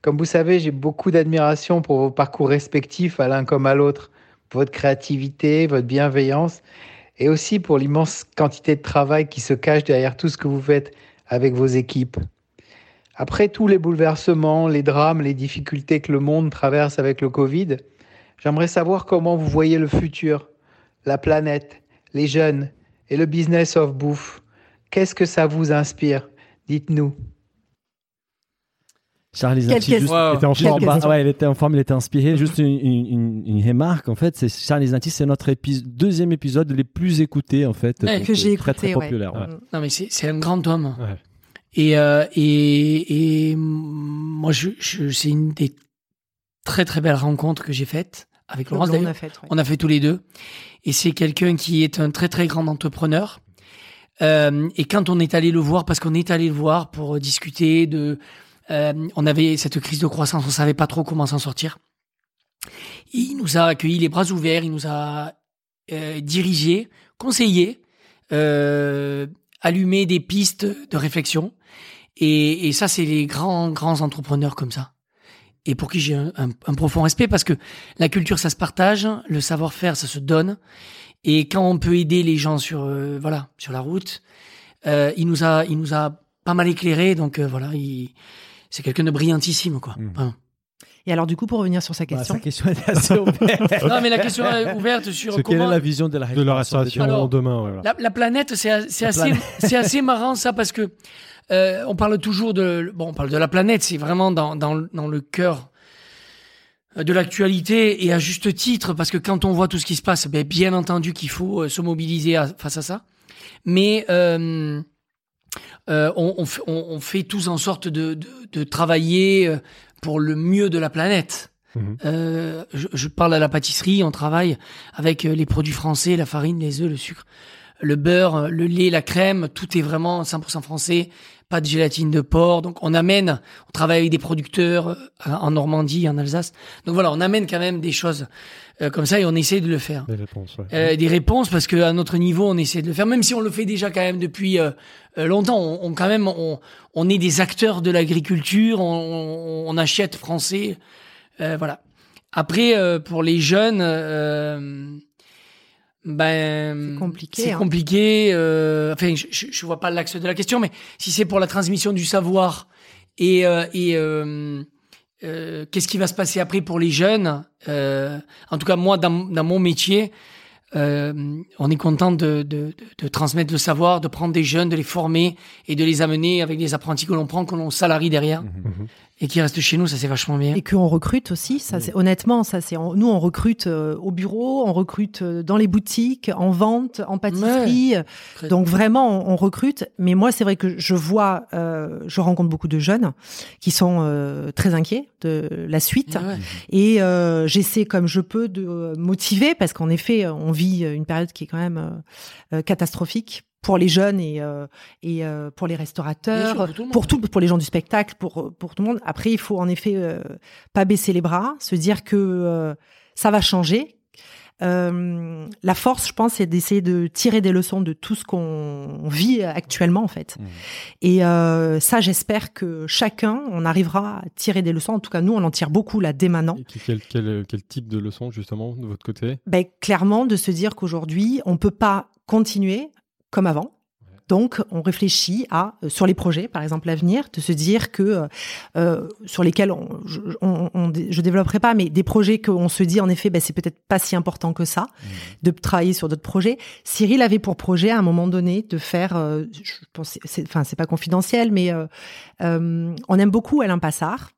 Comme vous savez, j'ai beaucoup d'admiration pour vos parcours respectifs à l'un comme à l'autre, votre créativité, votre bienveillance et aussi pour l'immense quantité de travail qui se cache derrière tout ce que vous faites avec vos équipes. Après tous les bouleversements, les drames, les difficultés que le monde traverse avec le Covid, j'aimerais savoir comment vous voyez le futur, la planète, les jeunes et le business of bouffe. Qu'est-ce que ça vous inspire? Dites-nous. Charles juste, Wow. était en forme. Bah, ouais, il était en forme, il était inspiré. Juste une, une, une- une remarque, en fait, c'est Charles c'est notre épi- deuxième épisode les plus écoutés, en fait. Ouais, que j'ai euh, très, très écouté, ouais. populaire. ouais. Mm. Non, mais c'est, un grand homme. Ouais. Et, euh, et, et moi, je, je, c'est une des très très belles rencontres que j'ai faites avec Laurence. on a fait. ouais. On a fait tous les deux. Et c'est quelqu'un qui est un très très grand entrepreneur. Euh, et quand on est allé le voir, parce qu'on est allé le voir pour discuter de, euh, on avait cette crise de croissance, on savait pas trop comment s'en sortir. Il nous a accueillis les bras ouverts, il nous a euh, dirigé, conseillé, euh, allumé des pistes de réflexion. Et, ça, c'est les grands grands entrepreneurs comme ça. Et pour qui j'ai un profond respect parce que la culture, ça se partage, le savoir-faire, ça se donne. Et quand on peut aider les gens sur, euh, voilà, sur la route, euh, il nous a, il nous a pas mal éclairé. Donc euh, voilà, il, c'est quelqu'un de brillantissime, quoi. Vraiment. Et alors, du coup, pour revenir sur sa Bah, question. sa question était assez ouverte. Non, mais la question est ouverte sur C'est quelle comment est la vision de la De la restauration Alors, demain, ouais, voilà. La, la planète, c'est a- c'est La assez, planète. c'est assez marrant ça parce que euh, on parle toujours de, bon, on parle de la planète, c'est vraiment dans, dans, dans le cœur de l'actualité et à juste titre parce que quand on voit tout ce qui se passe, ben, bien entendu qu'il faut euh, se mobiliser à- face à ça, mais euh, euh, on, on, fait- on- on fait tous en sorte de, de, de travailler euh, pour le mieux de la planète. Euh, je, je parle à la pâtisserie, on travaille avec euh, les produits français, la farine, les œufs, le sucre, le beurre, le lait, la crème, tout est vraiment 100% français, pas de gélatine de porc. Donc on amène, on travaille avec des producteurs euh, en Normandie, en Alsace. Donc voilà, on amène quand même des choses euh, comme ça et on essaie de le faire. Des réponses, ouais. Euh, des réponses parce que à notre niveau on essaie de le faire même si on le fait déjà quand même depuis euh, euh, longtemps on, on quand même on, on est des acteurs de l'agriculture on, on, on achète français euh, voilà après euh, pour les jeunes euh, ben C'est compliqué, c'est hein. compliqué euh, enfin je, je, je vois pas l'axe de la question mais si c'est pour la transmission du savoir et euh, et euh, euh, qu'est-ce qui va se passer après pour les jeunes Euh, En tout cas, moi, dans, dans mon métier, euh, on est content de, de, de, de transmettre le savoir, de prendre des jeunes, de les former et de les amener avec les apprentis que l'on prend, que l'on salarie derrière Mhm. Et qui restent chez nous. Ça, c'est vachement bien. Et qu'on recrute aussi, ça c'est honnêtement, ça c'est on- nous on recrute euh, au bureau, on recrute euh, dans les boutiques, en vente, en pâtisserie. Très- Donc vraiment on, on recrute. Mais moi c'est vrai que je vois, euh, je rencontre beaucoup de jeunes qui sont euh, très inquiets de la suite. Ouais. Et euh, j'essaie comme je peux de euh, motiver parce qu'en effet, on vit une période qui est quand même euh, euh, catastrophique pour les jeunes et euh, et euh, pour les restaurateurs, sûr, pour tout le pour tout, pour les gens du spectacle, pour pour tout le monde. Après, il faut en effet euh, pas baisser les bras, se dire que euh, ça va changer. Euh, la force, je pense, c'est d'essayer de tirer des leçons de tout ce qu'on vit actuellement, en fait. Mhm. Et euh, ça, j'espère que chacun, on arrivera à tirer des leçons. En tout cas, nous, on en tire beaucoup là dès maintenant. Et quel, quel, quel type de leçon, justement, de votre côté? Ben, clairement, de se dire qu'aujourd'hui, on peut pas continuer comme avant. donc, on réfléchit à euh, sur les projets, par exemple l'avenir, de se dire que euh, euh, sur lesquels on, je, on, on- je développerai pas, mais des projets qu'on se dit en effet, ben, c'est peut-être pas si important que ça de travailler sur d'autres projets. Cyril avait pour projet à un moment donné de faire, euh, je pense, enfin c'est pas confidentiel, mais euh, on aime beaucoup Alain Passard.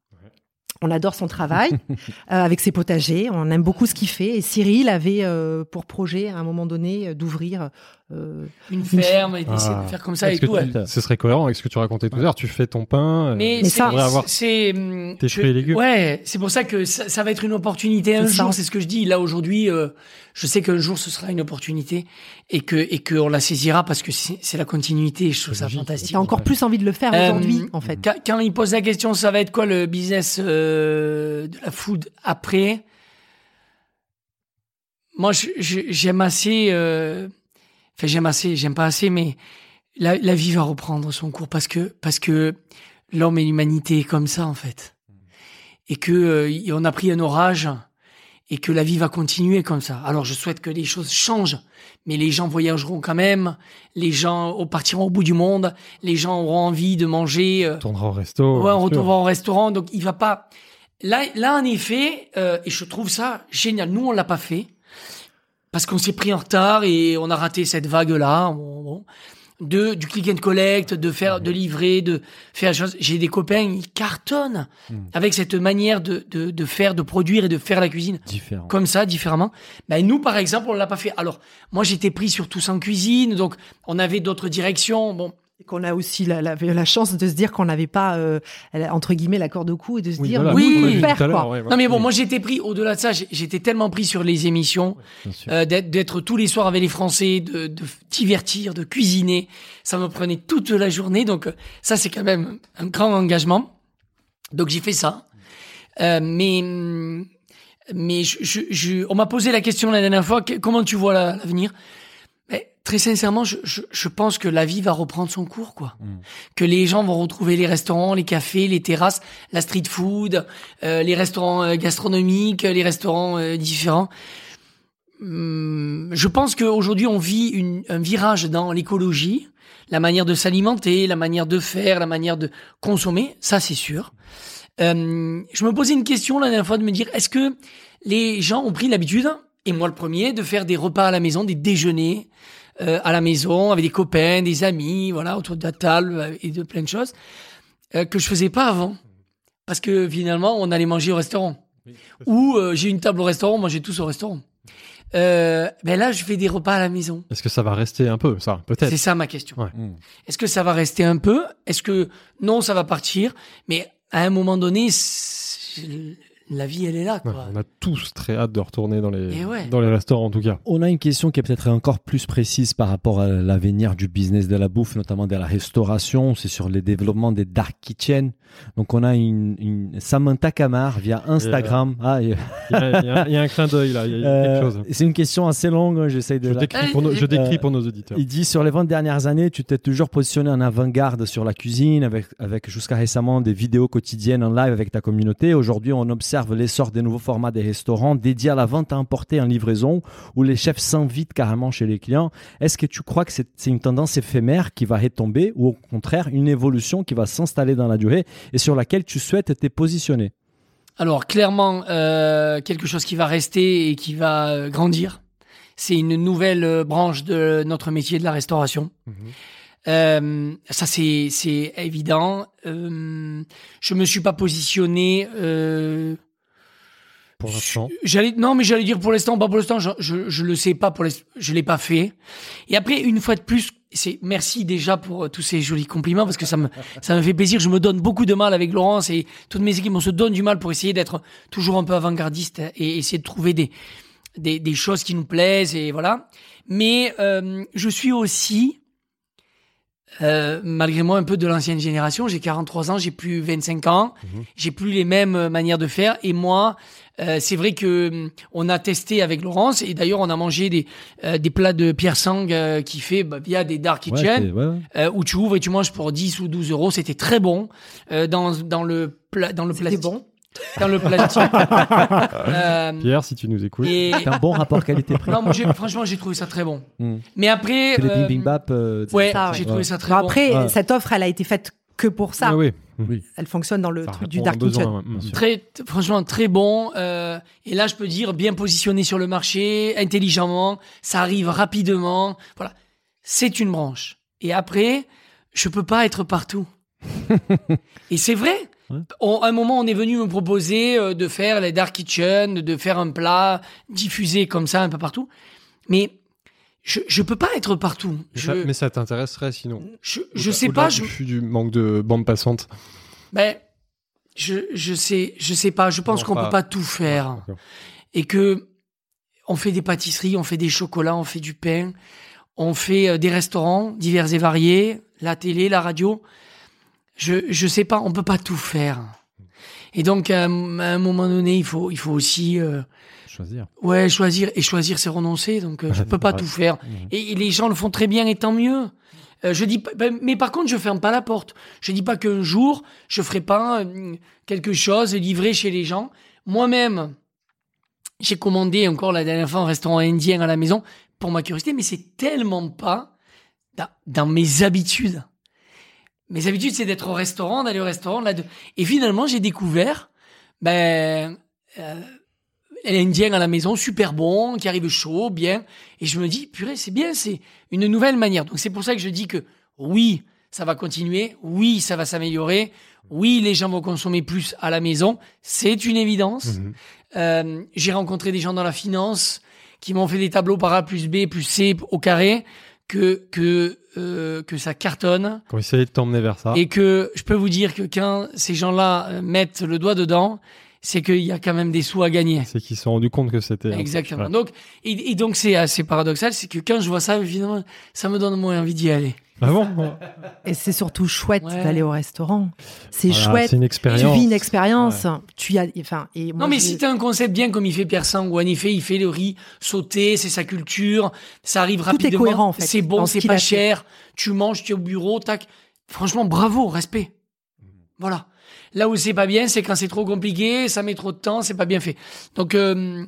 On adore son travail euh, avec ses potagers. On aime beaucoup ce qu'il fait. Et Cyril avait euh, pour projet à un moment donné d'ouvrir. Euh, Une ferme et d'essayer Ah. de faire comme ça et tout. ouais. tu- ce serait cohérent avec ce que tu racontais tout à l'heure. Tu fais ton pain. euh, Mais, ça- c'est hum, tes je- fruits et légumes. Ouais, c'est pour ça que ça, ça va être une opportunité un jour. C'est ce que je dis. Là aujourd'hui, euh, je sais qu'un jour ce sera une opportunité et que et que on la saisira parce que c'est c'est la continuité. Je trouve ça logique. fantastique. J'ai encore plus envie de le faire Euh, aujourd'hui, en fait. Quand, quand il pose la question, ça va être quoi le business euh, de la food après? Moi, je- je- j'aime assez. Enfin, j'aime assez. J'aime pas assez, mais la, la vie va reprendre son cours parce que parce que l'homme et l'humanité est comme ça en fait, et que euh, on a pris un orage et que la vie va continuer comme ça. Alors, je souhaite que les choses changent, mais les gens voyageront quand même. Les gens partiront au bout du monde. Les gens auront envie de manger. euh, On tournera au resto. Ouais, on retournera au restaurant, donc il va pas. Là, là en effet, euh, et je trouve ça génial. Nous, on l'a pas fait parce qu'on s'est pris en retard et on a raté cette vague-là. Bon, bon. De du click and collect, de faire, de livrer, de faire. J'ai des copains, ils cartonnent avec cette manière de, de de faire, de produire et de faire la cuisine Différent. comme ça, différemment. Ben, nous, par exemple, on l'a pas fait. Alors, moi, j'étais pris surtout en cuisine, donc on avait d'autres directions. Bon, qu'on a aussi la, la, la chance de se dire qu'on n'avait pas, euh, entre guillemets, la corde au cou et de se Oui, dire, voilà, Oui, dit faire, quoi. ouais, voilà. Non mais bon, Oui. moi j'étais pris au-delà de ça, j'étais tellement pris sur les émissions, euh, d'être tous les soirs avec les Français, de, de divertir, de cuisiner. Ça me prenait toute la journée, donc euh, ça c'est quand même un grand engagement. Donc j'ai fait ça. Euh, mais mais je, je, je- on m'a posé la question la dernière fois, que- comment tu vois la- l'avenir? Très sincèrement, je, je, je pense que la vie va reprendre son cours, quoi. Mm. Que les gens vont retrouver les restaurants, les cafés, les terrasses, la street food, euh, les restaurants euh, gastronomiques, les restaurants euh, différents. Hum, je pense qu'aujourd'hui, on vit une, un virage dans l'écologie, la manière de s'alimenter, la manière de faire, la manière de consommer, ça c'est sûr. Euh, je me posais une question la dernière fois de me dire, est-ce que les gens ont pris l'habitude, et moi le premier, de faire des repas à la maison, des déjeuners euh, à la maison avec des copains, des amis, voilà, autour de la table euh, et de plein de choses euh, que je faisais pas avant, parce que finalement on allait manger au restaurant. Ou euh, j'ai une table au restaurant, on mangeait tous au restaurant. Euh, ben là, je fais des repas à la maison. Est-ce que ça va rester un peu, ça Peut-être? C'est ça ma question. Ouais. Mm. Est-ce que ça va rester un peu? Est-ce que non, ça va partir? Mais à un moment donné, la vie, elle est là. Ouais, on a tous très hâte de retourner dans les, Et ouais. dans les restaurants, en tout cas. On a une question qui est peut-être encore plus précise par rapport à l'avenir du business de la bouffe, notamment de la restauration. C'est sur les développements des dark kitchen. Donc, on a une, une Samantha Camar via Instagram. Ah, Il y a, il y y a un clin d'œil, là. Il y a, euh, quelque chose. c'est une question assez longue. hein, J'essaye de. Je décris, pour nos, je décris pour nos auditeurs. Il dit sur les 20 dernières années, tu t'es toujours positionné en avant-garde sur la cuisine, avec, avec jusqu'à récemment des vidéos quotidiennes en live avec ta communauté. Aujourd'hui, on observe l'essor des nouveaux formats des restaurants dédiés à la vente à emporter en livraison, où les chefs s'invitent carrément chez les clients. Est-ce que tu crois que c'est une tendance éphémère qui va retomber, ou au contraire une évolution qui va s'installer dans la durée? Et sur laquelle tu souhaites te positionner Alors clairement, euh, quelque chose qui va rester et qui va euh, grandir. C'est une nouvelle euh, branche de notre métier de la restauration. Mhm. Euh, ça c'est c'est évident. Euh, je me suis pas positionné. Euh, Pour l'instant. J'allais non mais j'allais dire pour l'instant pas pour l'instant je, je je le sais pas pour je l'ai pas fait. Et après une fois de plus c'est merci déjà pour euh, tous ces jolis compliments parce que ça me ça me fait plaisir. Je me donne beaucoup de mal avec Laurence et toutes mes équipes on se donne du mal pour essayer d'être toujours un peu avant-gardiste et essayer de trouver des des des choses qui nous plaisent et voilà. Mais euh, je suis aussi euh, malgré moi un peu de l'ancienne génération, j'ai 43 ans, j'ai plus 25 ans, j'ai plus les mêmes manières de faire et moi euh, c'est vrai que hum, on a testé avec Laurence et d'ailleurs on a mangé des euh, des plats de Pierre Sang euh, qui fait bah, via des dark kitchen c'est- ouais, ouais. euh, où tu ouvres et tu manges pour 10 ou 12 euros, c'était très bon euh, dans dans le pla- dans le C'était plastique. bon. dans le plastique. Euh, Pierre, si tu nous écoutes. et C'est un bon rapport qualité-prix. non, moi, j'ai- franchement, j'ai trouvé ça très bon. Mm. Mais après, les euh, bing bing bap. euh, ouais, j'ai trouvé ça très Bon, bon. après, Ouais. cette offre, elle a été faite que pour ça. Ah oui. Oui. Elle fonctionne dans le Ça truc du dark besoin, kitchen. Très, franchement, très bon. euh, et là, je peux dire bien positionné sur le marché, intelligemment. Ça arrive rapidement. Voilà, c'est une branche. Et après, je peux pas être partout. et c'est vrai. Ouais. On- à un moment, on est venu me proposer euh, de faire les dark kitchen, de faire un plat diffusé comme ça un peu partout. Mais je, je peux pas être partout. Mais Je, ça, mais ça t'intéresserait sinon je, je sais pas. Je, Du manque de bande passante. ben, je, je sais, je sais pas. Je pense qu'on pas- peut pas tout faire. Et que on fait des pâtisseries, on fait des chocolats, on fait du pain, on fait euh, des restaurants divers et variés, la télé, la radio. Je je sais pas, on peut pas tout faire. Et donc à, un à un moment donné, il faut il faut aussi euh, Choisir. ouais choisir et choisir c'est renoncer. Donc euh, je peux pas tout faire. Et, et les gens le font très bien et tant mieux. Euh, je dis ben, mais par contre, je ferme pas la porte. Je dis pas qu'un jour, je ferai pas euh, quelque chose livré chez les gens. Moi-même, j'ai commandé encore la dernière fois un restaurant indien à la maison pour ma curiosité, mais c'est tellement pas dans, dans mes habitudes. Mes habitudes, c'est d'être au restaurant, d'aller au restaurant. Là, de... Et finalement, j'ai découvert ben, euh, l'indien à la maison, super bon, qui arrive chaud, bien. Et je me dis, purée, c'est bien, c'est une nouvelle manière. Donc c'est pour ça que je dis que oui, ça va continuer, oui, ça va s'améliorer, oui, les gens vont consommer plus à la maison, c'est une évidence. Mhm. Euh, J'ai rencontré des gens dans la finance qui m'ont fait des tableaux par A plus B plus C au carré, que, que, euh, que ça cartonne. Qu'on essayait de t'emmener vers ça. Et que je peux vous dire que quand ces gens-là euh, mettent le doigt dedans, c'est qu'il y a quand même des sous à gagner. C'est qu'ils se sont rendus compte que c'était. un- Exactement. Ouais. Donc, et, et donc c'est assez paradoxal, c'est que quand je vois ça, évidemment, ça me donne moins envie d'y aller. Ah bon Et c'est surtout chouette Ouais. d'aller au restaurant. C'est Voilà, chouette. C'est une Tu expérience. vis une expérience. Tu y as, enfin, et moi, non, mais je- si t'as un concept bien comme il fait Pierre Sang, où en effet il fait le riz sauté, c'est sa culture, ça arrive Tout est rapidement, cohérent, en fait, c'est bon, ce c'est pas cher, tu manges, tu es au bureau, tac. Franchement, bravo, respect. Voilà. Là où c'est pas bien, c'est quand c'est trop compliqué, ça met trop de temps, c'est pas bien fait. Donc, euh.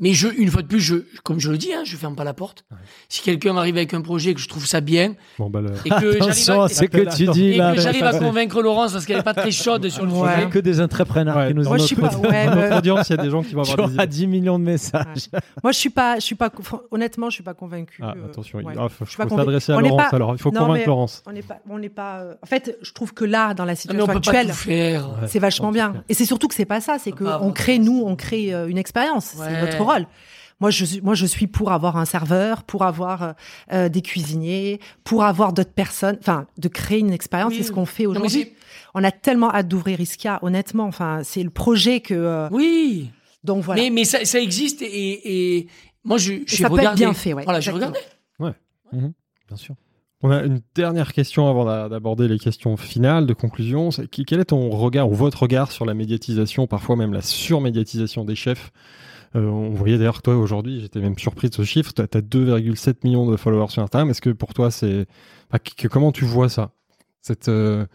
Mais je, une fois de plus, je, comme je le dis, hein, je ferme pas la porte. Si quelqu'un arrive avec un projet que je trouve ça bien Bon, bah, le- et que j'arrive Attention à, à ce que tu dis et là. que j'arrive à convaincre Laurence parce qu'elle est pas très chaude sur le Ouais. sujet. Que des entrepreneurs Ouais. qui nous Moi, je suis pas. Ouais, notre audience, il y a des gens qui vont Tu avoir des auras idées. 10 millions de messages. moi, je suis pas, je suis pas. Honnêtement, je suis pas convaincue. Ah, euh, attention, il ouais. ah, faut, s'adresser à Laurence pas- alors. Il faut Non, convaincre Laurence. On n'est pas, on n'est pas. euh, En fait, je trouve que là, dans la situation pas actuelle. Ouais. c'est vachement bien. Et c'est surtout que c'est pas ça, c'est On que on crée nous, on crée euh, une expérience. Ouais. C'est notre rôle. Moi, je suis, moi, je suis pour avoir un serveur, pour avoir euh, euh, des cuisiniers, pour avoir d'autres personnes. Enfin, de créer une expérience. Oui. C'est ce qu'on fait aujourd'hui. On a tellement hâte d'ouvrir Iskia, honnêtement. Enfin, c'est le projet que. euh, Oui. donc voilà. Mais, mais ça, ça existe et, et moi, je, Et j'ai ça peut être regardé. bien fait, ouais. Voilà, j'ai exactement. regardé. Bien sûr. On a une dernière question avant d'a- d'aborder les questions finales, de conclusion. Quel est ton regard ou votre regard sur la médiatisation, parfois même la surmédiatisation des chefs? Euh, On voyait d'ailleurs que toi aujourd'hui, j'étais même surpris de ce chiffre, tu as 2,7 millions de followers sur Instagram. Est-ce que pour toi, c'est. enfin, que- comment tu vois ça? Cette, euh,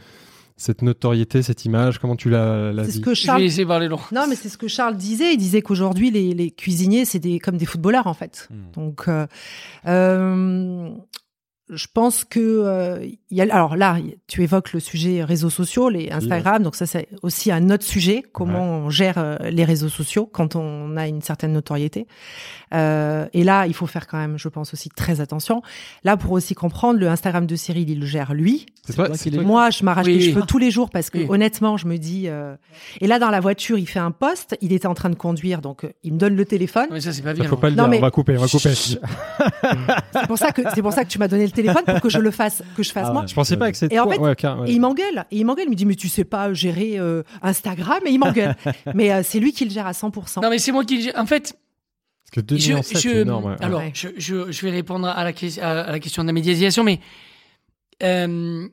cette notoriété, cette image, comment tu la, la C'est ce vis? que Je Charles vais parler. Non, mais c'est ce que Charles disait. Il disait qu'aujourd'hui, les, les cuisiniers, c'est des, comme des footballeurs, en fait. Hmm. Donc, euh, euh, je pense que euh, il y a, alors là, tu évoques le sujet réseaux sociaux, les Instagram. Donc ça, c'est aussi un autre sujet. Comment on gère euh, les réseaux sociaux quand on a une certaine notoriété. Euh, et là, il faut faire quand même, je pense aussi très attention. Là, pour aussi comprendre, le Instagram de Cyril, il le gère lui. C'est toi, toi c'est Moi, je m'arrache Oui. les cheveux tous les jours parce que Oui. honnêtement, je me dis. euh, Et là, dans la voiture, il fait un poste. Il était en train de conduire, donc euh, il me donne le téléphone. Mais ça, c'est pas Ça, bien. faut pas le Non, dire, mais- on va couper, on va couper. C'est pour ça que c'est pour ça que tu m'as donné le téléphone pour que je le fasse, que je fasse Ah moi. Je pensais pas que c'était Et en toi. fait, Ouais, car- ouais. Et il m'engueule. Et il m'engueule. Il me dit mais tu sais pas gérer euh, Instagram. Et il m'engueule. mais euh, c'est lui qui le gère à 100%. Non, mais c'est moi qui. En fait, Parce que 2 je, millions, c'est je- énorme. ouais. alors, Ouais. je, je, je vais répondre à la, que- à, à la question de la médiatisation, mais euh,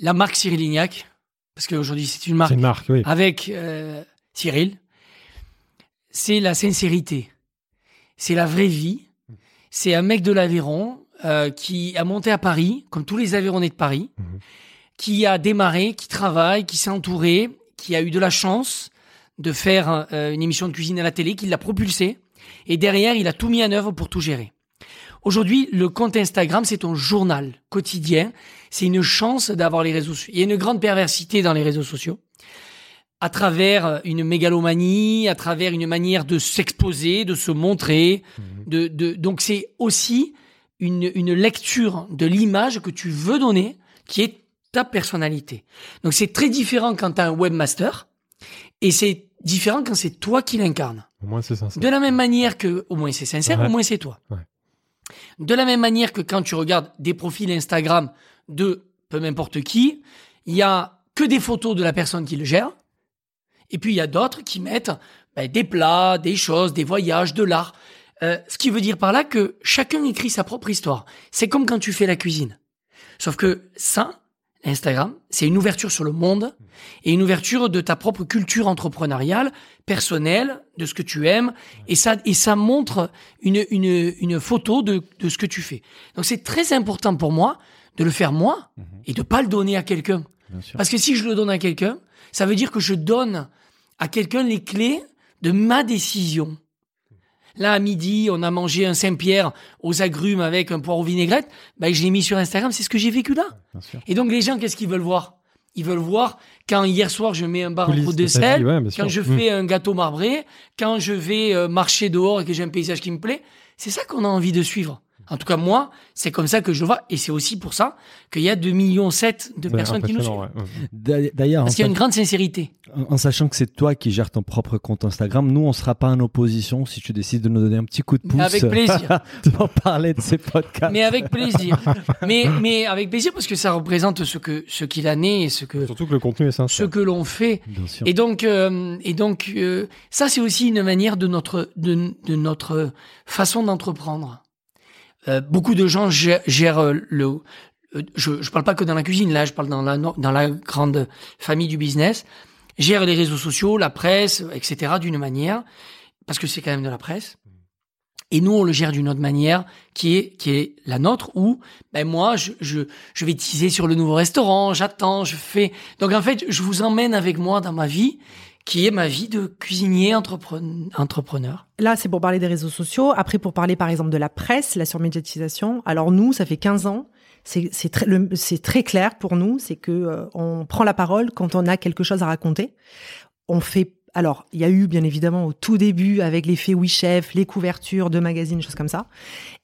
la marque Cyril Lignac, parce qu'aujourd'hui c'est une marque c'est une marque, oui. avec euh, Cyril, c'est la sincérité, c'est la vraie vie. C'est un mec de l'Aveyron euh, qui a monté à Paris, comme tous les Aveyronnais de Paris, Mhm. qui a démarré, qui travaille, qui s'est entouré, qui a eu de la chance de faire euh, une émission de cuisine à la télé, qui l'a propulsé. Et derrière, il a tout mis en œuvre pour tout gérer. Aujourd'hui, le compte Instagram, c'est ton journal quotidien. C'est une chance d'avoir les réseaux sociaux. Il y a une grande perversité dans les réseaux sociaux. À travers une mégalomanie, à travers une manière de s'exposer, de se montrer. De, de, donc c'est aussi une, une lecture de l'image que tu veux donner, qui est ta personnalité. Donc c'est très différent quand tu as un webmaster, et c'est différent quand c'est toi qui l'incarne. Au moins, c'est sincère. De la même manière que, au moins c'est sincère, Ouais. au moins c'est toi. Ouais. De la même manière que quand tu regardes des profils Instagram de peu n'importe qui, il y a que des photos de la personne qui le gère. Et puis il y a d'autres qui mettent ben, des plats, des choses, des voyages, de l'art. Euh, ce qui veut dire par là que chacun écrit sa propre histoire. C'est comme quand tu fais la cuisine. Sauf que ça, Instagram, c'est une ouverture sur le monde et une ouverture de ta propre culture entrepreneuriale, personnelle, de ce que tu aimes. Et ça, et ça montre une, une, une photo de, de ce que tu fais. Donc c'est très important pour moi de le faire moi et de pas le donner à quelqu'un. Parce que si je le donne à quelqu'un, ça veut dire que je donne à quelqu'un les clés de ma décision. Là, à midi, on a mangé un Saint-Pierre aux agrumes avec un poireau vinaigrette. Ben, je l'ai mis sur Instagram. C'est ce que j'ai vécu là. Bien sûr. Et donc, les gens, qu'est-ce qu'ils veulent voir? Ils veulent voir quand hier soir, je mets un bar en de sel, ouais, quand je Mm. fais un gâteau marbré, quand je vais euh, marcher dehors et que j'ai un paysage qui me plaît. C'est ça qu'on a envie de suivre. En tout cas, moi, c'est comme ça que je vois. Et c'est aussi pour ça qu'il y a 2,7 millions de personnes qui nous suivent. ouais. D'ailleurs, Parce qu'il y a une grande sincérité. en- en sachant que c'est toi qui gères ton propre compte Instagram, nous, on sera pas en opposition si tu décides de nous donner un petit coup de pouce. Avec plaisir. pour parler de ces podcasts. Mais avec plaisir. mais, mais avec plaisir parce que ça représente ce que, ce qu'il en est et ce que, Surtout que le contenu est ce sincère. que l'on fait. Bien sûr. Et donc, euh, et donc, euh, ça c'est aussi une manière de notre, de, de notre façon d'entreprendre. Euh, beaucoup de gens gèrent, euh, le. euh, Je, je parle pas que dans la cuisine, là, je parle dans la dans la grande famille du business. Gèrent les réseaux sociaux, la presse, etc. D'une manière, parce que c'est quand même de la presse. Et nous, on le gère d'une autre manière, qui est qui est la nôtre, où ben moi, je je, je vais teaser sur le nouveau restaurant, j'attends, je fais. Donc en fait, je vous emmène avec moi dans ma vie, qui est ma vie de cuisinier entrepreneur. Là, c'est pour parler des réseaux sociaux. Après, pour parler, par exemple, de la presse, la surmédiatisation. Alors, nous, ça fait 15 ans. C'est très, très clair pour nous. C'est que euh, on prend la parole quand on a quelque chose à raconter. On fait. Alors, il y a eu, bien évidemment, au tout début, avec les faits Oui Chef, les couvertures de magazines, choses comme ça.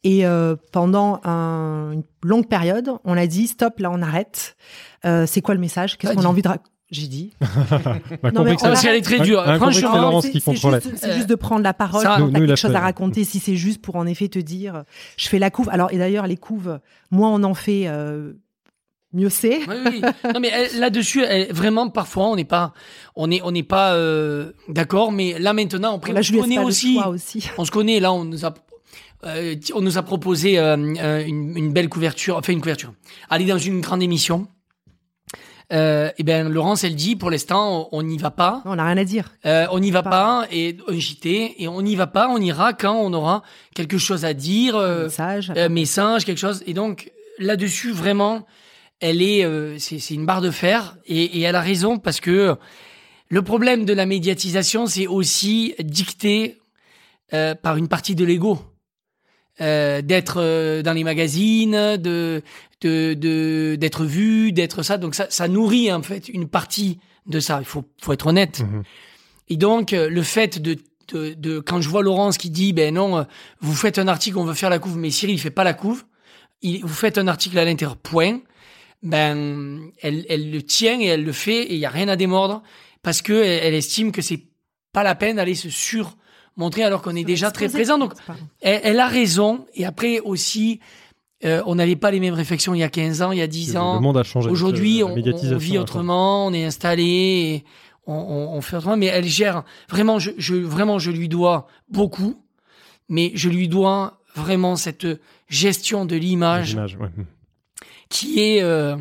Et euh, pendant un- une longue période, on a dit stop, là, on arrête. Euh, c'est quoi le message? Qu'est-ce qu'on a envie de raconter J'ai dit. On a Non, mais on Parce qu'elle est très dure. Un- Franchement, Laurence c'est- qui c'est contrôlait. juste- C'est juste de prendre la parole Ça, quand nous, quelque chose fait- à raconter. Si c'est juste pour en effet te dire, je fais la couve. Alors et d'ailleurs les couves, moins on en fait, euh, mieux c'est. Oui, oui. Non, mais elle- là-dessus, elle- vraiment, parfois, on n'est pas, on est, on n'est pas euh, d'accord. Mais là, maintenant, après, Là on je laisse connaît aussi. On se connaît. Là, on nous a, euh, on nous a proposé euh, euh, une, une belle couverture, enfin une couverture. Aller dans une grande émission. Euh, et ben, Laurence, elle dit, pour l'instant, on n'y va pas. Non, on n'a rien à dire. Euh, on n'y va Pas. pas, et un JT, et on n'y va pas, on ira quand on aura quelque chose à dire, euh, Message. euh, message, quelque chose. Et donc là-dessus, vraiment, elle est, euh, c'est une barre de fer, et, et elle a raison parce que le problème de la médiatisation, c'est aussi dicté euh, par une partie de l'ego. Euh, d'être euh, dans les magazines, de de de- d'être vu, d'être ça. Donc ça, ça nourrit en fait une partie de ça. Il faut faut être honnête. Mhm. Et donc euh, le fait de, de de quand je vois Laurence qui dit ben non, euh, vous faites un article, on veut faire la couve, mais Cyril il fait pas la couve. Il, vous faites un article à l'intérieur. Point. Ben elle elle le tient et elle le fait et il y a rien à démordre parce que elle, elle estime que c'est pas la peine d'aller se surmontrer alors qu'on est déjà très présent. Donc elle a raison. Et après aussi, euh, on n'avait pas les mêmes réflexions il y a 15 ans, il y a 10 Le ans. monde a changé. Aujourd'hui, on, vit autrement, on est installé, on, on- on fait autrement. Mais elle gère vraiment. Je, je vraiment, je lui dois beaucoup, mais je lui dois vraiment cette gestion de l'image L'image, ouais. qui est euh,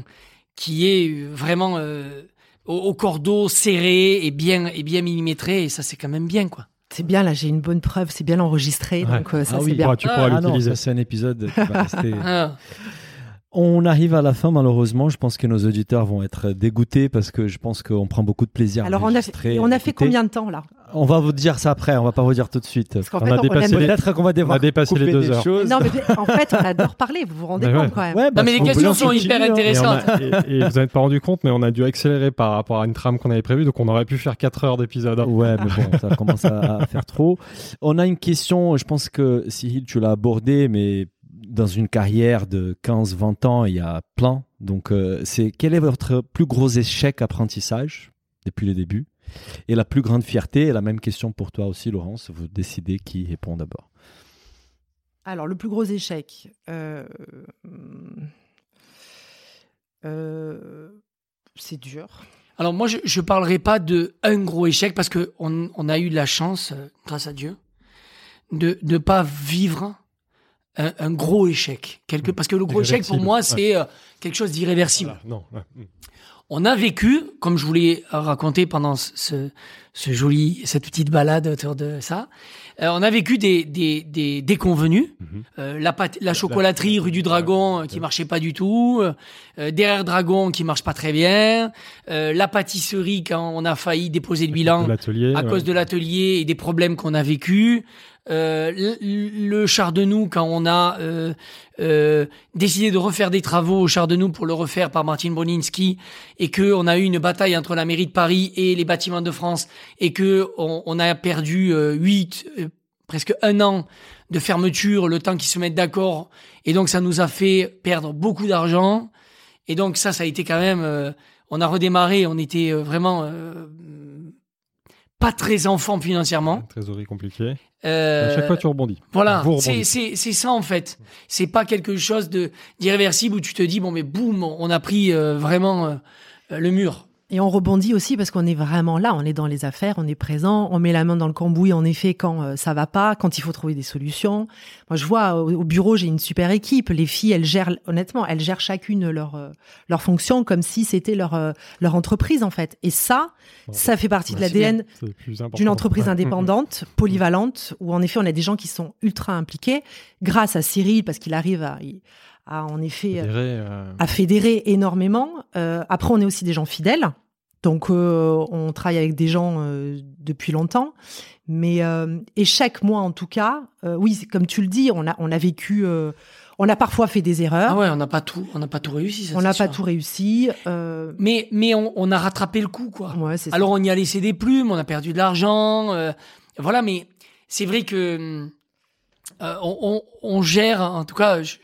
qui est vraiment euh, au, au cordeau serré et bien et bien millimétré. Et ça, c'est quand même bien, quoi. C'est bien là, j'ai une bonne preuve, c'est bien enregistré, Ouais. donc euh, ça Ah c'est oui, bien. Ouais, tu pourras Ah, Ah l'utiliser. c'est un épisode qui va rester. Ah. On arrive à la fin, malheureusement. Je pense que nos auditeurs vont être dégoûtés parce que je pense qu'on prend beaucoup de plaisir. à Alors on a fait, on à a fait combien de temps là? On va vous dire ça après. On va pas vous dire tout de suite. Parce On fait, a dépassé les- Peut-être qu'on va devoir On a dépassé les deux heures. choses. Non, mais en fait, on adore parler. Vous vous rendez Mais compte ouais. quand même. Ouais, bah, Non, mais les questions sont hyper hein. Et, intéressantes. a- et- et vous n'êtes pas rendu compte, mais on a dû accélérer par rapport à une trame qu'on avait prévue, donc on aurait pu faire 4 heures d'épisode. hein. Ouais, mais bon, ça commence à, à faire trop. On a une question, je pense que Cyril, tu l'as abordé, mais dans une carrière de 15-20 ans, il y a plein. Donc, euh, c'est quel est votre plus gros échec apprentissage depuis le début? Et la plus grande fierté Et la même question pour toi aussi, Laurence. Vous décidez qui répond d'abord. Alors, le plus gros échec. euh, euh, c'est dur. Alors moi, je je parlerai pas de un gros échec parce que on, on a eu la chance, grâce à Dieu, de ne pas vivre un, un gros échec. Quelque, parce que le gros échec, pour moi, c'est euh, quelque chose d'irréversible. Voilà, non, ouais. Mm. On a vécu, comme je vous l'ai raconté pendant ce, ce joli, cette petite balade autour de ça, euh, on a vécu des, des, des déconvenus. Mhm. Euh, la, pâte- la chocolaterie rue du Dragon euh, qui marchait pas du tout, derrière Dragon qui marche pas très bien, la pâtisserie quand on a failli déposer le bilan à cause de l'atelier et des problèmes qu'on a vécu. Euh, le, le char de nous quand on a euh, euh, décidé de refaire des travaux au char de nous pour le refaire par Martin Boninski et que on a eu une bataille entre la mairie de Paris et les bâtiments de France et que on, on a perdu euh, huit euh, presque un an de fermeture le temps qu'ils se mettent d'accord et donc ça nous a fait perdre beaucoup d'argent et donc ça ça a été quand même euh, on a redémarré on était vraiment pas très enfant financièrement Trésorerie compliquée. euh, À chaque fois, tu rebondis. voilà, c'est ça en fait. C'est pas quelque chose de d'irréversible où tu te dis bon mais boum, on a pris euh, vraiment euh, le mur. Et on rebondit aussi parce qu'on est vraiment là, on est dans les affaires, on est présent, on met la main dans le cambouis en effet quand euh, ça va pas, quand il faut trouver des solutions. Moi je vois au, au bureau j'ai une super équipe, les filles elles gèrent honnêtement elles gèrent chacune leur euh, leur fonction comme si c'était leur euh, leur entreprise en fait. Et ça ça fait partie de bien. l'ADN d'une entreprise indépendante, polyvalente, où en effet on a des gens qui sont ultra impliqués, grâce à Cyril parce qu'il arrive à, à en effet Fédéré, euh, à fédérer énormément. Euh, après, on est aussi des gens fidèles. Donc, euh, on travaille avec des gens euh, depuis longtemps. Mais, euh, et chaque mois, en tout cas, euh, oui, comme tu le dis, on a, on a vécu, euh, on a parfois fait des erreurs. Ah ouais, on n'a pas tout, on n'a pas tout réussi. ça, on n'a pas tout réussi. Euh, Mais mais on, on a rattrapé le coup quoi. ouais, c'est ça. Alors on y a laissé des plumes, on a perdu de l'argent, euh, voilà. Mais c'est vrai que euh, on, on, on gère, en tout cas, je-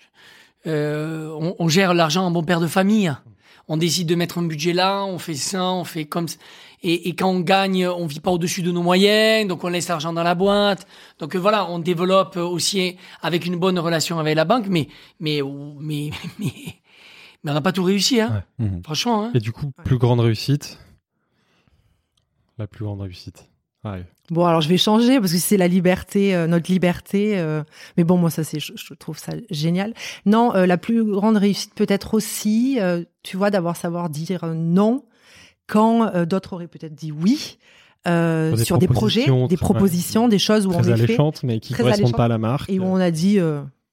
euh, on, on gère l'argent en bon père de famille. On décide de mettre un budget là, on fait ça, on fait comme ça. Et, et quand on gagne, on vit pas au-dessus de nos moyens, donc on laisse l'argent dans la boîte. Donc euh, voilà, on développe aussi avec une bonne relation avec la banque, mais mais mais mais, mais on n'a pas tout réussi, hein. Mhm. Franchement, hein. Et du coup, plus grande réussite. La plus grande réussite. Ouais. Bon, alors je vais changer parce que c'est la liberté, euh, notre liberté. euh, mais bon, moi, ça, c'est, je, je trouve ça génial. Non, euh, la plus grande réussite peut-être aussi, tu vois, d'avoir savoir dire non quand d'autres auraient peut-être dit oui. Sur des projets, propositions, des ouais. propositions, des choses où Très on est fait alléchante, mais qui très correspondent pas à la marque. et où on a dit,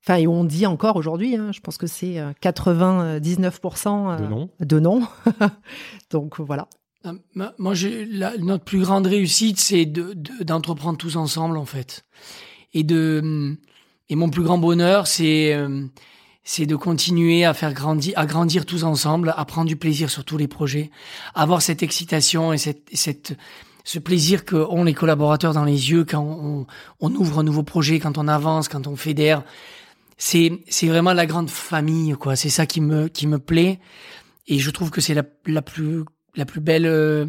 enfin, et où on dit encore aujourd'hui, hein, je pense que c'est euh, 99% euh, de non. de non. Donc voilà. Euh, moi- j'ai- la- notre plus grande réussite, c'est de- de- d'entreprendre tous ensemble, en fait. Et de et mon plus grand bonheur, c'est euh, c'est de continuer à faire grandir, à grandir tous ensemble, à prendre du plaisir sur tous les projets, avoir cette excitation et cette, et cette ce plaisir qu'ont les collaborateurs dans les yeux quand on, on ouvre un nouveau projet, quand on avance, quand on fédère. C'est c'est vraiment la grande famille, quoi. C'est ça qui me qui me plaît. Et je trouve que c'est la, la plus la plus belle euh,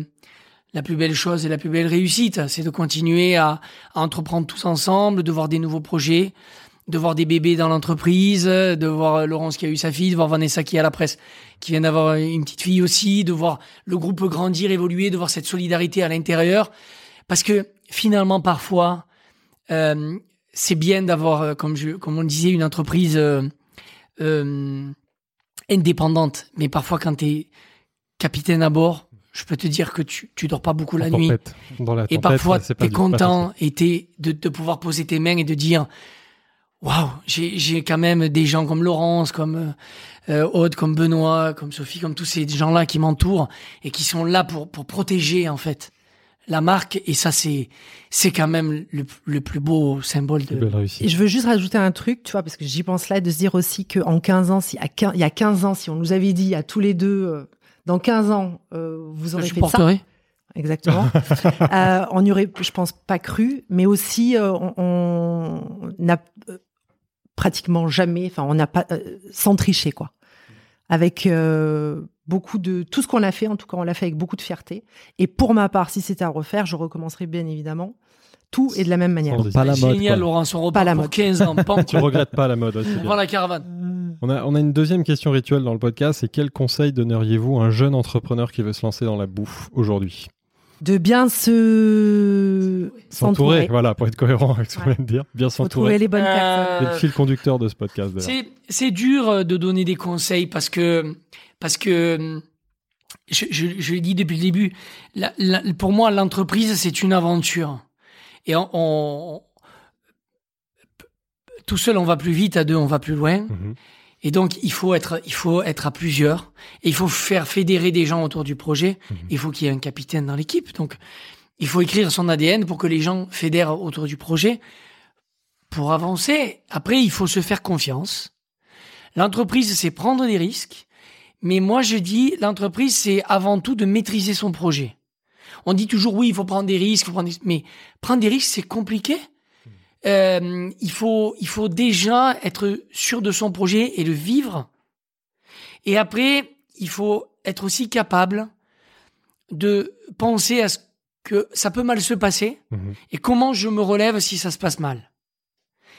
la plus belle chose et la plus belle réussite, c'est de continuer à, entreprendre tous ensemble, de voir des nouveaux projets, de voir des bébés dans l'entreprise, de voir Laurence qui a eu sa fille, de voir Vanessa qui est à la presse, qui vient d'avoir une petite fille aussi, de voir le groupe grandir, évoluer, de voir cette solidarité à l'intérieur. Parce que finalement, parfois, euh, c'est bien d'avoir, euh, comme, je, comme on disait, une entreprise euh, euh, indépendante. Mais parfois, quand tu es capitaine à bord, je peux te dire que tu, tu dors pas beaucoup la En nuit. Dans la Et parfois, du- pas content et t'es de, de pouvoir poser tes mains et de dire waouh, j'ai j'ai quand même des gens comme Laurence, comme euh, Aude, comme Benoît, comme Sophie, comme tous ces gens-là qui m'entourent et qui sont là pour pour protéger en fait la marque. Et ça, c'est c'est quand même le, le plus beau symbole de. Belle réussite. Et je veux juste rajouter un truc, tu vois, parce que j'y pense là, de se dire aussi qu'en 15 ans, si, à 15, il y a 15 ans, si on nous avait dit à tous les deux, euh, dans 15 ans, euh, vous aurez Je fait ça. porterai. Exactement. euh, on n'y aurait, je pense, pas cru, mais aussi, euh, on n'a euh, pratiquement jamais, enfin, on n'a pas, sans tricher, quoi. Avec beaucoup de, tout ce qu'on a fait, en tout cas, on l'a fait avec beaucoup de fierté. Et pour ma part, si c'était à refaire, je recommencerai bien évidemment tout et de la même manière. Pas la mode. Génial, quoi. Laurence, on Pas repart la pour mode. 15 ans. Tu regrettes pas la mode, ouais, On bien. prend la caravane. On a, on a une deuxième question rituelle dans le podcast, c'est quel conseil donneriez-vous à un jeune entrepreneur qui veut se lancer dans la bouffe aujourd'hui? De bien se S'entourer, voilà, pour être cohérent avec ce qu'on Ouais. vient de dire. Bien s'entourer. les bonnes Euh, personnes. C'est le fil conducteur de ce podcast, d'ailleurs. C'est c'est dur euh, de donner des conseils parce que parce que je, je, je l'ai dit depuis le début. la- la- pour moi, l'entreprise c'est une aventure et on, on- tout seul on va plus vite, à deux on va plus loin. Mhm. Et donc il faut être il faut être à plusieurs et il faut faire fédérer des gens autour du projet. Mhm. Il faut qu'il y ait un capitaine dans l'équipe. Donc il faut écrire son ADN pour que les gens fédèrent autour du projet pour avancer. Après, il faut se faire confiance. L'entreprise, c'est prendre des risques. Mais moi, je dis, l'entreprise, c'est avant tout de maîtriser son projet. On dit toujours, oui, il faut prendre des risques, faut prendre des- mais prendre des risques, c'est compliqué. Euh, il faut, il faut déjà être sûr de son projet et le vivre. Et après, il faut être aussi capable de penser à ce que ça peut mal se passer Mhm. et comment je me relève si ça se passe mal.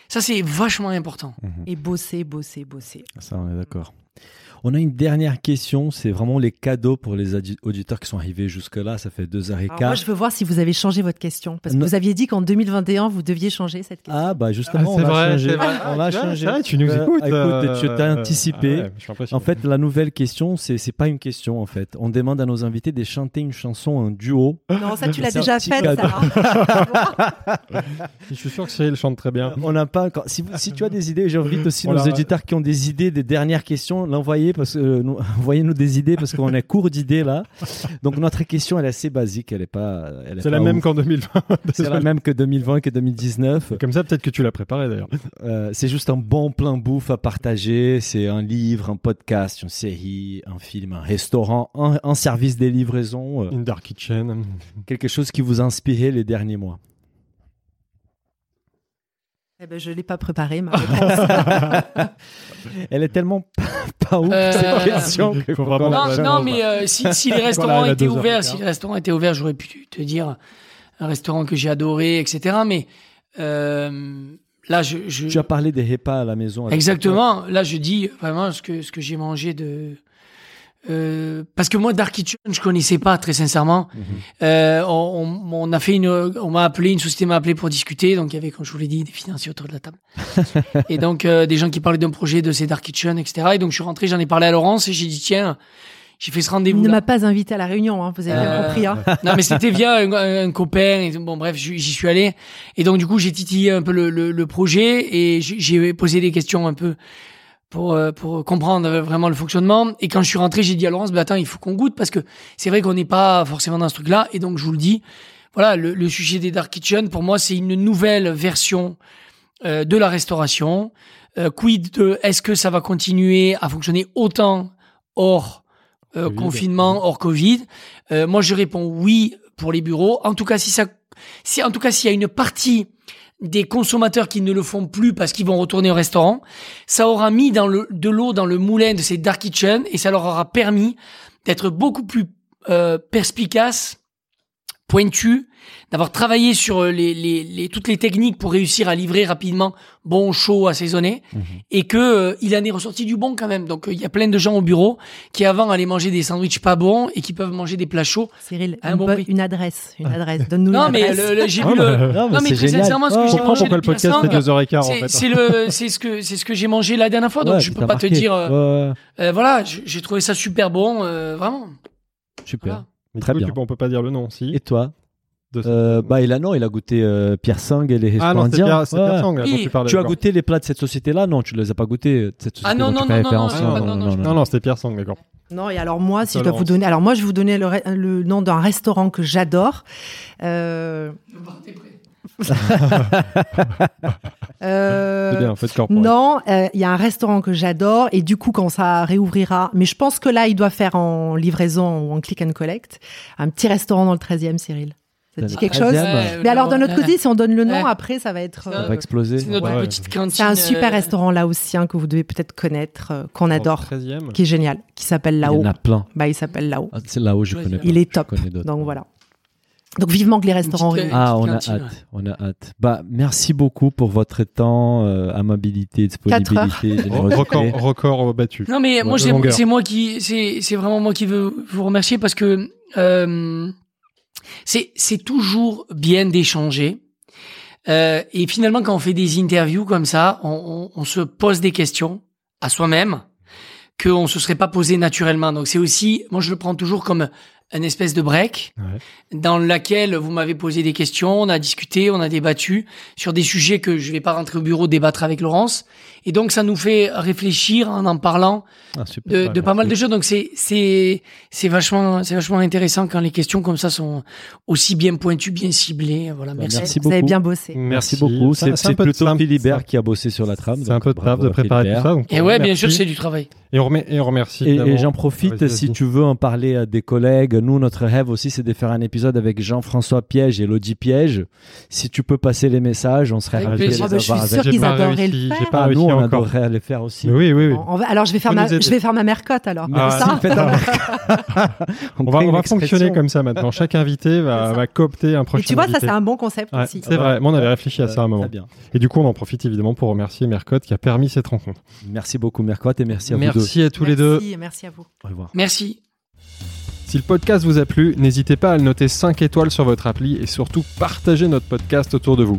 Ça, c'est vachement important. Et bosser, bosser, bosser. Ça, on est d'accord. On a une dernière question, c'est vraiment les cadeaux pour les auditeurs qui sont arrivés jusque-là. Ça fait deux heures et Alors quart. moi, je veux voir si vous avez changé votre question. Parce que Non. vous aviez dit qu'en 2021, vous deviez changer cette question. Ah, bah justement, Ah, on vrai, changé. c'est vrai. On l'a Ah, changé. vrai, tu nous Euh, écoutes. écoute, tu t'es euh, anticipé. ah ouais, impressionné. En fait, la nouvelle question, c'est pas une question en fait. On demande à nos invités de chanter une chanson en duo. non, ça, tu l'as déjà fait, cadeau. Sarah. je suis sûr que Cyril chante très bien. On n'a pas encore. Si, vous- si tu as des idées, j'invite aussi nos auditeurs qui ont des idées des dernières questions, l'envoyer parce que euh, nous- envoyez-nous des idées parce qu'on est court d'idées là. Donc notre question elle est assez basique, elle est pas. elle est C'est pas la même ouf. qu'en 2020. C'est la même que 2020 que 2019. Comme ça, peut-être que tu l'as préparé d'ailleurs. Euh, c'est juste un bon plein bouffe à partager. C'est un livre, un podcast, une série, un film, un restaurant, un, un service des livraisons. euh, In Dark Kitchen. quelque chose qui vous a inspiré les derniers mois. Eh ben, je l'ai pas préparé, ma réponse. Elle est tellement pas ouf Euh, cette question. que faut vraiment- Non, mais euh, si, si les Voilà, restaurants a étaient ouverts, si les restaurants étaient ouverts, j'aurais pu te dire un restaurant que j'ai adoré, etc. Mais euh, là, je, je Tu as parlé des repas à la maison. exactement. Là, je dis vraiment ce que ce que j'ai mangé de. Euh, parce que moi, Dark Kitchen, je connaissais pas très sincèrement. Mhm. Euh, on, on- on a fait une, on m'a appelé, une société m'a appelé pour discuter. Donc il y avait, comme je vous l'ai dit, des financiers autour de la table. et donc euh, des gens qui parlaient d'un projet de ces Dark Kitchen, etc. Et donc je suis rentré, j'en ai parlé à Laurence et j'ai dit tiens, j'ai fait ce Il rendez-vous. ne m'a pas invité à la réunion, hein, vous avez bien Euh, compris. Hein. non, mais c'était via un, un- un copain. Et, bon, bref, j'y j'y suis allé. Et donc, du coup, j'ai titillé un peu le, le, le projet et j'ai- j'ai posé des questions un peu pour, euh, pour comprendre vraiment le fonctionnement. Et quand je suis rentré, j'ai dit à Laurence, bah, attends, il faut qu'on goûte parce que c'est vrai qu'on n'est pas forcément dans ce truc-là. Et donc, je vous le dis, voilà, le, le sujet des Dark Kitchen, pour moi, c'est une nouvelle version euh, de la restauration. Euh, quid de est-ce que ça va continuer à fonctionner autant hors euh, confinement, hors Covid? Euh, Moi, je réponds oui pour les bureaux. En tout cas, si ça, si en tout cas s'il y a une partie des consommateurs qui ne le font plus parce qu'ils vont retourner au restaurant, ça aura mis dans le, de l'eau dans le moulin de ces dark kitchen et ça leur aura permis d'être beaucoup plus euh, perspicaces, pointus, d'avoir travaillé sur euh, les, les, les, toutes les techniques pour réussir à livrer rapidement bon, chaud, assaisonné, Mhm. et que euh, il en est ressorti du bon quand même. Donc euh, il y a plein de gens au bureau qui avant allaient manger des sandwichs pas bons et qui peuvent manger des plats chauds. Cyril, Un une, bon prix. une adresse, une adresse. Donne-nous Non une mais adresse. le- le- j'ai vu le. Non, Non mais c'est très sincèrement, ce que Oh, j'ai mangé pourquoi le podcast fait deux heures et quart en c'est fait. c'est le, c'est ce que c'est ce que j'ai mangé la dernière fois, donc Ouais, je peux pas te dire. euh, euh, voilà, j'ai trouvé ça super bon, euh, vraiment. Super. Voilà. Mais Très du coup, bien. tu- on peut pas dire le nom, si. Et toi de cette- Euh, bah, il a non, il a goûté euh, Pierre Sang et les Ah restaurants non, indiens. Pierre, c'était Ouais. Pierre Sang, dont Oui. tu parlais. Tu as goûté les plats de cette société-là Non, tu les as pas goûtés. Cette société Ah non, non, non, non, non, non, non, non, Non, non, c'était Pierre Sang, d'accord. Non, et alors moi, si je dois vous donner, alors moi, je vais vous donner le, re- le nom d'un restaurant que j'adore. Euh, euh, C'est bien, faites corporate. Non, euh, il y a un restaurant que j'adore et du coup quand ça réouvrira, mais je pense que là il doit faire en livraison ou en click and collect, un petit restaurant dans le 13e, Cyril. Ça te dit quelque 13e, chose Ouais, Mais alors d'un autre côté, si on donne le nom, Ouais. après ça va être. Ça euh, va exploser. C'est notre Ouais. petite cantine. c'est un super euh, restaurant là aussi hein, que vous devez peut-être connaître, euh, qu'on adore, 13e. qui est génial, qui s'appelle Il y là-haut. en a plein. Bah il s'appelle là-haut. Ah, c'est là-haut, je connais pas. Il est Je top. Donc voilà. Donc vivement que les restaurants petite-. Ah, on a hâte, ouais. on a hâte. Bah, merci beaucoup pour votre temps, euh, amabilité, Quatre heures. disponibilité, générosité. Record, record battu. Non mais moi Ouais, c'est moi qui c'est c'est vraiment moi qui veux vous remercier parce que euh, c'est c'est toujours bien d'échanger Euh, et finalement quand on fait des interviews comme ça on, on, on se pose des questions à soi-même que on se serait pas posé naturellement donc c'est aussi moi je le prends toujours comme un espèce de break Ouais. dans laquelle vous m'avez posé des questions, on a discuté, on a débattu sur des sujets que je vais pas rentrer au bureau débattre avec Laurence. Et donc ça nous fait réfléchir en en parlant Ah, super. de, pas mal de choses. Donc c'est c'est c'est vachement c'est vachement intéressant quand les questions comme ça sont aussi bien pointues, bien ciblées. Voilà, Bah, merci. merci Vous avez beaucoup. bien bossé. Merci beaucoup. C'est- C'est de- plutôt Philibert qui a bossé sur la trame. C'est un peu de taf de préparer tout Philibert. ça. donc Et on ouais, bien remercie. sûr, c'est du travail. Et on, remet- et on remercie. Et, j'en profite, si tu veux en parler à des collègues, nous, notre rêve aussi, c'est de faire un épisode avec Jean-François Piège et Elodie Piège. Si tu peux passer les messages, on serait ravis de les Ah bah, je suis avoir avec. qu'ils adoreraient le faire. Pas Ah, nous, on encore. adorerait faire aussi. Mais Oui, oui, oui. On va- alors je vais faire ma, je vais faire ma mercotte alors. Ah, ça. On va, on va fonctionner comme ça maintenant. Chaque invité va, ça. va coopter un prochain Et tu vois, ça invité. c'est un bon concept Ouais, aussi. c'est vrai, moi on avait réfléchi à ça à un moment. Très bien. Et du coup, on en profite évidemment pour remercier Mercotte qui a permis cette rencontre. Merci beaucoup, Mercotte, et merci à vous deux. Merci à tous les deux. Merci, merci à vous. Au revoir. Merci. Si le podcast vous a plu, n'hésitez pas à le noter 5 étoiles sur votre appli et surtout partagez notre podcast autour de vous.